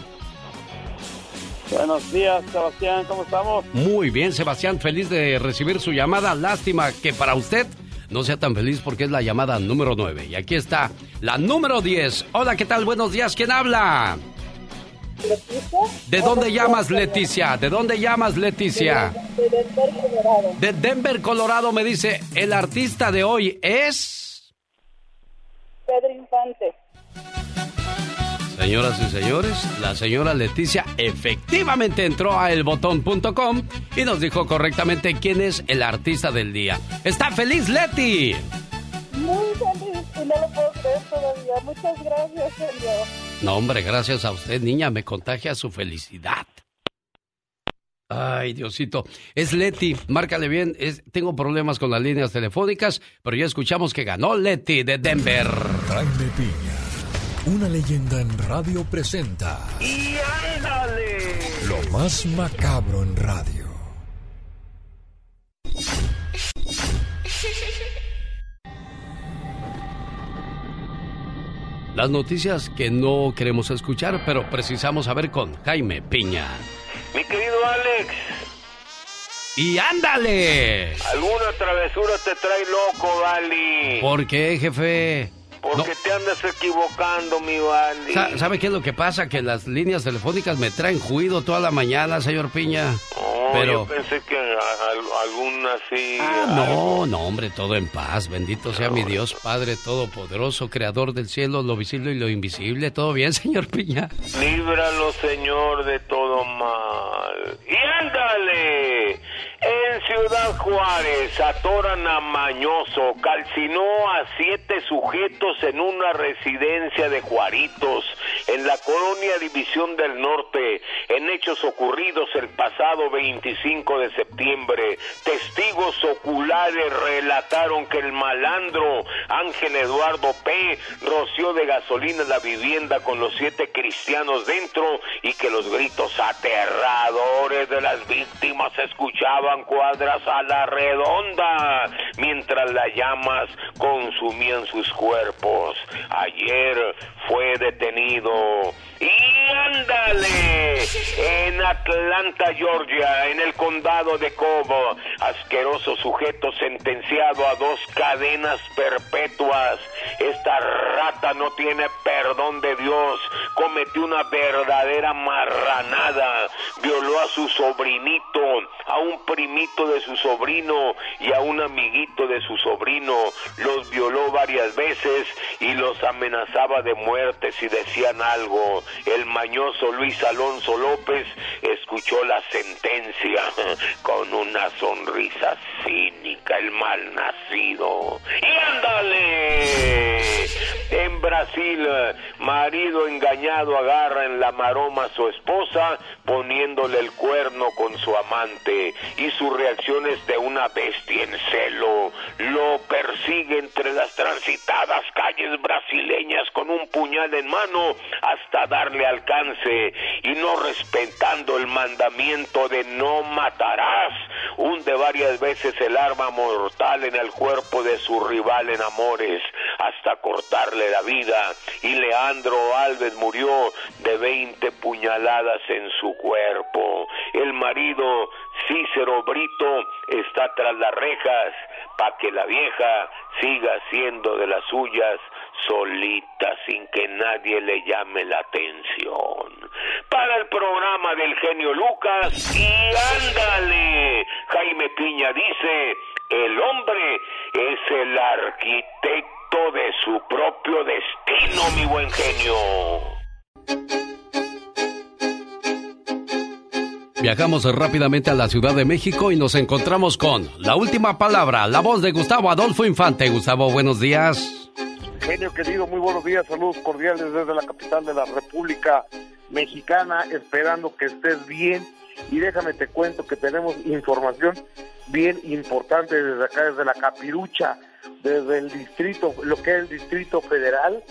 Buenos días, Sebastián, ¿cómo estamos? Muy bien, Sebastián, feliz de recibir su llamada. Lástima que para usted no sea tan feliz porque es la llamada número 9. Y aquí está la número 10. Hola, ¿qué tal? Buenos días. ¿Quién habla? ¿Leticia? ¿De dónde llamas, Leticia? ¿De dónde llamas, Leticia? De Denver, Colorado. De Denver, Colorado, me dice, el artista de hoy es... Pedro Infante. Señoras y señores, la señora Leticia efectivamente entró a elbotón.com y nos dijo correctamente quién es el artista del día. ¿Está feliz, Leti? Muy feliz y no lo puedo creer todavía. Muchas gracias, Sergio. No, hombre, gracias a usted, niña. Me contagia su felicidad. Ay, Diosito. Es Leti, márcale bien. Es, tengo problemas con las líneas telefónicas, pero ya escuchamos que ganó Leti de Denver. Grande Piña una leyenda en radio presenta. ¡Y ándale! Lo más macabro en radio. Las noticias que no queremos escuchar, pero precisamos saber con Jaime Piña. Mi querido Alex. ¡Y ándale! Alguna travesura te trae loco, Dali. ¿Por qué, jefe? Porque te andas equivocando, mi Vali. ¿Sabe qué es lo que pasa? Que las líneas telefónicas me traen juido toda la mañana, señor Piña. Pero... yo pensé que alguna así... Ah, no, no, hombre, todo en paz. Bendito sea mi Dios, Padre Todopoderoso, Creador del cielo, lo visible y lo invisible. ¿Todo bien, *laughs* señor Piña? Líbralo, Señor, de todo mal. ¡Y ándale! Ciudad Juárez atoran a Mañoso, calcinó a siete sujetos en una residencia de Juaritos, en la colonia División del Norte, en hechos ocurridos el pasado 25 de septiembre. Testigos oculares relataron que el malandro Ángel Eduardo P. roció de gasolina la vivienda con los siete cristianos dentro y que los gritos aterradores de las víctimas se escuchaban cuadras a la redonda mientras las llamas consumían sus cuerpos. Ayer fue detenido y ándale, en Atlanta, Georgia, en el condado de Cobo, asqueroso sujeto sentenciado a dos cadenas perpetuas. Esta rata no tiene perdón de Dios, cometió una verdadera marranada, violó a su sobrinito, a un primito de su sobrino y a un amiguito de su sobrino, los violó varias veces y los amenazaba de muerte si decían algo. El mañoso Luis Alonso López escuchó la sentencia *laughs* con una sonrisa cínica, el mal nacido. ¡Y ándale! En Brasil, marido engañado agarra en la maroma a su esposa poniéndole el cuerno con su amante y su reacción de una bestia en celo. Lo persigue entre las transitadas calles brasileñas con un puñal en mano hasta darle alcance y no respetando el mandamiento de no matarás, hunde varias veces el arma mortal en el cuerpo de su rival en amores hasta cortarle la vida y Leandro Alves murió de 20 puñaladas en su cuerpo. El marido Cícero Brito está tras las rejas para que la vieja siga siendo de las suyas solita sin que nadie le llame la atención. Para el programa del genio Lucas y ándale, Jaime Piña dice, el hombre es el arquitecto de su propio destino, mi buen genio. Viajamos rápidamente a la Ciudad de México y nos encontramos con la última palabra, la voz de Gustavo Adolfo Infante. Gustavo, buenos días. Genio querido, muy buenos días, saludos cordiales desde la capital de la República Mexicana, esperando que estés bien. Y déjame te cuento que tenemos información bien importante desde acá, desde la Capirucha, desde el distrito, lo que es el Distrito Federal,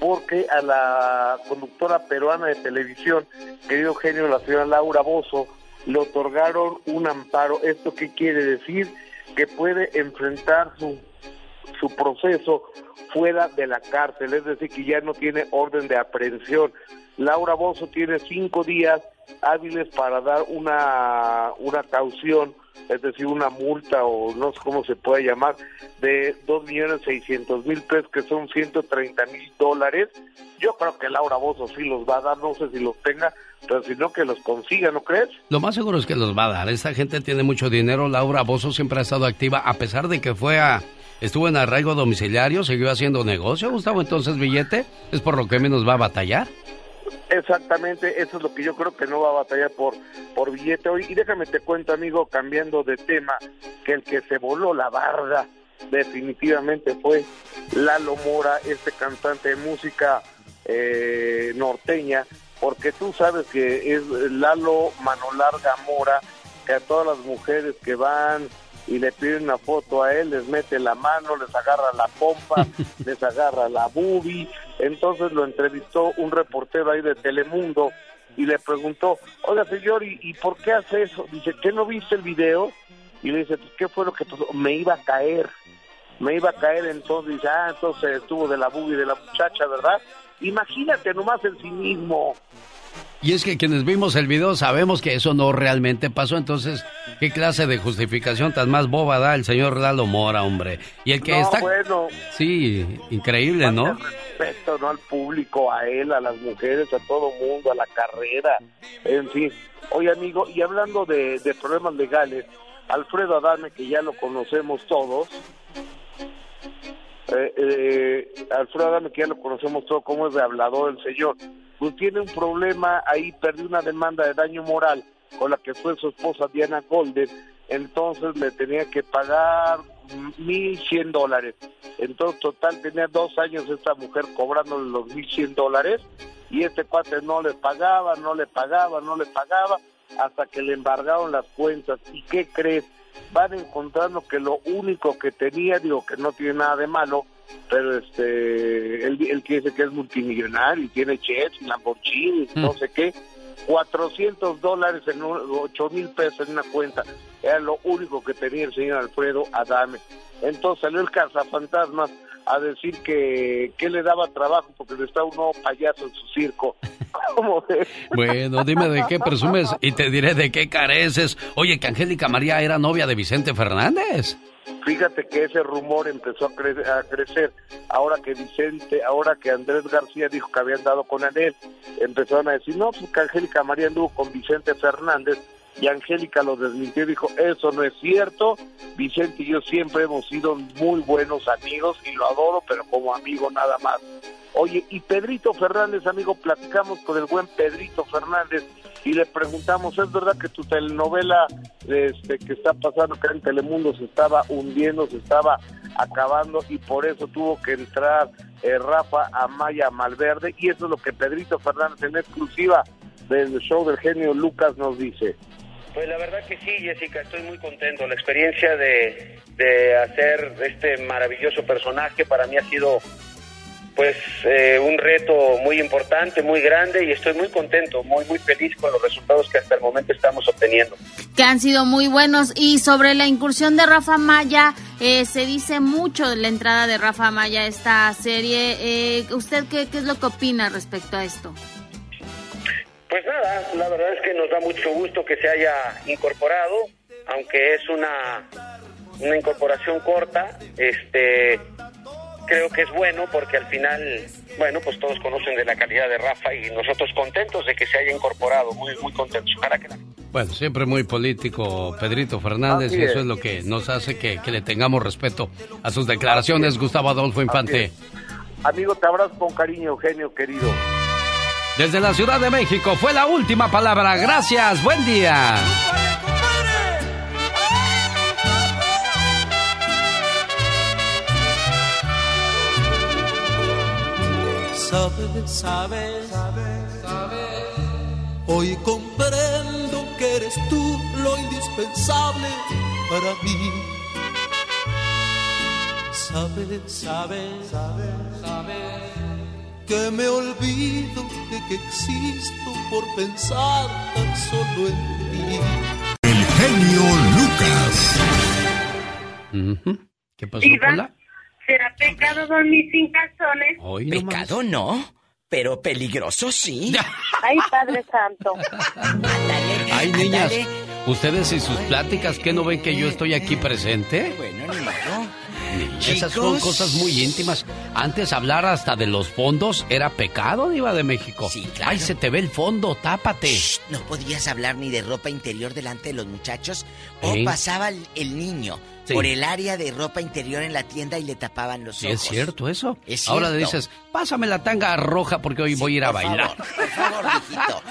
porque a la conductora peruana de televisión, querido genio, la señora Laura Bozo, le otorgaron un amparo. ¿Esto qué quiere decir? Que puede enfrentar su, su proceso fuera de la cárcel, es decir, que ya no tiene orden de aprehensión. Laura Bozo tiene cinco días hábiles para dar una, una caución es decir, una multa o no sé cómo se puede llamar, de dos millones seiscientos mil pesos, que son 130 mil dólares. Yo creo que Laura Bozo sí los va a dar, no sé si los tenga, pero si no que los consiga, ¿no crees? Lo más seguro es que los va a dar. Esta gente tiene mucho dinero. Laura Bozo siempre ha estado activa, a pesar de que fue a... Estuvo en arraigo domiciliario, siguió haciendo negocio, Gustavo, entonces billete, es por lo que menos va a batallar. Exactamente, eso es lo que yo creo que no va a batallar por, por billete hoy. Y déjame te cuento, amigo, cambiando de tema, que el que se voló la barda definitivamente fue Lalo Mora, este cantante de música eh, norteña, porque tú sabes que es Lalo Mano Larga Mora, que a todas las mujeres que van y le piden una foto a él, les mete la mano, les agarra la pompa, *laughs* les agarra la boobie. Entonces lo entrevistó un reportero ahí de Telemundo y le preguntó, oiga señor, ¿y, por qué hace eso? Dice, ¿qué no viste el video? Y le dice, pues, ¿qué fue lo que pasó? Me iba a caer, me iba a caer entonces, dice, ah, entonces estuvo de la boobie de la muchacha, ¿verdad? Imagínate nomás el cinismo. Y es que quienes vimos el video sabemos que eso no realmente pasó, entonces, ¿qué clase de justificación tan más boba da el señor Lalo Mora, hombre? Y el que está... bueno. Sí, increíble, ¿no? Respeto, ¿no? Al público, a él, a las mujeres, a todo mundo, a la carrera, en fin. Oye, amigo, y hablando de, de problemas legales, Alfredo Adame, que ya lo conocemos todos, eh, eh, Alfredo Adame, que ya lo conocemos todos, como es de hablador el señor, pues tiene un problema ahí, perdió una demanda de daño moral con la que fue su esposa Diana Golden, entonces le tenía que pagar mil cien dólares. Entonces, total, tenía dos años esta mujer cobrándole los mil cien dólares y este cuate no le pagaba, no le pagaba, no le pagaba, hasta que le embargaron las cuentas. ¿Y qué crees? Van encontrando que lo único que tenía, digo que no tiene nada de malo, pero este él, él dice que es multimillonario y tiene jets y Lamborghini no sé qué 400 dólares en 8 mil pesos en una cuenta. Era lo único que tenía el señor Alfredo Adame. Entonces salió el cazafantasmas a decir que, que le daba trabajo porque le estaba un nuevo payaso en su circo. *laughs* ¿Cómo ves? Bueno, dime de qué presumes y te diré de qué careces. Oye, que Angélica María era novia de Vicente Fernández. Fíjate que ese rumor empezó a, a crecer. Ahora que Vicente, ahora que Andrés García dijo que habían dado con Anel, empezaron a decir, no, pues que Angélica María anduvo con Vicente Fernández. Y Angélica lo desmintió y dijo, eso no es cierto. Vicente y yo siempre hemos sido muy buenos amigos y lo adoro, pero como amigo nada más. Oye, y Pedrito Fernández, amigo, platicamos con el buen Pedrito Fernández y le preguntamos, ¿es verdad que tu telenovela este, que está pasando acá en Telemundo se estaba hundiendo, se estaba acabando y por eso tuvo que entrar eh, Rafa Amaya Malverde? Y eso es lo que Pedrito Fernández en exclusiva del show del genio Lucas nos dice. Pues la verdad que sí, Jessica, estoy muy contento. La experiencia de, de hacer este maravilloso personaje para mí ha sido pues eh, un reto muy importante, muy grande y estoy muy contento, muy muy feliz con los resultados que hasta el momento estamos obteniendo. que han sido muy buenos. Y sobre la incursión de Rafa Maya, eh, se dice mucho de la entrada de Rafa Maya a esta serie. Eh, ¿Usted qué, qué es lo que opina respecto a esto? Pues nada, la verdad es que nos da mucho gusto que se haya incorporado, aunque es una, una incorporación corta, este creo que es bueno porque al final, bueno, pues todos conocen de la calidad de Rafa y nosotros contentos de que se haya incorporado, muy muy contentos. Ojalá que la- Bueno, siempre muy político Pedrito Fernández Así y eso es. es lo que nos hace que, que le tengamos respeto a sus declaraciones, Gustavo Adolfo Infante. Amigo, te abrazo con cariño, Eugenio, querido. Desde la Ciudad de México fue la última palabra. Gracias, buen día. Sabes, sabes, sabes, Hoy comprendo que eres tú lo indispensable para mí. Sabes, sabes, sabes, sabes que me olvido de que existo por pensar tan solo en ti. El genio Lucas. ¿Qué pasó, Pola? ¿Será pecado dormir sin calzones? Hoy Pecado no, pero peligroso sí. *laughs* Ay, Padre Santo. Ay, niñas, ¿ustedes y sus pláticas qué no ven que yo estoy aquí presente? Bueno, ni modo. Esas son cosas muy íntimas. Antes hablar hasta de los fondos era pecado, Diva de México. Ay, se te ve el fondo, tápate. No podías hablar ni de ropa interior delante de los muchachos. O pasaba el, el niño Sí. por el área de ropa interior en la tienda y le tapaban los Sí, ojos. es cierto eso. Es Ahora cierto. dices, pásame la tanga roja porque hoy voy a ir a por bailar. favor, por favor, mijito.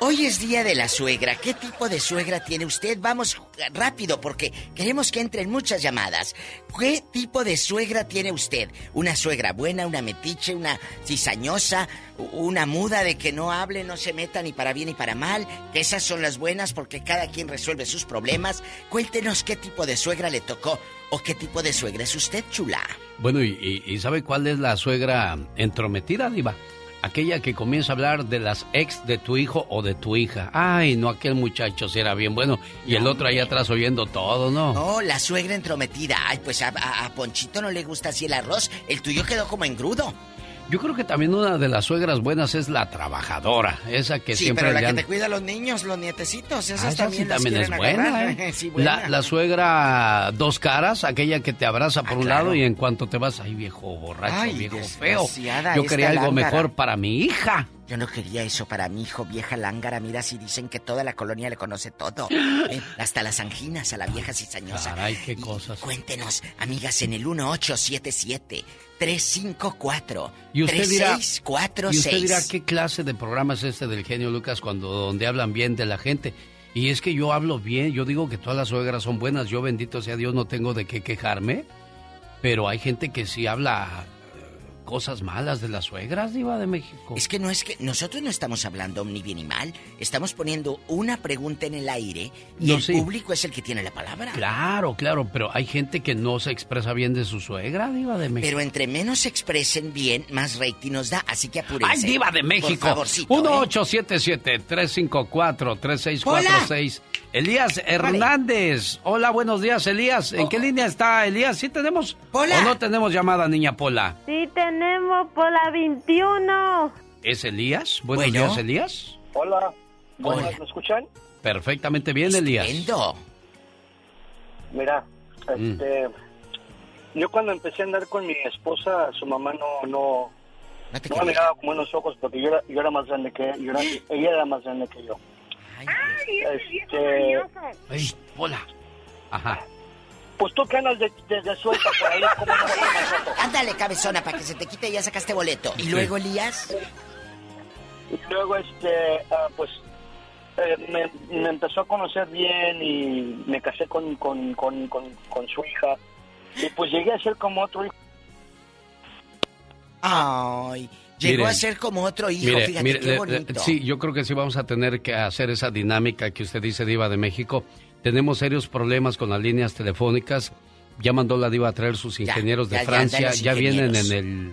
Hoy es día de la suegra. ¿Qué tipo de suegra tiene usted? Vamos rápido porque queremos que entren muchas llamadas. ¿Qué tipo de suegra tiene usted? ¿Una suegra buena, una metiche, una cizañosa, una muda de que no hable, no se meta ni para bien ni para mal? Que esas son las buenas porque cada quien resuelve sus problemas. Cuéntenos qué tipo de suegra le tocó o qué tipo de suegra es usted, chula. Bueno, y, ¿sabe cuál es la suegra entrometida, Diva? Aquella que comienza a hablar de las ex de tu hijo o de tu hija. Ay, no, aquel muchacho sí era bien bueno. Y el otro ahí atrás oyendo todo, ¿no? No, la suegra entrometida. Ay, pues a, a- a Ponchito no le gusta así el arroz. El tuyo quedó como engrudo. Yo creo que también una de las suegras buenas es la trabajadora. Esa que sí, siempre pero la que han- te cuida a los niños, los nietecitos, esas Ah, esa también, sí las también es buena. ¿eh? *laughs* Sí, buena. La, la suegra dos caras, aquella que te abraza por un claro. lado y en cuanto te vas, ay viejo borracho, Ay, viejo feo. Yo quería algo lángara. mejor para mi hija. Yo no quería eso para mi hijo, vieja lángara. Mira, si dicen que toda la colonia le conoce todo. *gasps* Eh, hasta las anginas a la vieja cizañosa. Caray, qué cosas. Cuéntenos, amigas, en el 1877-354-3646. Y usted dirá, y usted dirá qué clase de programa es este del genio Lucas cuando donde hablan bien de la gente. Y es que yo hablo bien, yo digo que todas las suegras son buenas, yo bendito sea Dios no tengo de qué quejarme, pero hay gente que sí habla cosas malas de las suegras, Diva de México. Es que no es que nosotros no estamos hablando ni bien ni mal, estamos poniendo una pregunta en el aire y No, el sí. público es el que tiene la palabra. Claro, claro, pero hay gente que no se expresa bien de su suegra, Diva de México. Pero entre menos se expresen bien, más rating nos da, así que apúrense. ¡Ay, Diva de México! Por favorcito, ¿eh? 1877-354-3646. Elías Hernández. Hola, buenos días, Elías. ¿En qué línea está Elías? ¿Sí tenemos? ¿O no tenemos llamada, niña Pola? Sí, tenemos por la 21. ¿Es Elías? Buenos Bueno. días, Elías. Hola, Hola. ¿me escuchan? Perfectamente bien, Elías. Mira, Mm. este, yo cuando empecé a andar con mi esposa, su mamá no, no, no, me miraba con buenos ojos porque yo era, yo era más grande que yo era- ella era más grande que yo. Este, Ay, hola. Ajá. Pues tú que andas de, de- de suelta por ahí, ¿cómo no? Ándale, cabezona, para que se te quite y ya sacaste boleto. Y luego, Elías, Y luego, este, ah, pues, eh, me, me empezó a conocer bien y me casé con, con, con, con, con su hija. Y pues llegué a ser como otro hijo. ay, llegó a ser como otro hijo, Mire, fíjate mire, qué le- le- bonito. sí, yo creo que sí vamos a tener que hacer esa dinámica que usted dice, Diva de México. Tenemos serios problemas con las líneas telefónicas. Ya mandó la Diva a traer sus ingenieros ya, de ya Francia. ¿Ya vienen en el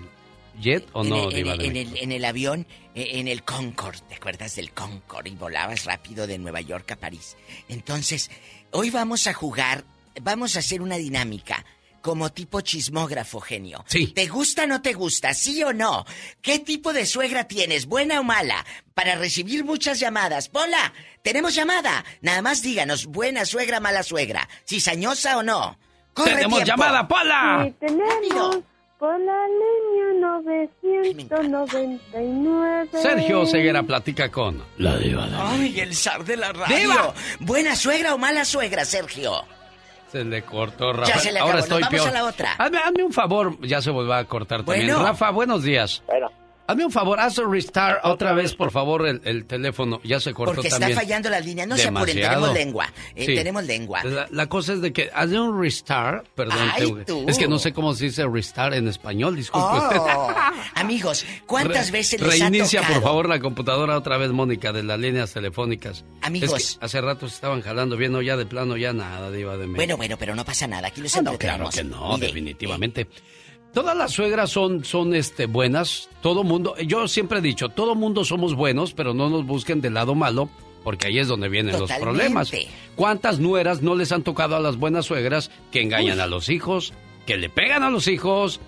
jet o en, no, el, Diva en de el- en el avión, eh, en el Concorde, ¿te acuerdas del Concorde? Y volabas rápido de Nueva York a París. Entonces, hoy vamos a jugar, vamos a hacer una dinámica. Como tipo chismógrafo, genio. Sí. ¿Te gusta o no te gusta? ¿Sí o no? ¿Qué tipo de suegra tienes? ¿Buena o mala? Para recibir muchas llamadas. Pola, tenemos llamada. Nada más díganos, buena suegra, mala suegra. Cizañosa o no. Corre ¡Tenemos tiempo. llamada, Pola! Sí, tenemos por la línea 999. Sergio Ceguera platica con la Diva de Ay, el zar de la radio. ¡Diva! ¿Buena suegra o mala suegra, Sergio? Se le cortó, Ya Rafa. se le Ahora acabó. estoy Nos vamos peor. a la otra. Hazme, hazme un favor, ya se volvió a cortar también. Bueno. Rafa, buenos días. Hazme un favor, haz un restart otra vez, por favor, el, el teléfono. Ya se cortó Porque también. está fallando la línea. No se apuren, tenemos lengua. Eh, Sí. Tenemos lengua. La, la cosa es de que hazme un restart, perdón. Ay, es que no sé cómo se dice restart en español, disculpe Oh. usted. *laughs* Amigos, ¿cuántas Re- veces les Reinicia, ha tocado? por favor, la computadora otra vez, Mónica, de las líneas telefónicas. Amigos. Es que hace rato se estaban jalando bien, no, ya de plano, ya nada, Diva de México. Bueno, bueno, pero no pasa nada. Aquí los Ah, no, claro que no, Mire, definitivamente. Todas las suegras son, son este, buenas, todo mundo, yo siempre he dicho, todo mundo somos buenos, pero no nos busquen del lado malo, porque ahí es donde vienen los problemas. ¿Cuántas nueras no les han tocado a las buenas suegras que engañan a los hijos, que le pegan a los hijos,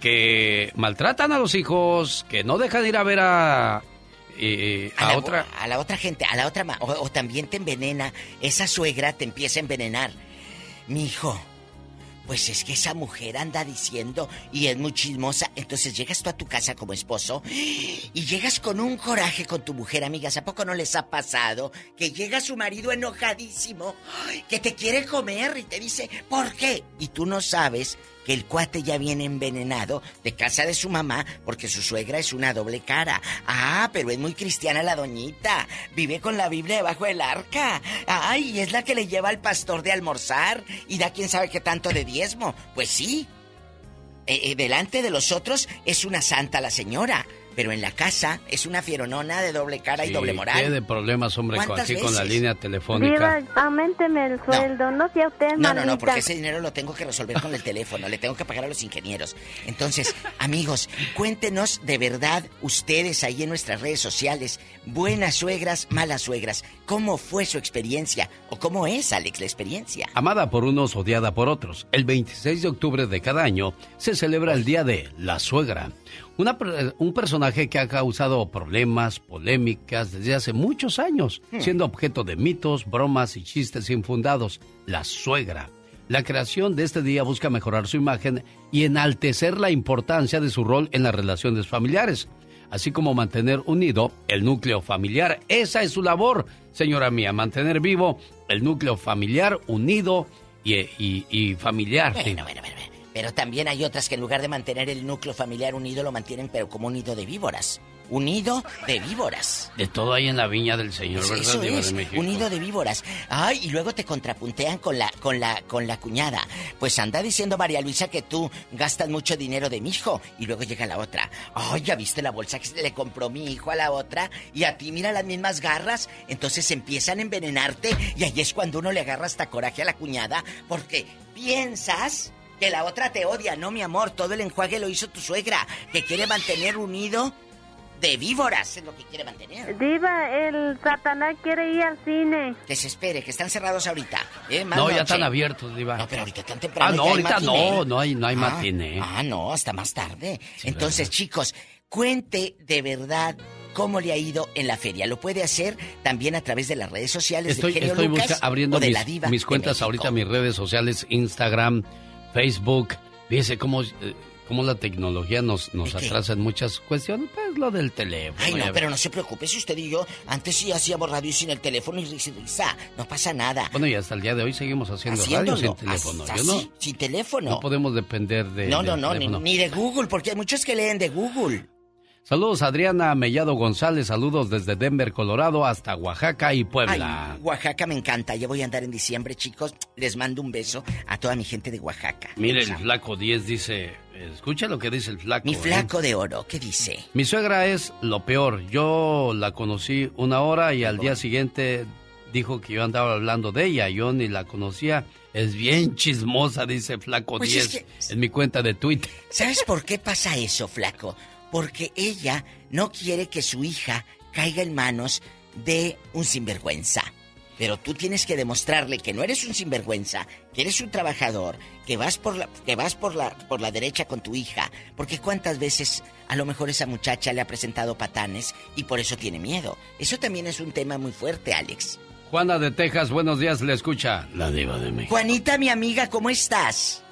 que maltratan a los hijos, que no dejan de ir a ver a, eh, a, a la, otra... a la otra gente, a la otra o, o también te envenena, esa suegra te empieza a envenenar. Mi hijo, pues es que esa mujer anda diciendo y es muy chismosa, entonces llegas tú a tu casa como esposo y llegas con un coraje con tu mujer, amigas, ¿a poco no les ha pasado que llega su marido enojadísimo, que te quiere comer y te dice, ¿por qué? Y tú no sabes que el cuate ya viene envenenado de casa de su mamá porque su suegra es una doble cara. Ah, pero es muy cristiana la doñita. Vive con la Biblia debajo del arca. Ay, es la que le lleva al pastor de almorzar y da quién sabe qué tanto de diezmo. Pues sí. Eh, eh, delante de los otros es una santa la señora, pero en la casa es una fieronona de doble cara y doble ¿Qué moral. de problemas, hombre, con, ¿Cuántas aquí con la línea telefónica? Diva, aumenteme el sueldo. No, sea usted No, no, no, porque ese dinero lo tengo que resolver con el teléfono, le tengo que pagar a los ingenieros. Entonces, *laughs* amigos, cuéntenos de verdad ustedes ahí en nuestras redes sociales, buenas suegras, malas suegras, ¿cómo fue su experiencia? ¿O cómo es, Alex, la experiencia? Amada por unos, odiada por otros. El 26 de octubre de cada año se celebra el Día de la Suegra. Una per- un personaje que ha causado problemas, polémicas desde hace muchos años, Hmm. siendo objeto de mitos, bromas y chistes infundados. La suegra. La creación de este día busca mejorar su imagen y enaltecer la importancia de su rol en las relaciones familiares, así como mantener unido el núcleo familiar. Esa es su labor, señora mía, mantener vivo el núcleo familiar unido y, y- y familiar. Bueno, bueno, bueno, Pero también hay otras que en lugar de mantener el núcleo familiar unido, lo mantienen pero como un nido de víboras. Un nido de víboras. De todo hay en la viña del Señor, Pues ¿verdad, eso Diva es, de México? un nido de víboras. Ay, y luego te contrapuntean con la, con la, con la cuñada. Pues anda diciendo María Luisa que tú gastas mucho dinero de mi hijo. Y luego llega la otra. Ay, ya viste la bolsa que le compró mi hijo a la otra. Y a ti mira las mismas garras. Entonces empiezan a envenenarte. Y ahí es cuando uno le agarra hasta coraje a la cuñada. Porque piensas que la otra te odia. No, mi amor, todo el enjuague lo hizo tu suegra. Que quiere mantener unido de víboras. Es lo que quiere mantener. Diva, el Satanás quiere ir al cine. Que se espere, que están cerrados ahorita. ¿eh? Más No, ya están abiertos, Diva. No, pero ahorita tan temprano. Ah, no, ahorita matiné. no, no hay, no hay Ah, matiné. Ah, no, hasta más tarde. Entonces, chicos, cuente de verdad cómo le ha ido en la feria. Lo puede hacer también a través de las redes sociales Estoy, genio estoy Lucas busca- abriendo o de mis, la diva mis de cuentas ahorita, mis redes sociales, Instagram, Facebook. Fíjese cómo, eh, cómo la tecnología nos, nos atrasa en muchas cuestiones. Pues lo del teléfono. Ay, no, pero no se preocupe si usted y yo antes sí hacíamos radio sin el teléfono y risa. No pasa nada. Bueno, y hasta el día de hoy seguimos haciendo radio sin teléfono. Yo no, sin teléfono. no podemos depender de. no, no, no, ni, ni de Google, porque hay muchos que leen de Google. Saludos Adriana Mellado González, saludos desde Denver, Colorado, hasta Oaxaca y Puebla. Ay, Oaxaca me encanta. Ya voy a andar en diciembre, chicos. Les mando un beso a toda mi gente de Oaxaca. Mire, el flaco 10 dice, escucha lo que dice el flaco. Mi ¿eh? flaco de oro, ¿qué dice? Mi suegra es lo peor. Yo la conocí una hora y al día siguiente dijo que yo andaba hablando de ella. Yo ni la conocía. Es bien chismosa, dice Flaco Pues 10 es que- en mi cuenta de Twitter. ¿Sabes por qué pasa eso, flaco? Porque ella no quiere que su hija caiga en manos de un sinvergüenza. Pero tú tienes que demostrarle que no eres un sinvergüenza, que eres un trabajador, que vas por la, que vas por la, por la derecha con tu hija. Porque cuántas veces a lo mejor esa muchacha le ha presentado patanes y por eso tiene miedo. Eso también es un tema muy fuerte, Alex. Juana de Texas, buenos días, le escucha la diva de México. Juanita, mi amiga, ¿cómo estás?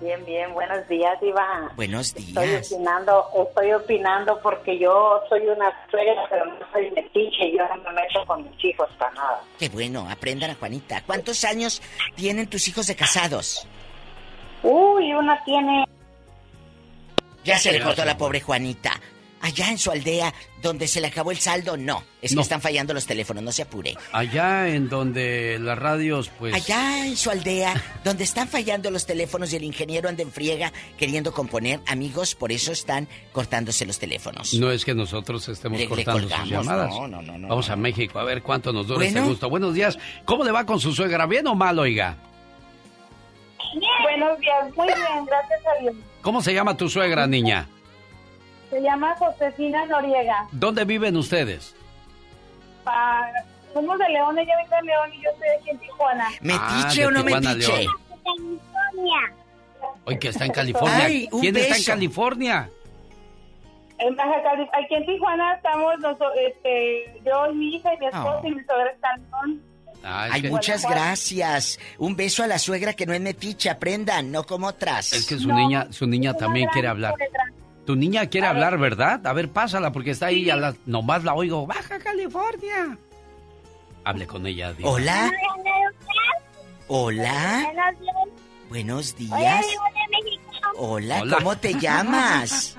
Bien, bien, buenos días, Iván. Buenos Estoy días. opinando, estoy opinando porque yo soy una suegra, pero no soy metiche, yo no me meto con mis hijos para nada. Qué bueno, aprendan a Juanita. ¿Cuántos años tienen tus hijos de casados? Uy, una tiene... Ya se le cortó la pobre Juanita. Allá en su aldea, donde se le acabó el saldo, no. Es que están fallando los teléfonos, no se apure. Allá en donde las radios, pues... Allá en su aldea, donde están fallando los teléfonos y el ingeniero anda en friega queriendo componer, amigos, por eso están cortándose los teléfonos. No es que nosotros estemos Le- le cortando sus llamadas. no, no, no, no, Vamos no. a México a ver cuánto nos dura Bueno. este gusto. Buenos días. ¿Cómo le va con su suegra? ¿Bien o mal, oiga? Buenos días, muy bien, gracias a Dios. ¿Cómo se llama tu suegra, niña? Se llama Josefina Noriega. ¿Dónde viven ustedes? Pa- Somos de León, ella vive en León y yo estoy aquí en Tijuana. ¿Metiche Ah, o no de Tijuana, metiche? León. Hoy que está en California. Ay, ¿Quién está en. California? En Baja California, aquí en Tijuana estamos noso- este, yo y mi hija y mi esposo Oh. y mi suegra están en León. Ah, Ay, que- muchas gracias. Un beso a la suegra que no es metiche, aprendan, no como otras. Es que su No, niña, su niña también quiere hablar. Tu niña quiere A ver. hablar, ¿verdad? A ver, pásala, porque está ahí, a la- nomás la oigo. Baja California. Hable con ella, Diva. Hola, hola, Buenos días. Hola. Hola. ¿cómo te *laughs* llamas?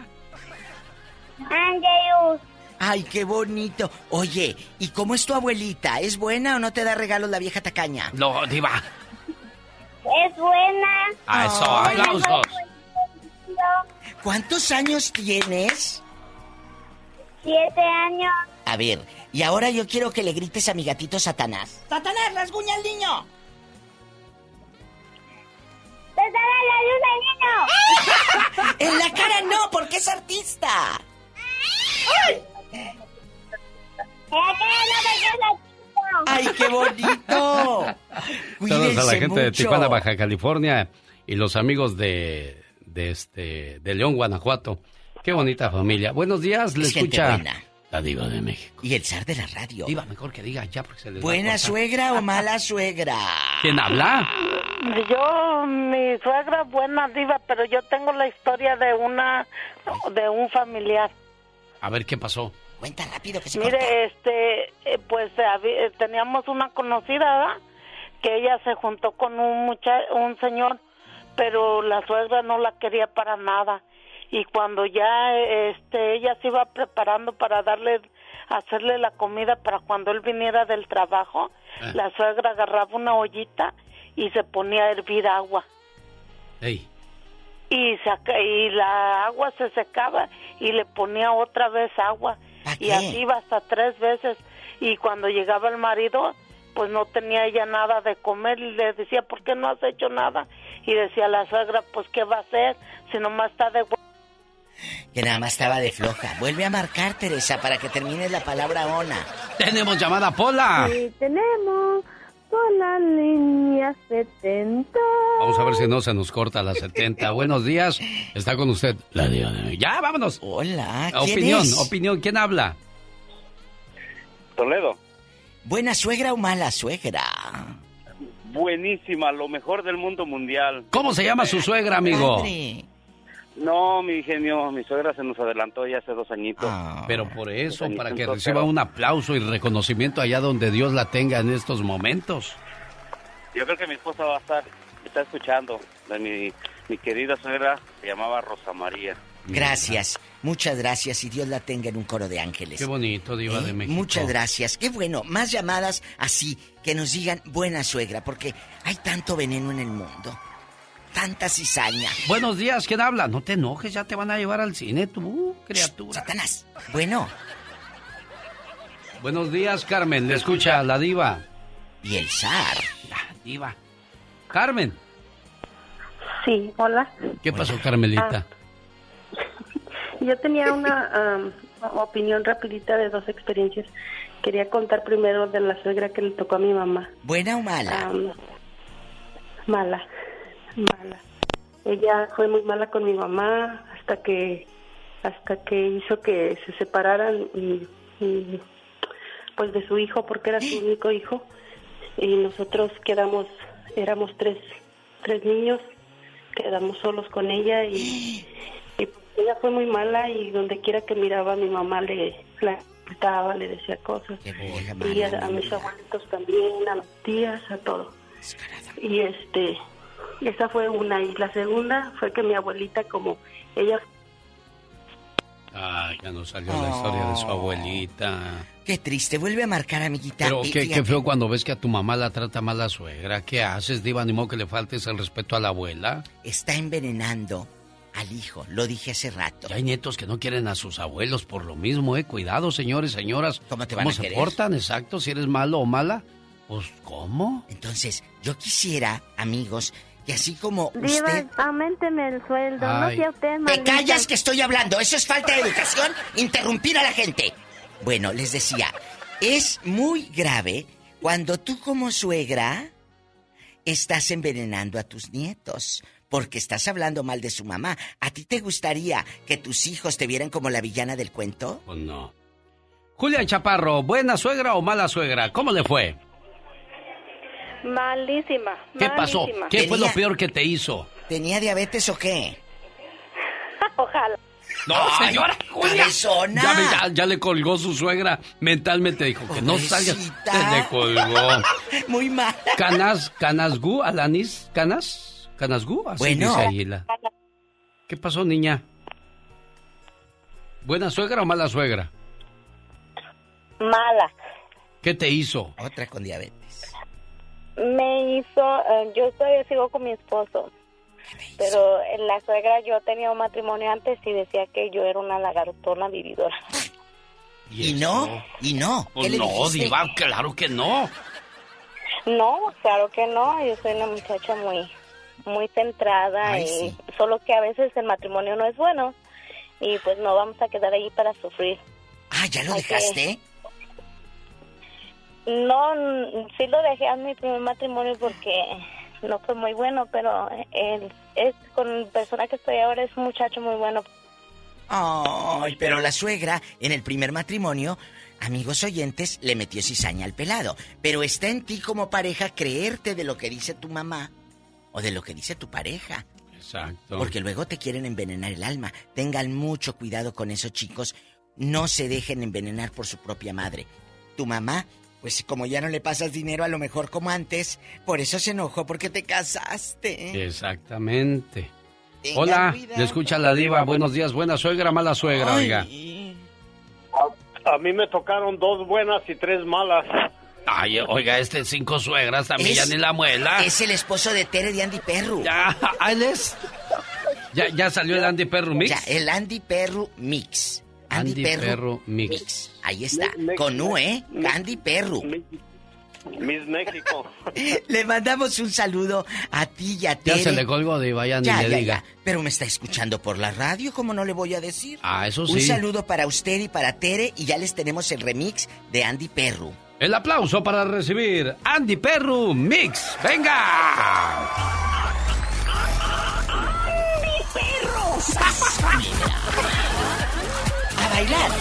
Ay, qué bonito. Oye, ¿y cómo es tu abuelita? ¿Es buena o no te da regalos la vieja tacaña? No, Diva. Es buena. A eso, aplausos. ¿Cuántos años tienes? Siete años. A ver, y ahora yo quiero que le grites a mi gatito Satanás. ¡Satanás, rasguña al niño! ¡Te dará la luz al niño! *laughs* En la cara no, porque es artista. ¡En la cara no! ¡Ay, qué bonito! Saludos a la gente de. Tijuana, Baja California y los amigos de, de este de León, Guanajuato. Qué bonita familia. Buenos días, le Es gente escucha buena. la diva de México. Y el zar de la radio. Diva, mejor que diga ya porque se les ¿Buena suegra o mala suegra? ¿Quién habla? Yo, mi suegra buena diva, pero yo tengo la historia de una, de un familiar. A ver qué pasó. Cuenta rápido que se corta. Mire, este, eh, pues eh, teníamos una conocida, ¿verdad? Que ella se juntó con un mucha un señor, pero la suegra no la quería para nada y cuando ya este ella se iba preparando para darle hacerle la comida para cuando él viniera del trabajo, Ah. la suegra agarraba una ollita y se ponía a hervir agua Ey, y saca, y la agua se secaba y le ponía otra vez agua y qué? así iba hasta tres veces y cuando llegaba el marido pues no tenía ella nada de comer y le decía ¿por qué no has hecho nada? Y decía la suegra pues ¿qué va a hacer? si nomás está de Que nada más estaba de floja. Vuelve a marcar, Teresa, para que termine la palabra ona. tenemos llamada Pola. Sí, tenemos con la línea 70. Vamos a ver si no se nos corta la 70. *laughs* Buenos días. Está con usted la de- Ya, vámonos. Hola, ¿quién Opinión, es? opinión. ¿Quién habla? Toledo. ¿Buena suegra o mala suegra? Buenísima, lo mejor del mundo mundial. ¿Cómo se llama su suegra, amigo? No, mi genio, mi suegra se nos adelantó ya hace dos añitos. Ah. Pero por eso, para que reciba pero un aplauso y reconocimiento allá donde Dios la tenga en estos momentos. Yo creo que mi esposa va a estar, está escuchando. De mi, mi querida suegra se llamaba Rosa María. Gracias, muchas gracias y Dios la tenga en un coro de ángeles. Qué bonito, Diva ¿Eh? de México. Muchas gracias. Qué bueno, más llamadas así, que nos digan buena suegra, porque hay tanto veneno en el mundo. Tanta cizaña. Buenos días, ¿quién habla? No te enojes, ya te van a llevar al cine, tú, criatura. Satanás. Bueno. Buenos días, Carmen. Le escucha la diva. Y el zar. La diva. Carmen. Sí, hola. ¿Qué pasó, Carmelita? Yo tenía una opinión rapidita de dos experiencias. Quería contar primero de la suegra que le tocó a mi mamá. ¿Buena o mala? Mala, mala. Ella fue muy mala con mi mamá hasta que hasta que hizo que se separaran y, y, pues de su hijo porque era su único hijo y nosotros quedamos éramos tres tres niños quedamos solos con ella y *gasps* *sniffs* ella fue muy mala y donde quiera que miraba mi mamá le la insultaba, le decía cosas y a, a mis abuelitos también a mis tías a todo y este esa fue una y la segunda fue que mi abuelita como ella Ay, ya nos salió la historia de su abuelita. Qué triste, vuelve a marcar, amiguita. Pero qué, qué feo cuando ves que a tu mamá la trata mal la suegra. ¿Qué haces, Diva? Ni modo que le faltes el respeto a la abuela. Está envenenando al hijo, lo dije hace rato. Ya hay nietos que no quieren a sus abuelos por lo mismo, ¿eh? Cuidado, señores, señoras. ¿Cómo te van a se querer? portan? Exacto, si eres malo o mala. Pues, ¿cómo? Entonces, yo quisiera, amigos, que así como Diva, usted... el sueldo, Ay. no sea usted ¡Te maldita. callas que estoy hablando! ¿Eso es falta de educación? Interrumpir a la gente. Bueno, les decía, es muy grave cuando tú como suegra estás envenenando a tus nietos. Porque estás hablando mal de su mamá. ¿A ti te gustaría que tus hijos te vieran como la villana del cuento? Pues no. Julia Chaparro, ¿buena suegra o mala suegra? ¿Cómo le fue? Malísima. ¿Qué pasó? ¿Qué fue lo peor que te hizo? ¿Tenía diabetes o qué? *laughs* Ojalá. No, Ay, señora Julia. Ya, ya, ya le colgó su suegra. Mentalmente dijo que no salga. *laughs* Le colgó. *laughs* Muy mal. Canas, Canasgu, Alanis, Canas, Canasgu, así Bueno. dice ahí la- ¿Qué pasó, niña? ¿Buena suegra o mala suegra? Mala. ¿Qué te hizo? Otra con diabetes. Me hizo, eh, yo todavía sigo con mi esposo, pero en la suegra yo tenía un matrimonio antes y decía que yo era una lagartona vividora. *laughs* ¿Y, no? ¿Y no? ¿Qué Pues le no, diva, claro que no. No, claro que no, yo soy una muchacha muy, muy centrada Ay, y sí. solo que a veces el matrimonio no es bueno y pues no vamos a quedar ahí para sufrir. Ah, ¿ya lo Hay que- dejaste? No, sí lo dejé a mi primer matrimonio porque no fue muy bueno, pero él es con la persona que estoy ahora es un muchacho muy bueno. Ay, pero la suegra, en el primer matrimonio, amigos oyentes, le metió cizaña al pelado. Pero está en ti como pareja creerte de lo que dice tu mamá o de lo que dice tu pareja. Exacto. Porque luego te quieren envenenar el alma. Tengan mucho cuidado con esos chicos. No se dejen envenenar por su propia madre. Tu mamá pues como ya no le pasas dinero a lo mejor como antes, por eso se enojó porque te casaste. Exactamente. Hola, le escucha la diva. Buenos días, buena suegra, mala suegra, oiga. A, a mí me tocaron dos buenas y tres malas. Ay, oiga, este cinco suegras también ya ni la muela. Es el esposo de Tere de Andy Perru. Ya, ¿ah, él es. Ya, ya salió el Andy Perru Mix. Ya, el Andy Perru Mix. Andy, Andy Perru, Perru Mix. Ahí está. Con U, ¿eh? Andy Perru. Miss México. *laughs* Le mandamos un saludo a ti y a Ya Tere. se le colgó de vaya ni Ya, le ya, diga. ya. Pero me está escuchando por la radio, ¿cómo no le voy a decir? Ah, eso Un sí. saludo para usted y para Tere y ya les tenemos el remix de Andy Perru. El aplauso para recibir Andy Perru Mix. ¡Venga! *laughs* A bailar.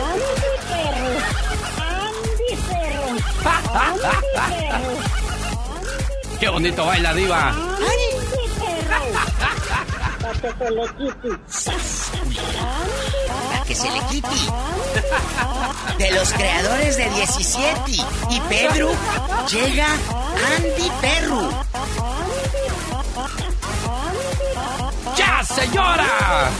Andy Perro. Andy Perro. *laughs* Andy Perro. ¡Qué bonito baila, diva! Andy Perro. Que se le quite. Que se le quite. De los creadores de 17 y Pedro llega Andy Perru. ¡Ya, señora!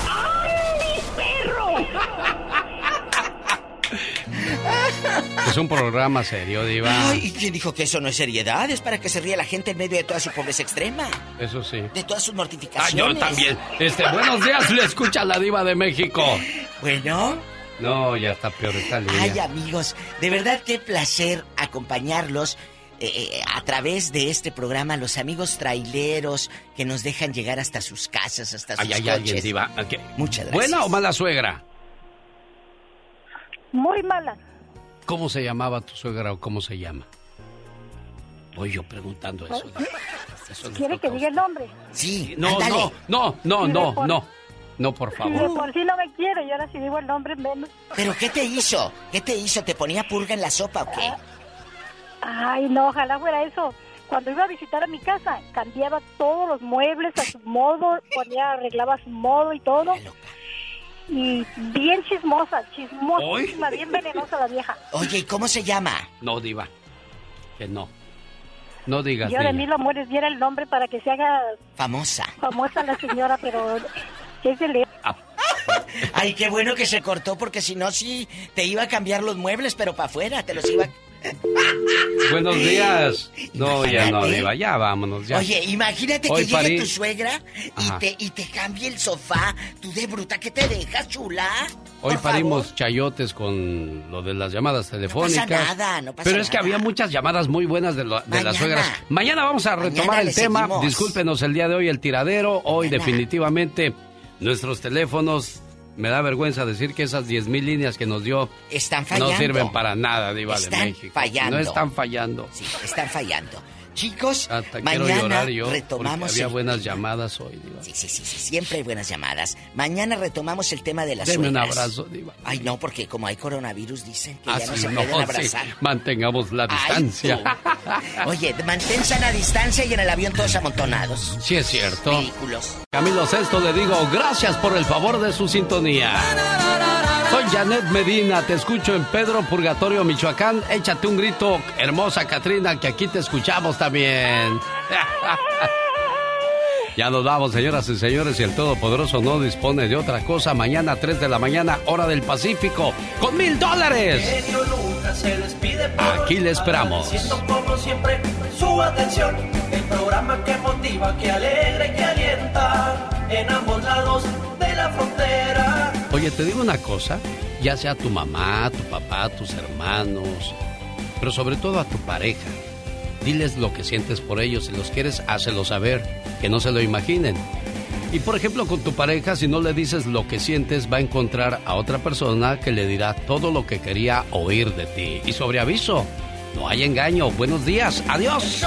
Es un programa serio, diva. Ay, ¿y quién dijo que eso no es seriedad? Es para que se ría la gente en medio de toda su pobreza extrema. Eso sí. De todas sus Ah, mortificaciones. yo también. Este, buenos días, le escucha la diva de México. Bueno. No, ya está peor esta línea. Ay, amigos, de verdad qué placer acompañarlos eh, eh, a través de este programa, los amigos traileros que nos dejan llegar hasta sus casas, hasta sus Ay, hay coches. alguien, diva. Ok. Muchas gracias. ¿Buena o mala suegra? Muy mala. ¿Cómo se llamaba tu suegra o cómo se llama? Voy yo preguntando eso. *laughs* Eso ¿Quiere que diga el nombre? Sí, No, no, no, no, no, por- no. No, por Si de favor. por sí no me quiere y ahora si digo el nombre menos. ¿Pero qué te hizo? ¿Qué te hizo? ¿Te ponía purga en la sopa o qué? Ay, no, ojalá fuera eso. Cuando iba a visitar a mi casa, cambiaba todos los muebles a su modo, ponía, arreglaba a su modo y todo. Y bien chismosa, chismosísima, bien venenosa la vieja. Oye, ¿y cómo se llama? No, diva. Que no. No digas, Yo de dile. mil amores diera el nombre para que se haga Famosa. famosa la señora, pero es de León. Ay, qué bueno que se cortó porque si no, sí, te iba a cambiar los muebles, pero para afuera, te los iba... *laughs* Buenos días. No, ya no, diva. Ya vámonos, ya. Oye, imagínate Hoy que llegue tu suegra y Ajá. te, y te cambie el sofá. Tú de bruta, ¿qué te dejas, chula? Hoy Por parimos chayotes con lo de las llamadas telefónicas. nada, no pasa Pero es que nada. había muchas llamadas muy buenas de, lo- de las suegras. Mañana vamos a retomar Mañana el tema. seguimos. Discúlpenos el día de hoy el tiradero. Hoy definitivamente nuestros teléfonos, me da vergüenza decir que esas 10 mil líneas que nos dio Están fallando. no sirven para nada, Diva de Están México. fallando. No están fallando. Sí, están fallando. Chicos, Hasta quiero mañana yo retomamos había el- buenas llamadas hoy, Diva. Sí, sí, sí, sí, siempre hay buenas llamadas. Mañana retomamos el tema de las Deme un suegras. abrazo, Diva. Ay, no, porque como hay coronavirus, dicen que Ah, ya no sí, se no, pueden sí. abrazar. Mantengamos la distancia. *laughs* Oye, mantén sana distancia y en el avión todos amontonados. Sí es cierto. Camilo Sesto le digo gracias por el favor de su sintonía. Soy Janet Medina, te escucho en Pedro Purgatorio, Michoacán. Échate un grito, hermosa Catrina, que aquí te escuchamos también. *laughs* Ya nos vamos, señoras y señores, y el Todopoderoso no dispone de otra cosa. Mañana a 3 de la mañana, hora del Pacífico, con mil dólares. Aquí le esperamos. como siempre su atención. El programa que motiva, que alegra y que alienta en ambos lados de la frontera. Oye, te digo una cosa, ya sea tu mamá, tu papá, tus hermanos, pero sobre todo a tu pareja. Diles lo que sientes por ellos, si los quieres, hácelo saber, que no se lo imaginen. Y por ejemplo, con tu pareja, si no le dices lo que sientes, va a encontrar a otra persona que le dirá todo lo que quería oír de ti. Y sobre aviso, no hay engaño. Buenos días, adiós.